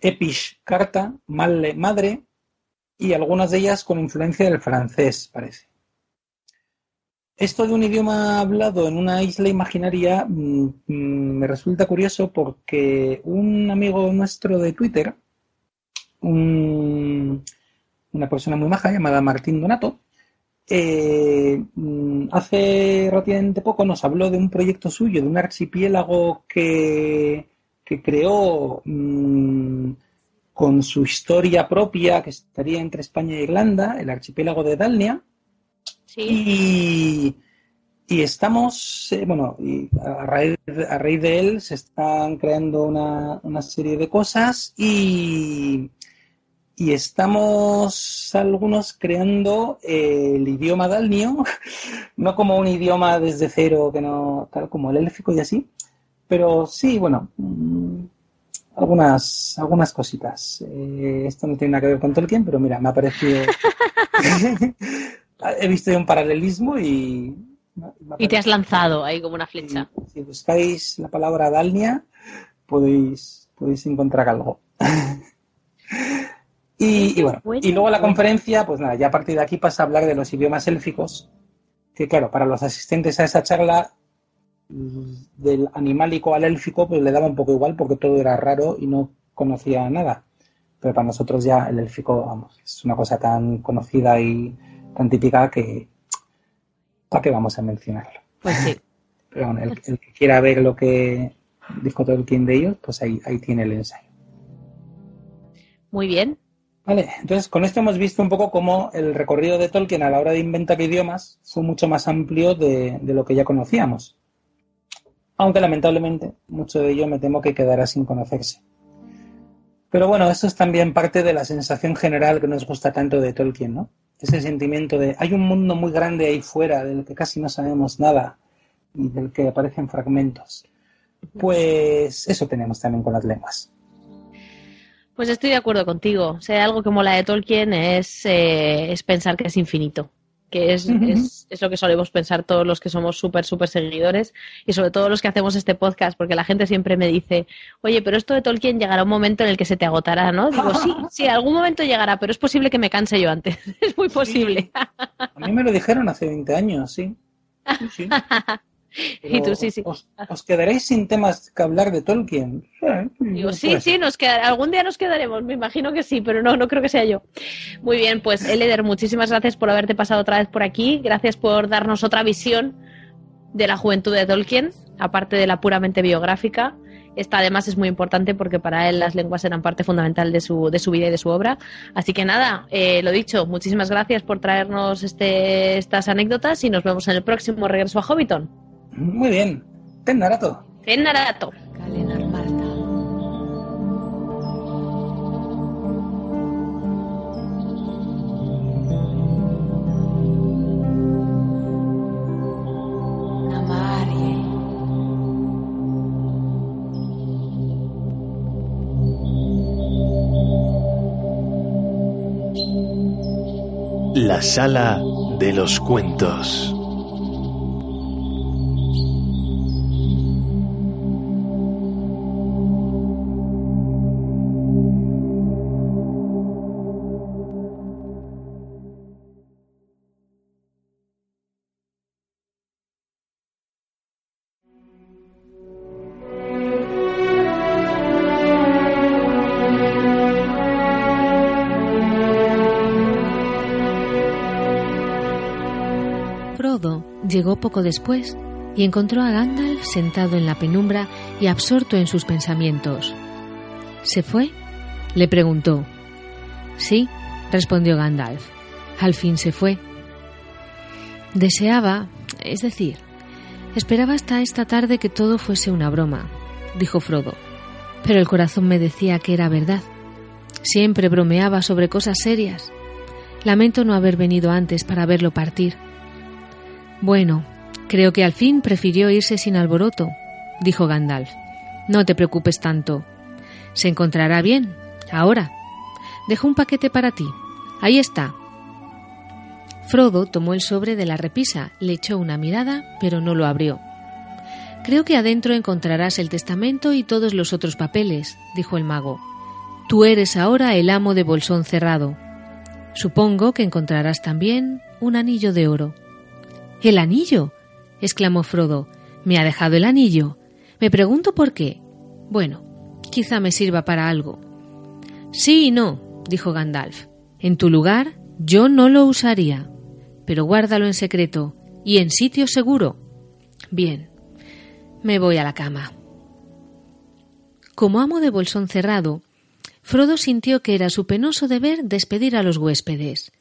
Epish, carta, malle, madre, y algunas de ellas con influencia del francés, parece. Esto de un idioma hablado en una isla imaginaria mm, mm, me resulta curioso porque un amigo nuestro de Twitter, un una persona muy maja llamada Martín Donato, eh, mm, hace relativamente poco nos habló de un proyecto suyo, de un archipiélago que, que creó mm, con su historia propia, que estaría entre España e Irlanda, el archipiélago de Dalnia. Y, y, estamos, eh, bueno, y a, raíz, a raíz de él se están creando una, una serie de cosas y, y estamos algunos creando eh, el idioma dalnio, no como un idioma desde cero, que no, tal como el élfico y así, pero sí, bueno, mm, algunas, algunas cositas. Eh, esto no tiene nada que ver con Tolkien, pero mira, me ha parecido... He visto un paralelismo y... Y te has lanzado ahí como una flecha. Si, buscáis la palabra Dalnia, podéis, podéis encontrar algo. Y, bueno, y luego la conferencia, pues nada, ya a partir de aquí pasa a hablar de los idiomas élficos, que claro, para los asistentes a esa charla del animálico al élfico, pues le daba un poco igual porque todo era raro y no conocía nada. Pero para nosotros ya el élfico, vamos, es una cosa tan conocida y tan típica que ¿para qué vamos a mencionarlo? Pues sí. Pero bueno, el, que quiera ver lo que dijo Tolkien de ellos, pues ahí, ahí tiene el ensayo. Muy bien. Vale, entonces con esto hemos visto un poco cómo el recorrido de Tolkien a la hora de inventar idiomas fue mucho más amplio de, de lo que ya conocíamos aunque lamentablemente mucho de ello me temo que quedará sin conocerse. Pero bueno, esto es también parte de la sensación general que nos gusta tanto de Tolkien, ¿no? Ese sentimiento de hay un mundo muy grande ahí fuera del que casi no sabemos nada y del que aparecen fragmentos. Pues eso tenemos también con las lenguas. Pues estoy de acuerdo contigo. O sea, algo que mola de Tolkien es, eh, es pensar que es infinito que es, es, lo que solemos pensar todos los que somos súper, súper seguidores y sobre todo los que hacemos este podcast, porque la gente siempre me dice, oye, pero esto de Tolkien llegará un momento en el que se te agotará, ¿no? Digo, sí, sí, algún momento llegará, pero es posible que me canse yo antes, es muy posible. A mí me lo dijeron hace 20 años, sí. sí, y tú sí, sí. Os, quedaréis sin temas que hablar de Tolkien. Digo, sí, sí, nos queda, algún día nos quedaremos, me imagino que sí, pero no, no creo que sea yo. Muy bien, pues Eleder, muchísimas gracias por haberte pasado otra vez por aquí, gracias por darnos otra visión de la juventud de Tolkien, aparte de la puramente biográfica. Esta además es muy importante porque para él las lenguas eran parte fundamental de su, de su vida y de su obra. Así que nada, eh, lo dicho, muchísimas gracias por traernos este, estas anécdotas y nos vemos en el próximo regreso a Hobbiton. Muy bien. Ten Narato. Ten Narato. La sala de los cuentos. Llegó poco después y encontró a Gandalf sentado en la penumbra y absorto en sus pensamientos. ¿Se fue? le preguntó. Sí, respondió Gandalf. Al fin se fue. Deseaba, es decir, esperaba hasta esta tarde que todo fuese una broma, dijo Frodo. Pero el corazón me decía que era verdad. Siempre bromeaba sobre cosas serias. Lamento no haber venido antes para verlo partir. Bueno, creo que al fin prefirió irse sin alboroto, dijo Gandalf. No te preocupes tanto. Se encontrará bien. Ahora. Dejo un paquete para ti. Ahí está. Frodo tomó el sobre de la repisa, le echó una mirada, pero no lo abrió. Creo que adentro encontrarás el testamento y todos los otros papeles, dijo el mago. Tú eres ahora el amo de Bolsón Cerrado. Supongo que encontrarás también un anillo de oro. El anillo. exclamó Frodo. Me ha dejado el anillo. Me pregunto por qué. Bueno, quizá me sirva para algo. Sí y no, dijo Gandalf. En tu lugar, yo no lo usaría, pero guárdalo en secreto y en sitio seguro. Bien, me voy a la cama. Como amo de bolsón cerrado, Frodo sintió que era su penoso deber despedir a los huéspedes.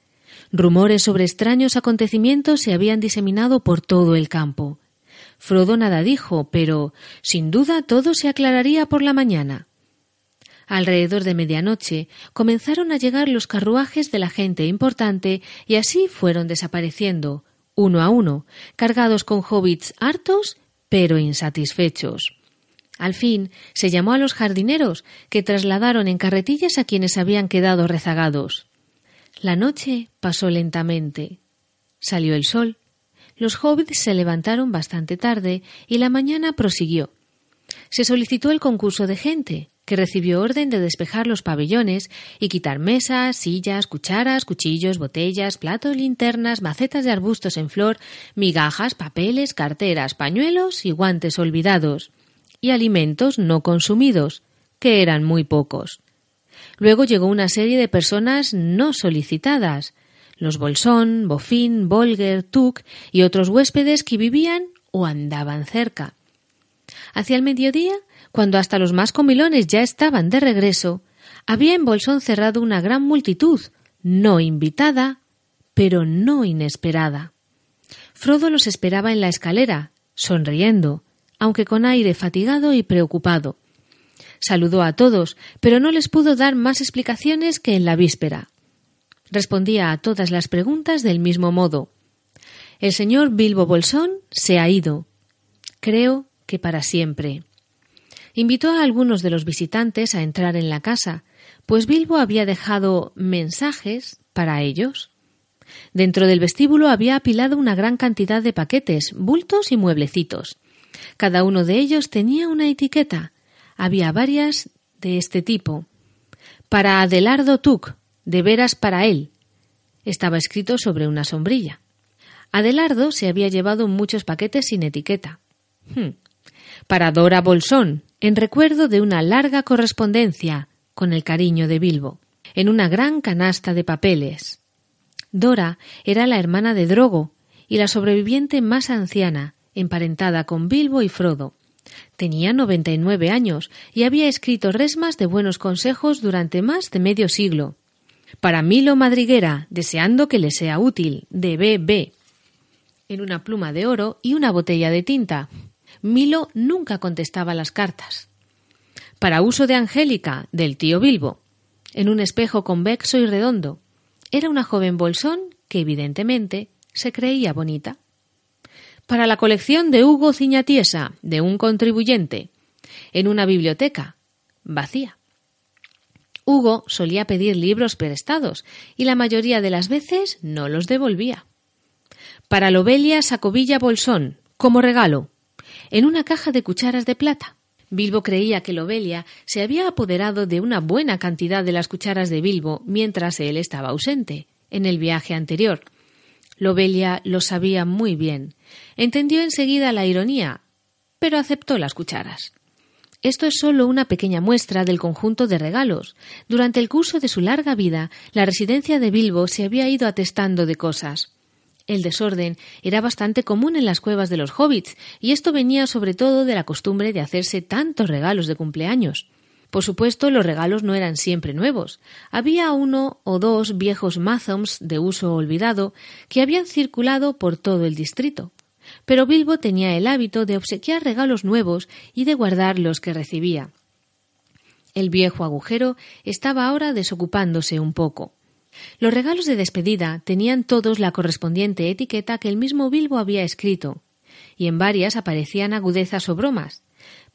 Rumores sobre extraños acontecimientos se habían diseminado por todo el campo. Frodo nada dijo, pero sin duda todo se aclararía por la mañana. Alrededor de medianoche comenzaron a llegar los carruajes de la gente importante y así fueron desapareciendo, uno a uno, cargados con hobbits hartos pero insatisfechos. Al fin se llamó a los jardineros, que trasladaron en carretillas a quienes habían quedado rezagados. La noche pasó lentamente. Salió el sol. Los hobbits se levantaron bastante tarde y la mañana prosiguió. Se solicitó el concurso de gente, que recibió orden de despejar los pabellones y quitar mesas, sillas, cucharas, cuchillos, botellas, platos, linternas, macetas de arbustos en flor, migajas, papeles, carteras, pañuelos y guantes olvidados, y alimentos no consumidos, que eran muy pocos. Luego llegó una serie de personas no solicitadas, los Bolsón, Bofín, Bolger, Tuc y otros huéspedes que vivían o andaban cerca. Hacia el mediodía cuando hasta los más comilones ya estaban de regreso, había en Bolsón cerrado una gran multitud, no invitada, pero no inesperada. Frodo los esperaba en la escalera, sonriendo, aunque con aire fatigado y preocupado. Saludó a todos, pero no les pudo dar más explicaciones que en la víspera. Respondía a todas las preguntas del mismo modo. El señor Bilbo Bolsón se ha ido. Creo que para siempre. Invitó a algunos de los visitantes a entrar en la casa, pues Bilbo había dejado mensajes para ellos. Dentro del vestíbulo había apilado una gran cantidad de paquetes, bultos y mueblecitos. Cada uno de ellos tenía una etiqueta. Había varias de este tipo. Para Adelardo Tuc, de veras para él. Estaba escrito sobre una sombrilla. Adelardo se había llevado muchos paquetes sin etiqueta. Hmm. Para Dora Bolsón, en recuerdo de una larga correspondencia con el cariño de Bilbo, en una gran canasta de papeles. Dora era la hermana de Drogo y la sobreviviente más anciana, emparentada con Bilbo y Frodo. Tenía noventa y nueve años y había escrito resmas de buenos consejos durante más de medio siglo. Para Milo Madriguera, deseando que le sea útil, de B.B. En una pluma de oro y una botella de tinta. Milo nunca contestaba las cartas. Para uso de Angélica, del tío Bilbo, en un espejo convexo y redondo, era una joven bolsón que evidentemente se creía bonita. Para la colección de Hugo Ciñatiesa, de un contribuyente, en una biblioteca, vacía. Hugo solía pedir libros prestados y la mayoría de las veces no los devolvía. Para Lobelia Sacovilla Bolsón, como regalo, en una caja de cucharas de plata. Bilbo creía que Lobelia se había apoderado de una buena cantidad de las cucharas de Bilbo mientras él estaba ausente, en el viaje anterior. Lobelia lo sabía muy bien. Entendió enseguida la ironía, pero aceptó las cucharas. Esto es solo una pequeña muestra del conjunto de regalos. Durante el curso de su larga vida, la residencia de Bilbo se había ido atestando de cosas. El desorden era bastante común en las cuevas de los hobbits, y esto venía sobre todo de la costumbre de hacerse tantos regalos de cumpleaños. Por supuesto, los regalos no eran siempre nuevos. Había uno o dos viejos mazoms de uso olvidado que habían circulado por todo el distrito. Pero Bilbo tenía el hábito de obsequiar regalos nuevos y de guardar los que recibía. El viejo agujero estaba ahora desocupándose un poco. Los regalos de despedida tenían todos la correspondiente etiqueta que el mismo Bilbo había escrito, y en varias aparecían agudezas o bromas.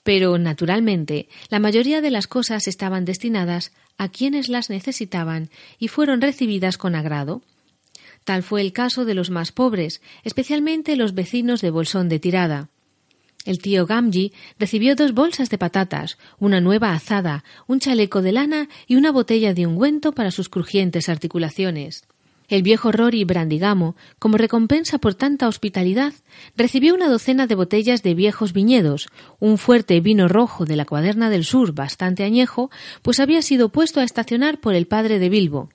Pero, naturalmente, la mayoría de las cosas estaban destinadas a quienes las necesitaban y fueron recibidas con agrado. Tal fue el caso de los más pobres, especialmente los vecinos de Bolsón de Tirada. El tío Gamji recibió dos bolsas de patatas, una nueva azada, un chaleco de lana y una botella de ungüento para sus crujientes articulaciones. El viejo Rory Brandigamo, como recompensa por tanta hospitalidad, recibió una docena de botellas de viejos viñedos, un fuerte vino rojo de la cuaderna del sur bastante añejo, pues había sido puesto a estacionar por el padre de Bilbo.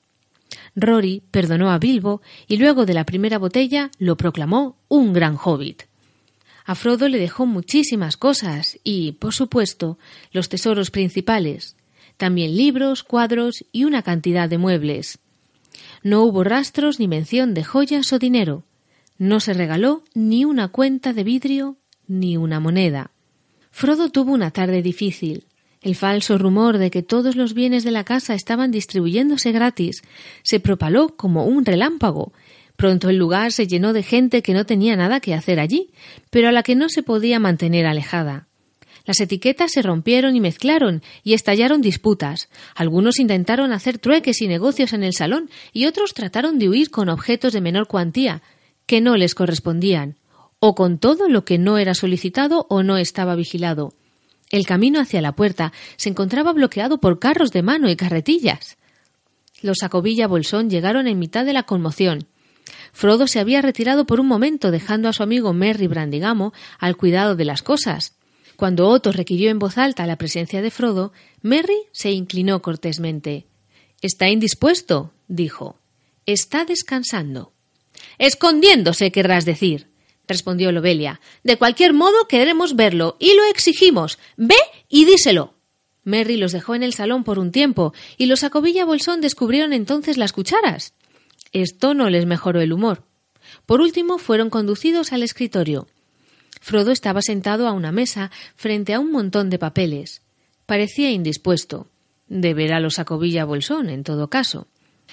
Rory perdonó a Bilbo y luego de la primera botella lo proclamó un gran hobbit. A Frodo le dejó muchísimas cosas y, por supuesto, los tesoros principales, también libros, cuadros y una cantidad de muebles. No hubo rastros ni mención de joyas o dinero. No se regaló ni una cuenta de vidrio ni una moneda. Frodo tuvo una tarde difícil. El falso rumor de que todos los bienes de la casa estaban distribuyéndose gratis se propaló como un relámpago. Pronto el lugar se llenó de gente que no tenía nada que hacer allí, pero a la que no se podía mantener alejada. Las etiquetas se rompieron y mezclaron y estallaron disputas. Algunos intentaron hacer trueques y negocios en el salón y otros trataron de huir con objetos de menor cuantía que no les correspondían, o con todo lo que no era solicitado o no estaba vigilado. El camino hacia la puerta se encontraba bloqueado por carros de mano y carretillas. Los Sacobilla Bolsón llegaron en mitad de la conmoción. Frodo se había retirado por un momento, dejando a su amigo Merry Brandigamo al cuidado de las cosas. Cuando Otto requirió en voz alta la presencia de Frodo, Merry se inclinó cortésmente. Está indispuesto, dijo. Está descansando. Escondiéndose, querrás decir respondió Lobelia. De cualquier modo queremos verlo y lo exigimos. Ve y díselo. Merry los dejó en el salón por un tiempo y los Acobilla Bolsón descubrieron entonces las cucharas. Esto no les mejoró el humor. Por último fueron conducidos al escritorio. Frodo estaba sentado a una mesa frente a un montón de papeles. Parecía indispuesto. De ver a los Acobilla Bolsón, en todo caso.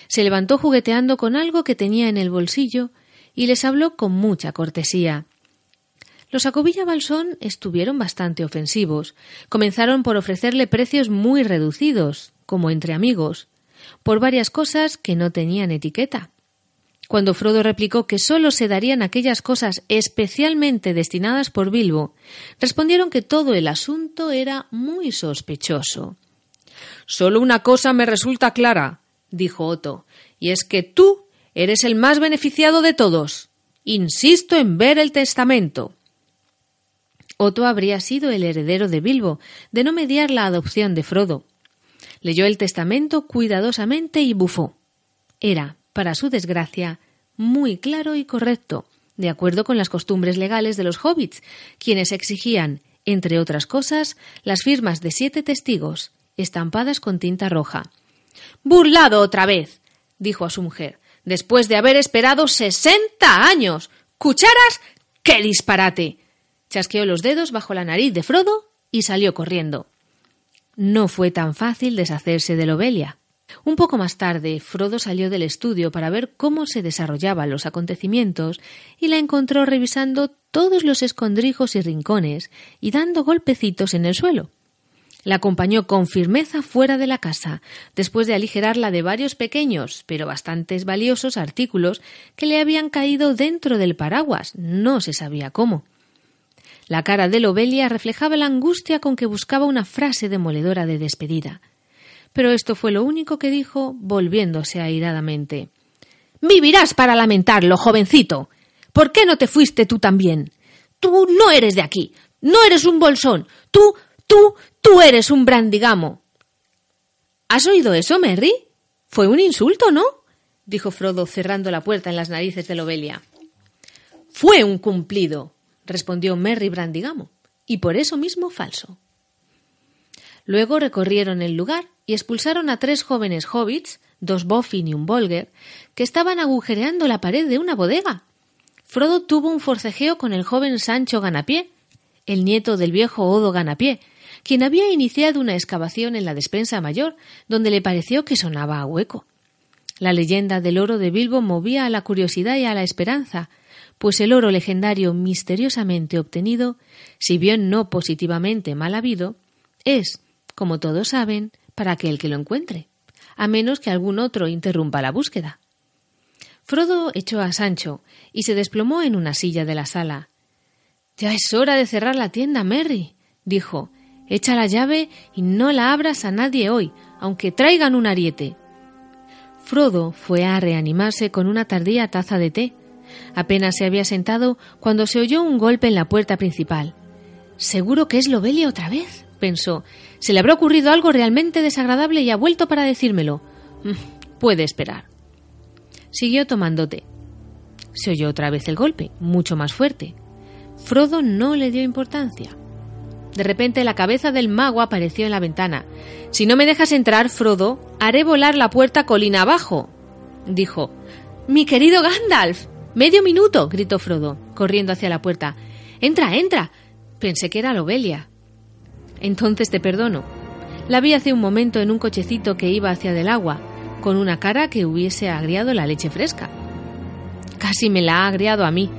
Se levantó jugueteando con algo que tenía en el bolsillo y les habló con mucha cortesía. Los Acobilla Balsón estuvieron bastante ofensivos. Comenzaron por ofrecerle precios muy reducidos, como entre amigos, por varias cosas que no tenían etiqueta. Cuando Frodo replicó que sólo se darían aquellas cosas especialmente destinadas por Bilbo, respondieron que todo el asunto era muy sospechoso. Solo una cosa me resulta clara, dijo Otto, y es que tú Eres el más beneficiado de todos. Insisto en ver el testamento. Otto habría sido el heredero de Bilbo, de no mediar la adopción de Frodo. Leyó el testamento cuidadosamente y bufó. Era, para su desgracia, muy claro y correcto, de acuerdo con las costumbres legales de los hobbits, quienes exigían, entre otras cosas, las firmas de siete testigos, estampadas con tinta roja. Burlado otra vez, dijo a su mujer después de haber esperado sesenta años. ¡Cucharas! ¡Qué disparate! Chasqueó los dedos bajo la nariz de Frodo y salió corriendo. No fue tan fácil deshacerse de Lobelia. Un poco más tarde, Frodo salió del estudio para ver cómo se desarrollaban los acontecimientos y la encontró revisando todos los escondrijos y rincones y dando golpecitos en el suelo. La acompañó con firmeza fuera de la casa, después de aligerarla de varios pequeños, pero bastantes valiosos artículos que le habían caído dentro del paraguas, no se sabía cómo. La cara de Lobelia reflejaba la angustia con que buscaba una frase demoledora de despedida. Pero esto fue lo único que dijo, volviéndose airadamente. Vivirás para lamentarlo, jovencito. ¿Por qué no te fuiste tú también? Tú no eres de aquí. No eres un bolsón. Tú, tú, Tú eres un brandigamo. ¿Has oído eso, Merry? Fue un insulto, ¿no? dijo Frodo cerrando la puerta en las narices de Lobelia. Fue un cumplido, respondió Merry Brandigamo, y por eso mismo falso. Luego recorrieron el lugar y expulsaron a tres jóvenes hobbits, dos Boffin y un Bolger, que estaban agujereando la pared de una bodega. Frodo tuvo un forcejeo con el joven Sancho Ganapié, el nieto del viejo Odo Ganapié, quien había iniciado una excavación en la despensa mayor, donde le pareció que sonaba a hueco. La leyenda del oro de Bilbo movía a la curiosidad y a la esperanza, pues el oro legendario misteriosamente obtenido, si bien no positivamente mal habido, es, como todos saben, para aquel que lo encuentre, a menos que algún otro interrumpa la búsqueda. Frodo echó a Sancho y se desplomó en una silla de la sala. Ya es hora de cerrar la tienda, Merry, dijo, Echa la llave y no la abras a nadie hoy, aunque traigan un ariete. Frodo fue a reanimarse con una tardía taza de té. Apenas se había sentado cuando se oyó un golpe en la puerta principal. Seguro que es Lobelia otra vez, pensó. Se le habrá ocurrido algo realmente desagradable y ha vuelto para decírmelo. Mm, puede esperar. Siguió tomando té. Se oyó otra vez el golpe, mucho más fuerte. Frodo no le dio importancia. De repente la cabeza del mago apareció en la ventana. Si no me dejas entrar, Frodo, haré volar la puerta colina abajo, dijo. Mi querido Gandalf. Medio minuto, gritó Frodo, corriendo hacia la puerta. Entra, entra. Pensé que era Lobelia. Entonces te perdono. La vi hace un momento en un cochecito que iba hacia del agua, con una cara que hubiese agriado la leche fresca. Casi me la ha agriado a mí.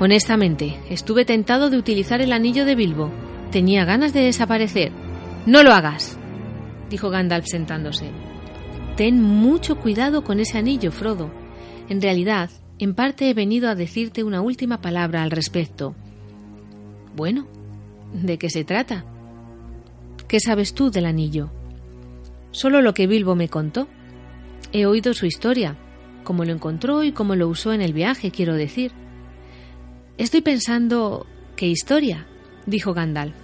Honestamente, estuve tentado de utilizar el anillo de Bilbo. Tenía ganas de desaparecer. No lo hagas, dijo Gandalf sentándose. Ten mucho cuidado con ese anillo, Frodo. En realidad, en parte he venido a decirte una última palabra al respecto. Bueno, ¿de qué se trata? ¿Qué sabes tú del anillo? Solo lo que Bilbo me contó. He oído su historia, cómo lo encontró y cómo lo usó en el viaje, quiero decir. Estoy pensando... ¿Qué historia? dijo Gandalf.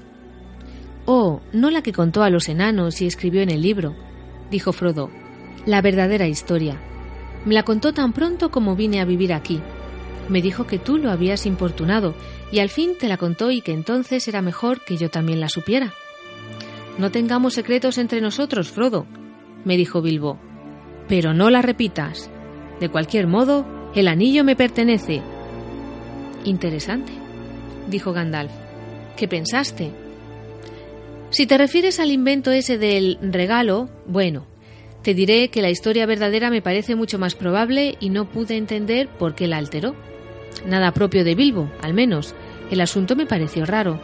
Oh, no la que contó a los enanos y escribió en el libro, dijo Frodo. La verdadera historia. Me la contó tan pronto como vine a vivir aquí. Me dijo que tú lo habías importunado y al fin te la contó y que entonces era mejor que yo también la supiera. No tengamos secretos entre nosotros, Frodo, me dijo Bilbo. Pero no la repitas. De cualquier modo, el anillo me pertenece. Interesante, dijo Gandalf. ¿Qué pensaste? Si te refieres al invento ese del regalo, bueno, te diré que la historia verdadera me parece mucho más probable y no pude entender por qué la alteró. Nada propio de Bilbo, al menos. El asunto me pareció raro.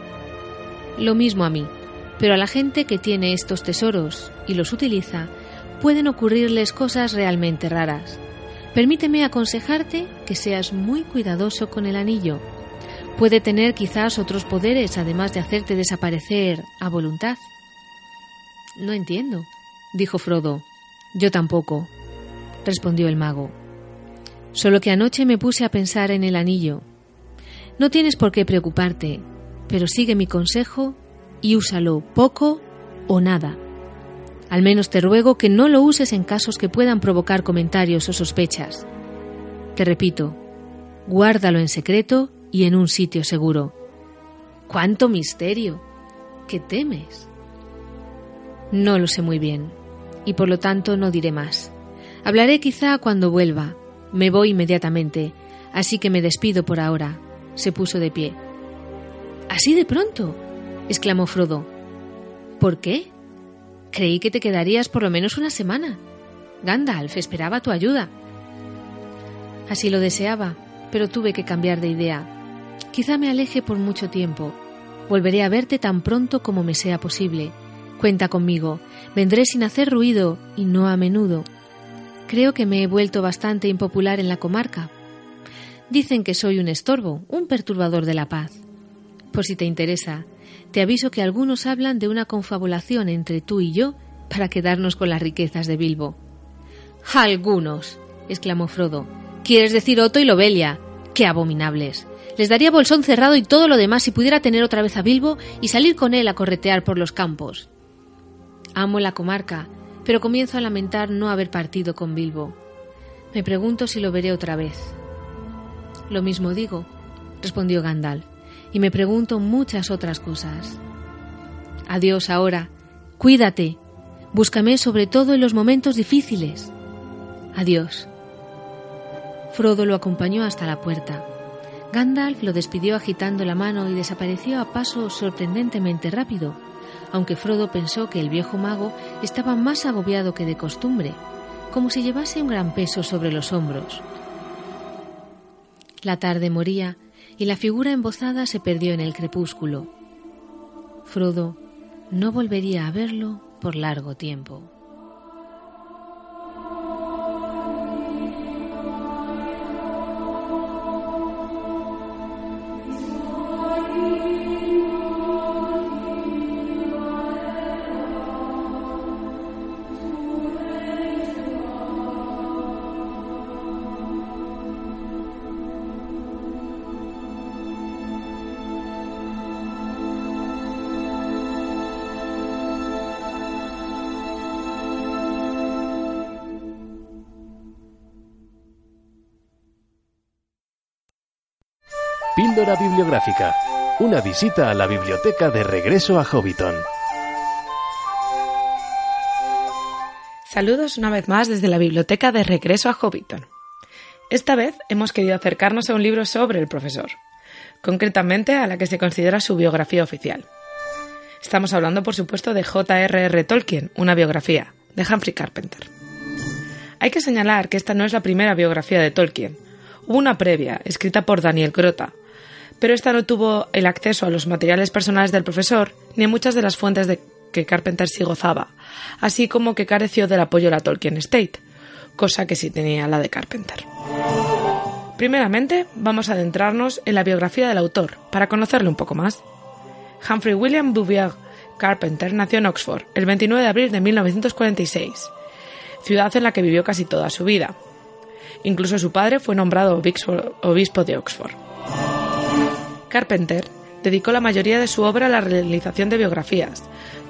Lo mismo a mí, pero a la gente que tiene estos tesoros y los utiliza, pueden ocurrirles cosas realmente raras. Permíteme aconsejarte que seas muy cuidadoso con el anillo. Puede tener quizás otros poderes además de hacerte desaparecer a voluntad. No entiendo, dijo Frodo. Yo tampoco, respondió el mago. Solo que anoche me puse a pensar en el anillo. No tienes por qué preocuparte, pero sigue mi consejo y úsalo poco o nada. Al menos te ruego que no lo uses en casos que puedan provocar comentarios o sospechas. Te repito, guárdalo en secreto y en un sitio seguro. ¡Cuánto misterio! ¿Qué temes? No lo sé muy bien, y por lo tanto no diré más. Hablaré quizá cuando vuelva. Me voy inmediatamente, así que me despido por ahora. Se puso de pie. ¿Así de pronto? Exclamó Frodo. ¿Por qué? Creí que te quedarías por lo menos una semana. Gandalf esperaba tu ayuda. Así lo deseaba, pero tuve que cambiar de idea. Quizá me aleje por mucho tiempo. Volveré a verte tan pronto como me sea posible. Cuenta conmigo. Vendré sin hacer ruido y no a menudo. Creo que me he vuelto bastante impopular en la comarca. Dicen que soy un estorbo, un perturbador de la paz. Por si te interesa, te aviso que algunos hablan de una confabulación entre tú y yo para quedarnos con las riquezas de Bilbo. Algunos, exclamó Frodo. ¿Quieres decir Otto y Lobelia? ¡Qué abominables! Les daría bolsón cerrado y todo lo demás si pudiera tener otra vez a Bilbo y salir con él a corretear por los campos. Amo la comarca, pero comienzo a lamentar no haber partido con Bilbo. Me pregunto si lo veré otra vez. Lo mismo digo, respondió Gandalf y me pregunto muchas otras cosas. Adiós ahora, cuídate, búscame sobre todo en los momentos difíciles. Adiós. Frodo lo acompañó hasta la puerta. Gandalf lo despidió agitando la mano y desapareció a paso sorprendentemente rápido, aunque Frodo pensó que el viejo mago estaba más agobiado que de costumbre, como si llevase un gran peso sobre los hombros. La tarde moría y la figura embozada se perdió en el crepúsculo. Frodo no volvería a verlo por largo tiempo. Bibliográfica. Una visita a la biblioteca de regreso a Hobbiton. Saludos una vez más desde la biblioteca de regreso a Hobbiton. Esta vez hemos querido acercarnos a un libro sobre el profesor, concretamente a la que se considera su biografía oficial. Estamos hablando, por supuesto, de J.R.R. Tolkien, una biografía, de Humphrey Carpenter. Hay que señalar que esta no es la primera biografía de Tolkien. Hubo una previa, escrita por Daniel Crota, pero esta no tuvo el acceso a los materiales personales del profesor ni a muchas de las fuentes de que Carpenter sí gozaba, así como que careció del apoyo de la Tolkien State, cosa que sí tenía la de Carpenter. Primeramente, vamos a adentrarnos en la biografía del autor, para conocerle un poco más. Humphrey William Bouvier Carpenter nació en Oxford el 29 de abril de 1946 ciudad en la que vivió casi toda su vida. Incluso su padre fue nombrado obispo de Oxford. Carpenter dedicó la mayoría de su obra a la realización de biografías,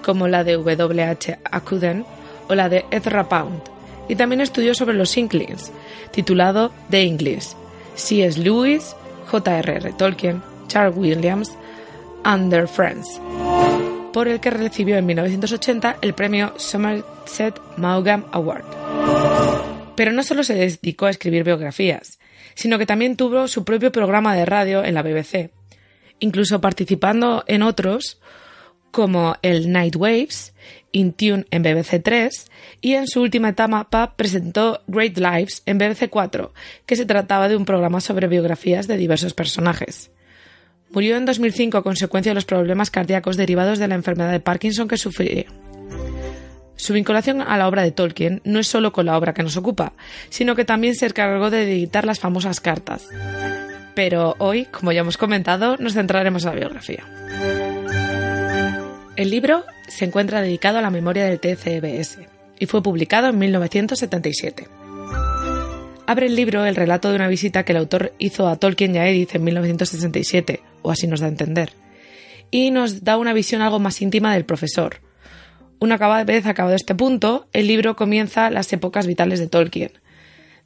como la de W. H. Acuden o la de Ezra Pound, y también estudió sobre los Inklings, titulado The English, C.S. Lewis, J.R.R. Tolkien, Charles Williams and Their Friends por el que recibió en 1980 el premio Somerset Maugham Award. Pero no solo se dedicó a escribir biografías, sino que también tuvo su propio programa de radio en la BBC, incluso participando en otros como el Night Waves, In Tune en BBC 3 y en su última etapa presentó Great Lives en BBC 4, que se trataba de un programa sobre biografías de diversos personajes. Murió en 2005 a consecuencia de los problemas cardíacos derivados de la enfermedad de Parkinson que sufría. Su vinculación a la obra de Tolkien no es solo con la obra que nos ocupa, sino que también se encargó de editar las famosas cartas. Pero hoy, como ya hemos comentado, nos centraremos en la biografía. El libro se encuentra dedicado a la memoria del TCBS y fue publicado en 1977. Abre el libro el relato de una visita que el autor hizo a Tolkien y a Edith en 1967, o así nos da a entender, y nos da una visión algo más íntima del profesor. Una vez acabado este punto, el libro comienza las épocas vitales de Tolkien.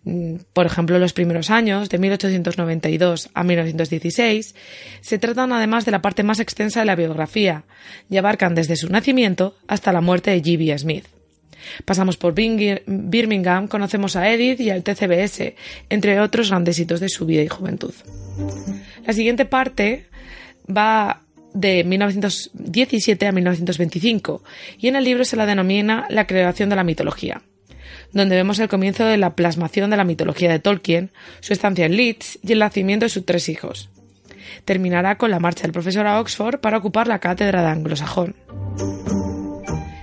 Mm, por ejemplo, los primeros años, de 1892 a 1916, se tratan además de la parte más extensa de la biografía y abarcan desde su nacimiento hasta la muerte de G.B. Smith. Pasamos por Birmingham, conocemos a Edith y al TCBS, entre otros grandes hitos de su vida y juventud. La siguiente parte va de 1917 a 1925 y en el libro se la denomina La creación de la mitología, donde vemos el comienzo de la plasmación de la mitología de Tolkien, su estancia en Leeds y el nacimiento de sus tres hijos. Terminará con la marcha del profesor a Oxford para ocupar la cátedra de anglosajón.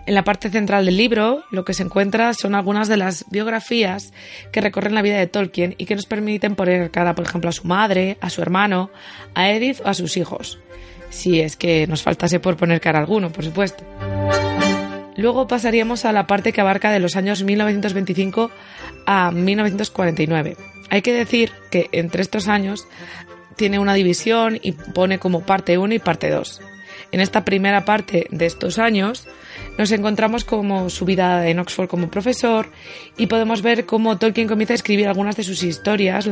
En la parte central del libro lo que se encuentra son algunas de las biografías que recorren la vida de Tolkien y que nos permiten poner cara, por ejemplo, a su madre, a su hermano, a Edith o a sus hijos. Si es que nos faltase por poner cara a alguno, por supuesto. Luego pasaríamos a la parte que abarca de los años 1925 a 1949. Hay que decir que entre estos años tiene una división y pone como parte 1 y parte 2. En esta primera parte de estos años nos encontramos como su vida en Oxford como profesor y podemos ver cómo Tolkien comienza a escribir algunas de sus historias,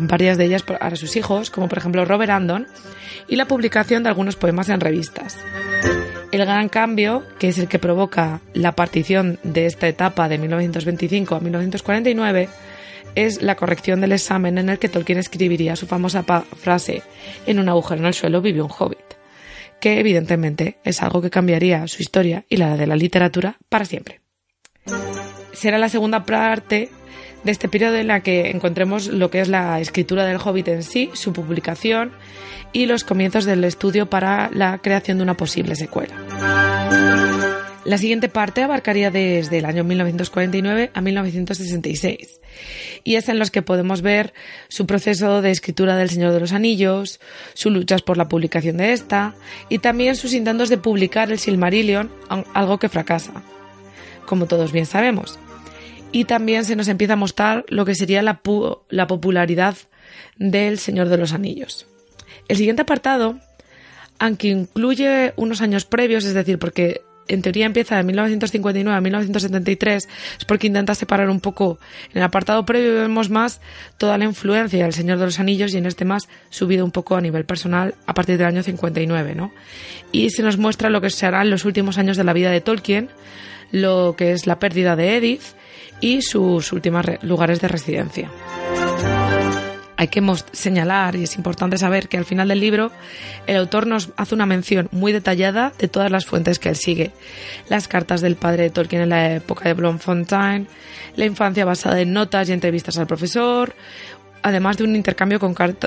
varias de ellas para sus hijos, como por ejemplo Robert Andon, y la publicación de algunos poemas en revistas. El gran cambio, que es el que provoca la partición de esta etapa de 1925 a 1949, es la corrección del examen en el que Tolkien escribiría su famosa frase En un agujero en el suelo vivió un hobbit que evidentemente es algo que cambiaría su historia y la de la literatura para siempre. Será la segunda parte de este periodo en la que encontremos lo que es la escritura del Hobbit en sí, su publicación y los comienzos del estudio para la creación de una posible secuela. La siguiente parte abarcaría desde el año 1949 a 1966 y es en los que podemos ver su proceso de escritura del Señor de los Anillos, sus luchas por la publicación de esta y también sus intentos de publicar el Silmarillion, algo que fracasa, como todos bien sabemos. Y también se nos empieza a mostrar lo que sería la, la popularidad del Señor de los Anillos. El siguiente apartado, aunque incluye unos años previos, es decir, porque en teoría empieza de 1959 a 1973, es porque intenta separar un poco. En el apartado previo vemos más toda la influencia del Señor de los Anillos y en este más subido un poco a nivel personal a partir del año 59, ¿no? Y se nos muestra lo que se hará en los últimos años de la vida de Tolkien, lo que es la pérdida de Edith y sus últimos lugares de residencia hay que señalar, y es importante saber, que al final del libro el autor nos hace una mención muy detallada de todas las fuentes que él sigue. Las cartas del padre de Tolkien en la época de Blomfontein, la infancia basada en notas y entrevistas al profesor, además de un intercambio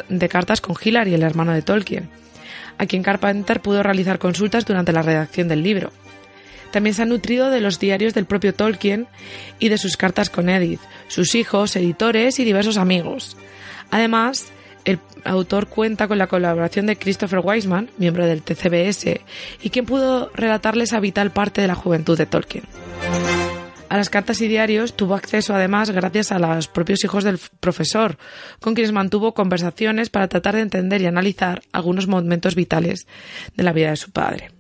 de cartas con Hillary, el hermano de Tolkien, a quien Carpenter pudo realizar consultas durante la redacción del libro. También se ha nutrido de los diarios del propio Tolkien y de sus cartas con Edith, sus hijos, editores y diversos amigos. Además, el autor cuenta con la colaboración de Christopher Weisman, miembro del TCBS, y quien pudo relatarle esa vital parte de la juventud de Tolkien. A las cartas y diarios tuvo acceso además gracias a los propios hijos del profesor, con quienes mantuvo conversaciones para tratar de entender y analizar algunos momentos vitales de la vida de su padre.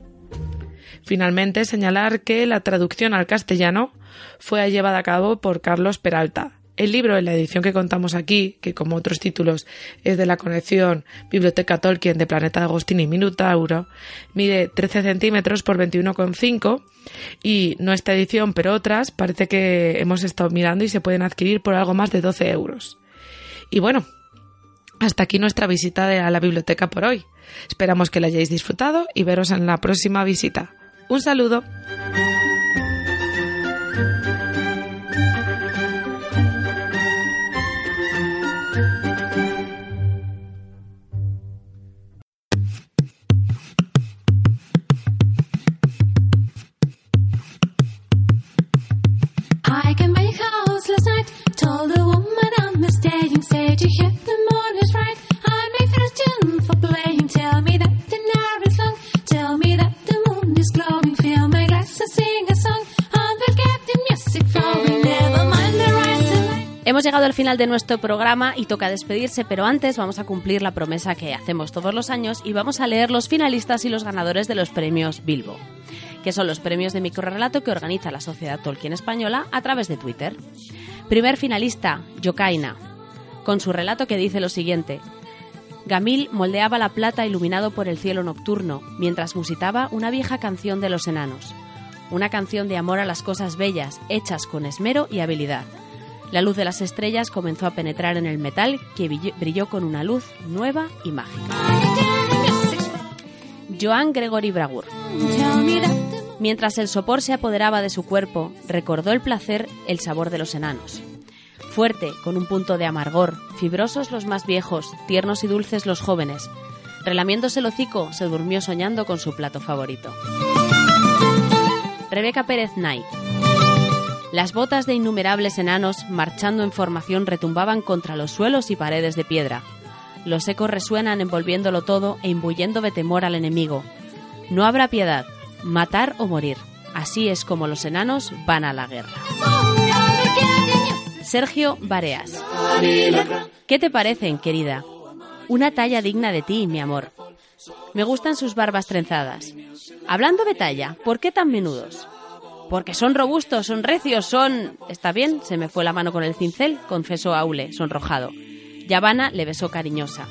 Finalmente, señalar que la traducción al castellano fue llevada a cabo por Carlos Peralta, el libro, en la edición que contamos aquí, que como otros títulos es de la conexión Biblioteca Tolkien de Planeta Agostini Minutauro, mide 13 centímetros por 21,5 y no esta edición, pero otras, parece que hemos estado mirando y se pueden adquirir por algo más de 12 euros. Y bueno, hasta aquí nuestra visita a la biblioteca por hoy. Esperamos que la hayáis disfrutado y veros en la próxima visita. Un saludo. Hemos llegado al final de nuestro programa y toca despedirse, pero antes vamos a cumplir la promesa que hacemos todos los años y vamos a leer los finalistas y los ganadores de los premios Bilbo, que son los premios de microrelato que organiza la Sociedad Tolkien Española a través de Twitter. Primer finalista, Yokaina, con su relato que dice lo siguiente. Gamil moldeaba la plata iluminado por el cielo nocturno mientras musitaba una vieja canción de los enanos, una canción de amor a las cosas bellas, hechas con esmero y habilidad la luz de las estrellas comenzó a penetrar en el metal que brilló con una luz nueva y mágica. Joan Gregory Bragur. Mientras el sopor se apoderaba de su cuerpo, recordó el placer, el sabor de los enanos. Fuerte, con un punto de amargor, fibrosos los más viejos, tiernos y dulces los jóvenes. Relamiéndose el hocico, se durmió soñando con su plato favorito. Rebeca Pérez Knight. Las botas de innumerables enanos, marchando en formación, retumbaban contra los suelos y paredes de piedra. Los ecos resuenan envolviéndolo todo e imbuyendo de temor al enemigo. No habrá piedad, matar o morir. Así es como los enanos van a la guerra. Sergio Bareas. ¿Qué te parecen, querida? Una talla digna de ti, mi amor. Me gustan sus barbas trenzadas. Hablando de talla, ¿por qué tan menudos? Porque son robustos, son recios, son... ¿Está bien? Se me fue la mano con el cincel, confesó Aule, sonrojado. Yavana le besó cariñosa.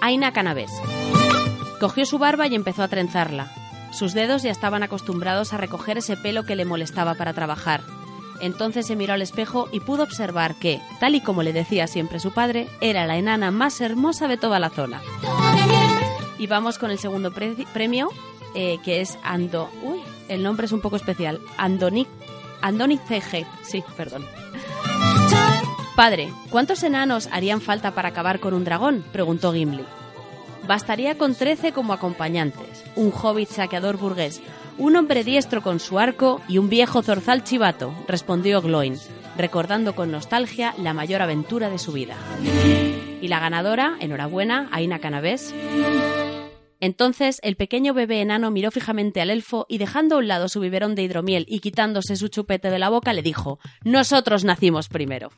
Aina Canavés. Cogió su barba y empezó a trenzarla. Sus dedos ya estaban acostumbrados a recoger ese pelo que le molestaba para trabajar. Entonces se miró al espejo y pudo observar que, tal y como le decía siempre su padre, era la enana más hermosa de toda la zona. Y vamos con el segundo premio, eh, que es Ando... Uy, el nombre es un poco especial. Andonic... Andonic CG. Sí, perdón. Padre, ¿cuántos enanos harían falta para acabar con un dragón? preguntó Gimli. Bastaría con trece como acompañantes, un hobbit saqueador burgués, un hombre diestro con su arco y un viejo zorzal chivato, respondió Gloin, recordando con nostalgia la mayor aventura de su vida. Y la ganadora, enhorabuena, Aina Canavés, entonces el pequeño bebé enano miró fijamente al elfo y dejando a un lado su biberón de hidromiel y quitándose su chupete de la boca le dijo Nosotros nacimos primero.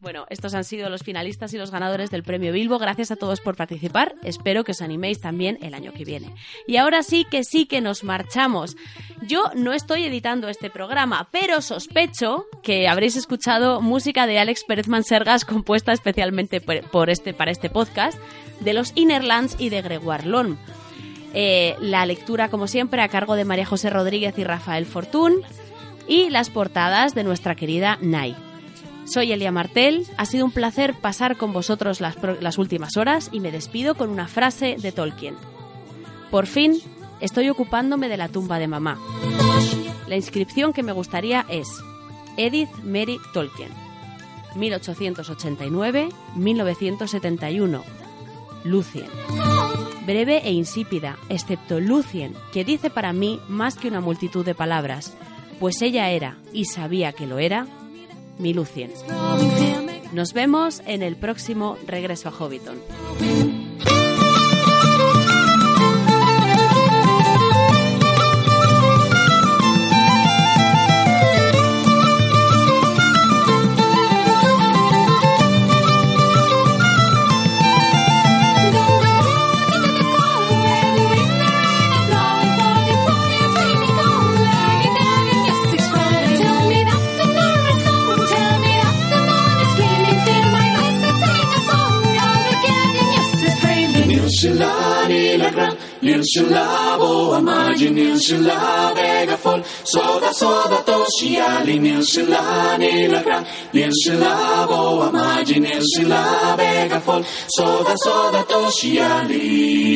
Bueno, estos han sido los finalistas y los ganadores del premio Bilbo. Gracias a todos por participar. Espero que os animéis también el año que viene. Y ahora sí que sí que nos marchamos. Yo no estoy editando este programa, pero sospecho que habréis escuchado música de Alex Pérez Mansergas compuesta especialmente por este, para este podcast, de los Innerlands y de Gregoire Lon. Eh, la lectura, como siempre, a cargo de María José Rodríguez y Rafael Fortún y las portadas de nuestra querida Nai. Soy Elia Martel, ha sido un placer pasar con vosotros las, últimas horas y me despido con una frase de Tolkien. Por fin, estoy ocupándome de la tumba de mamá. La inscripción que me gustaría es Edith Mary Tolkien, 1889-1971, Lucien. Breve e insípida, excepto Lucien, que dice para mí más que una multitud de palabras, pues ella era, y sabía que lo era, mi Lucien. Nos vemos en el próximo regreso a Hobbiton. Nilshu labo amaji nilshu labe gafol soda soda toshi ali nilshu la nilagran nilshu labo amaji nilshu labe gafol soda soda toshi ali.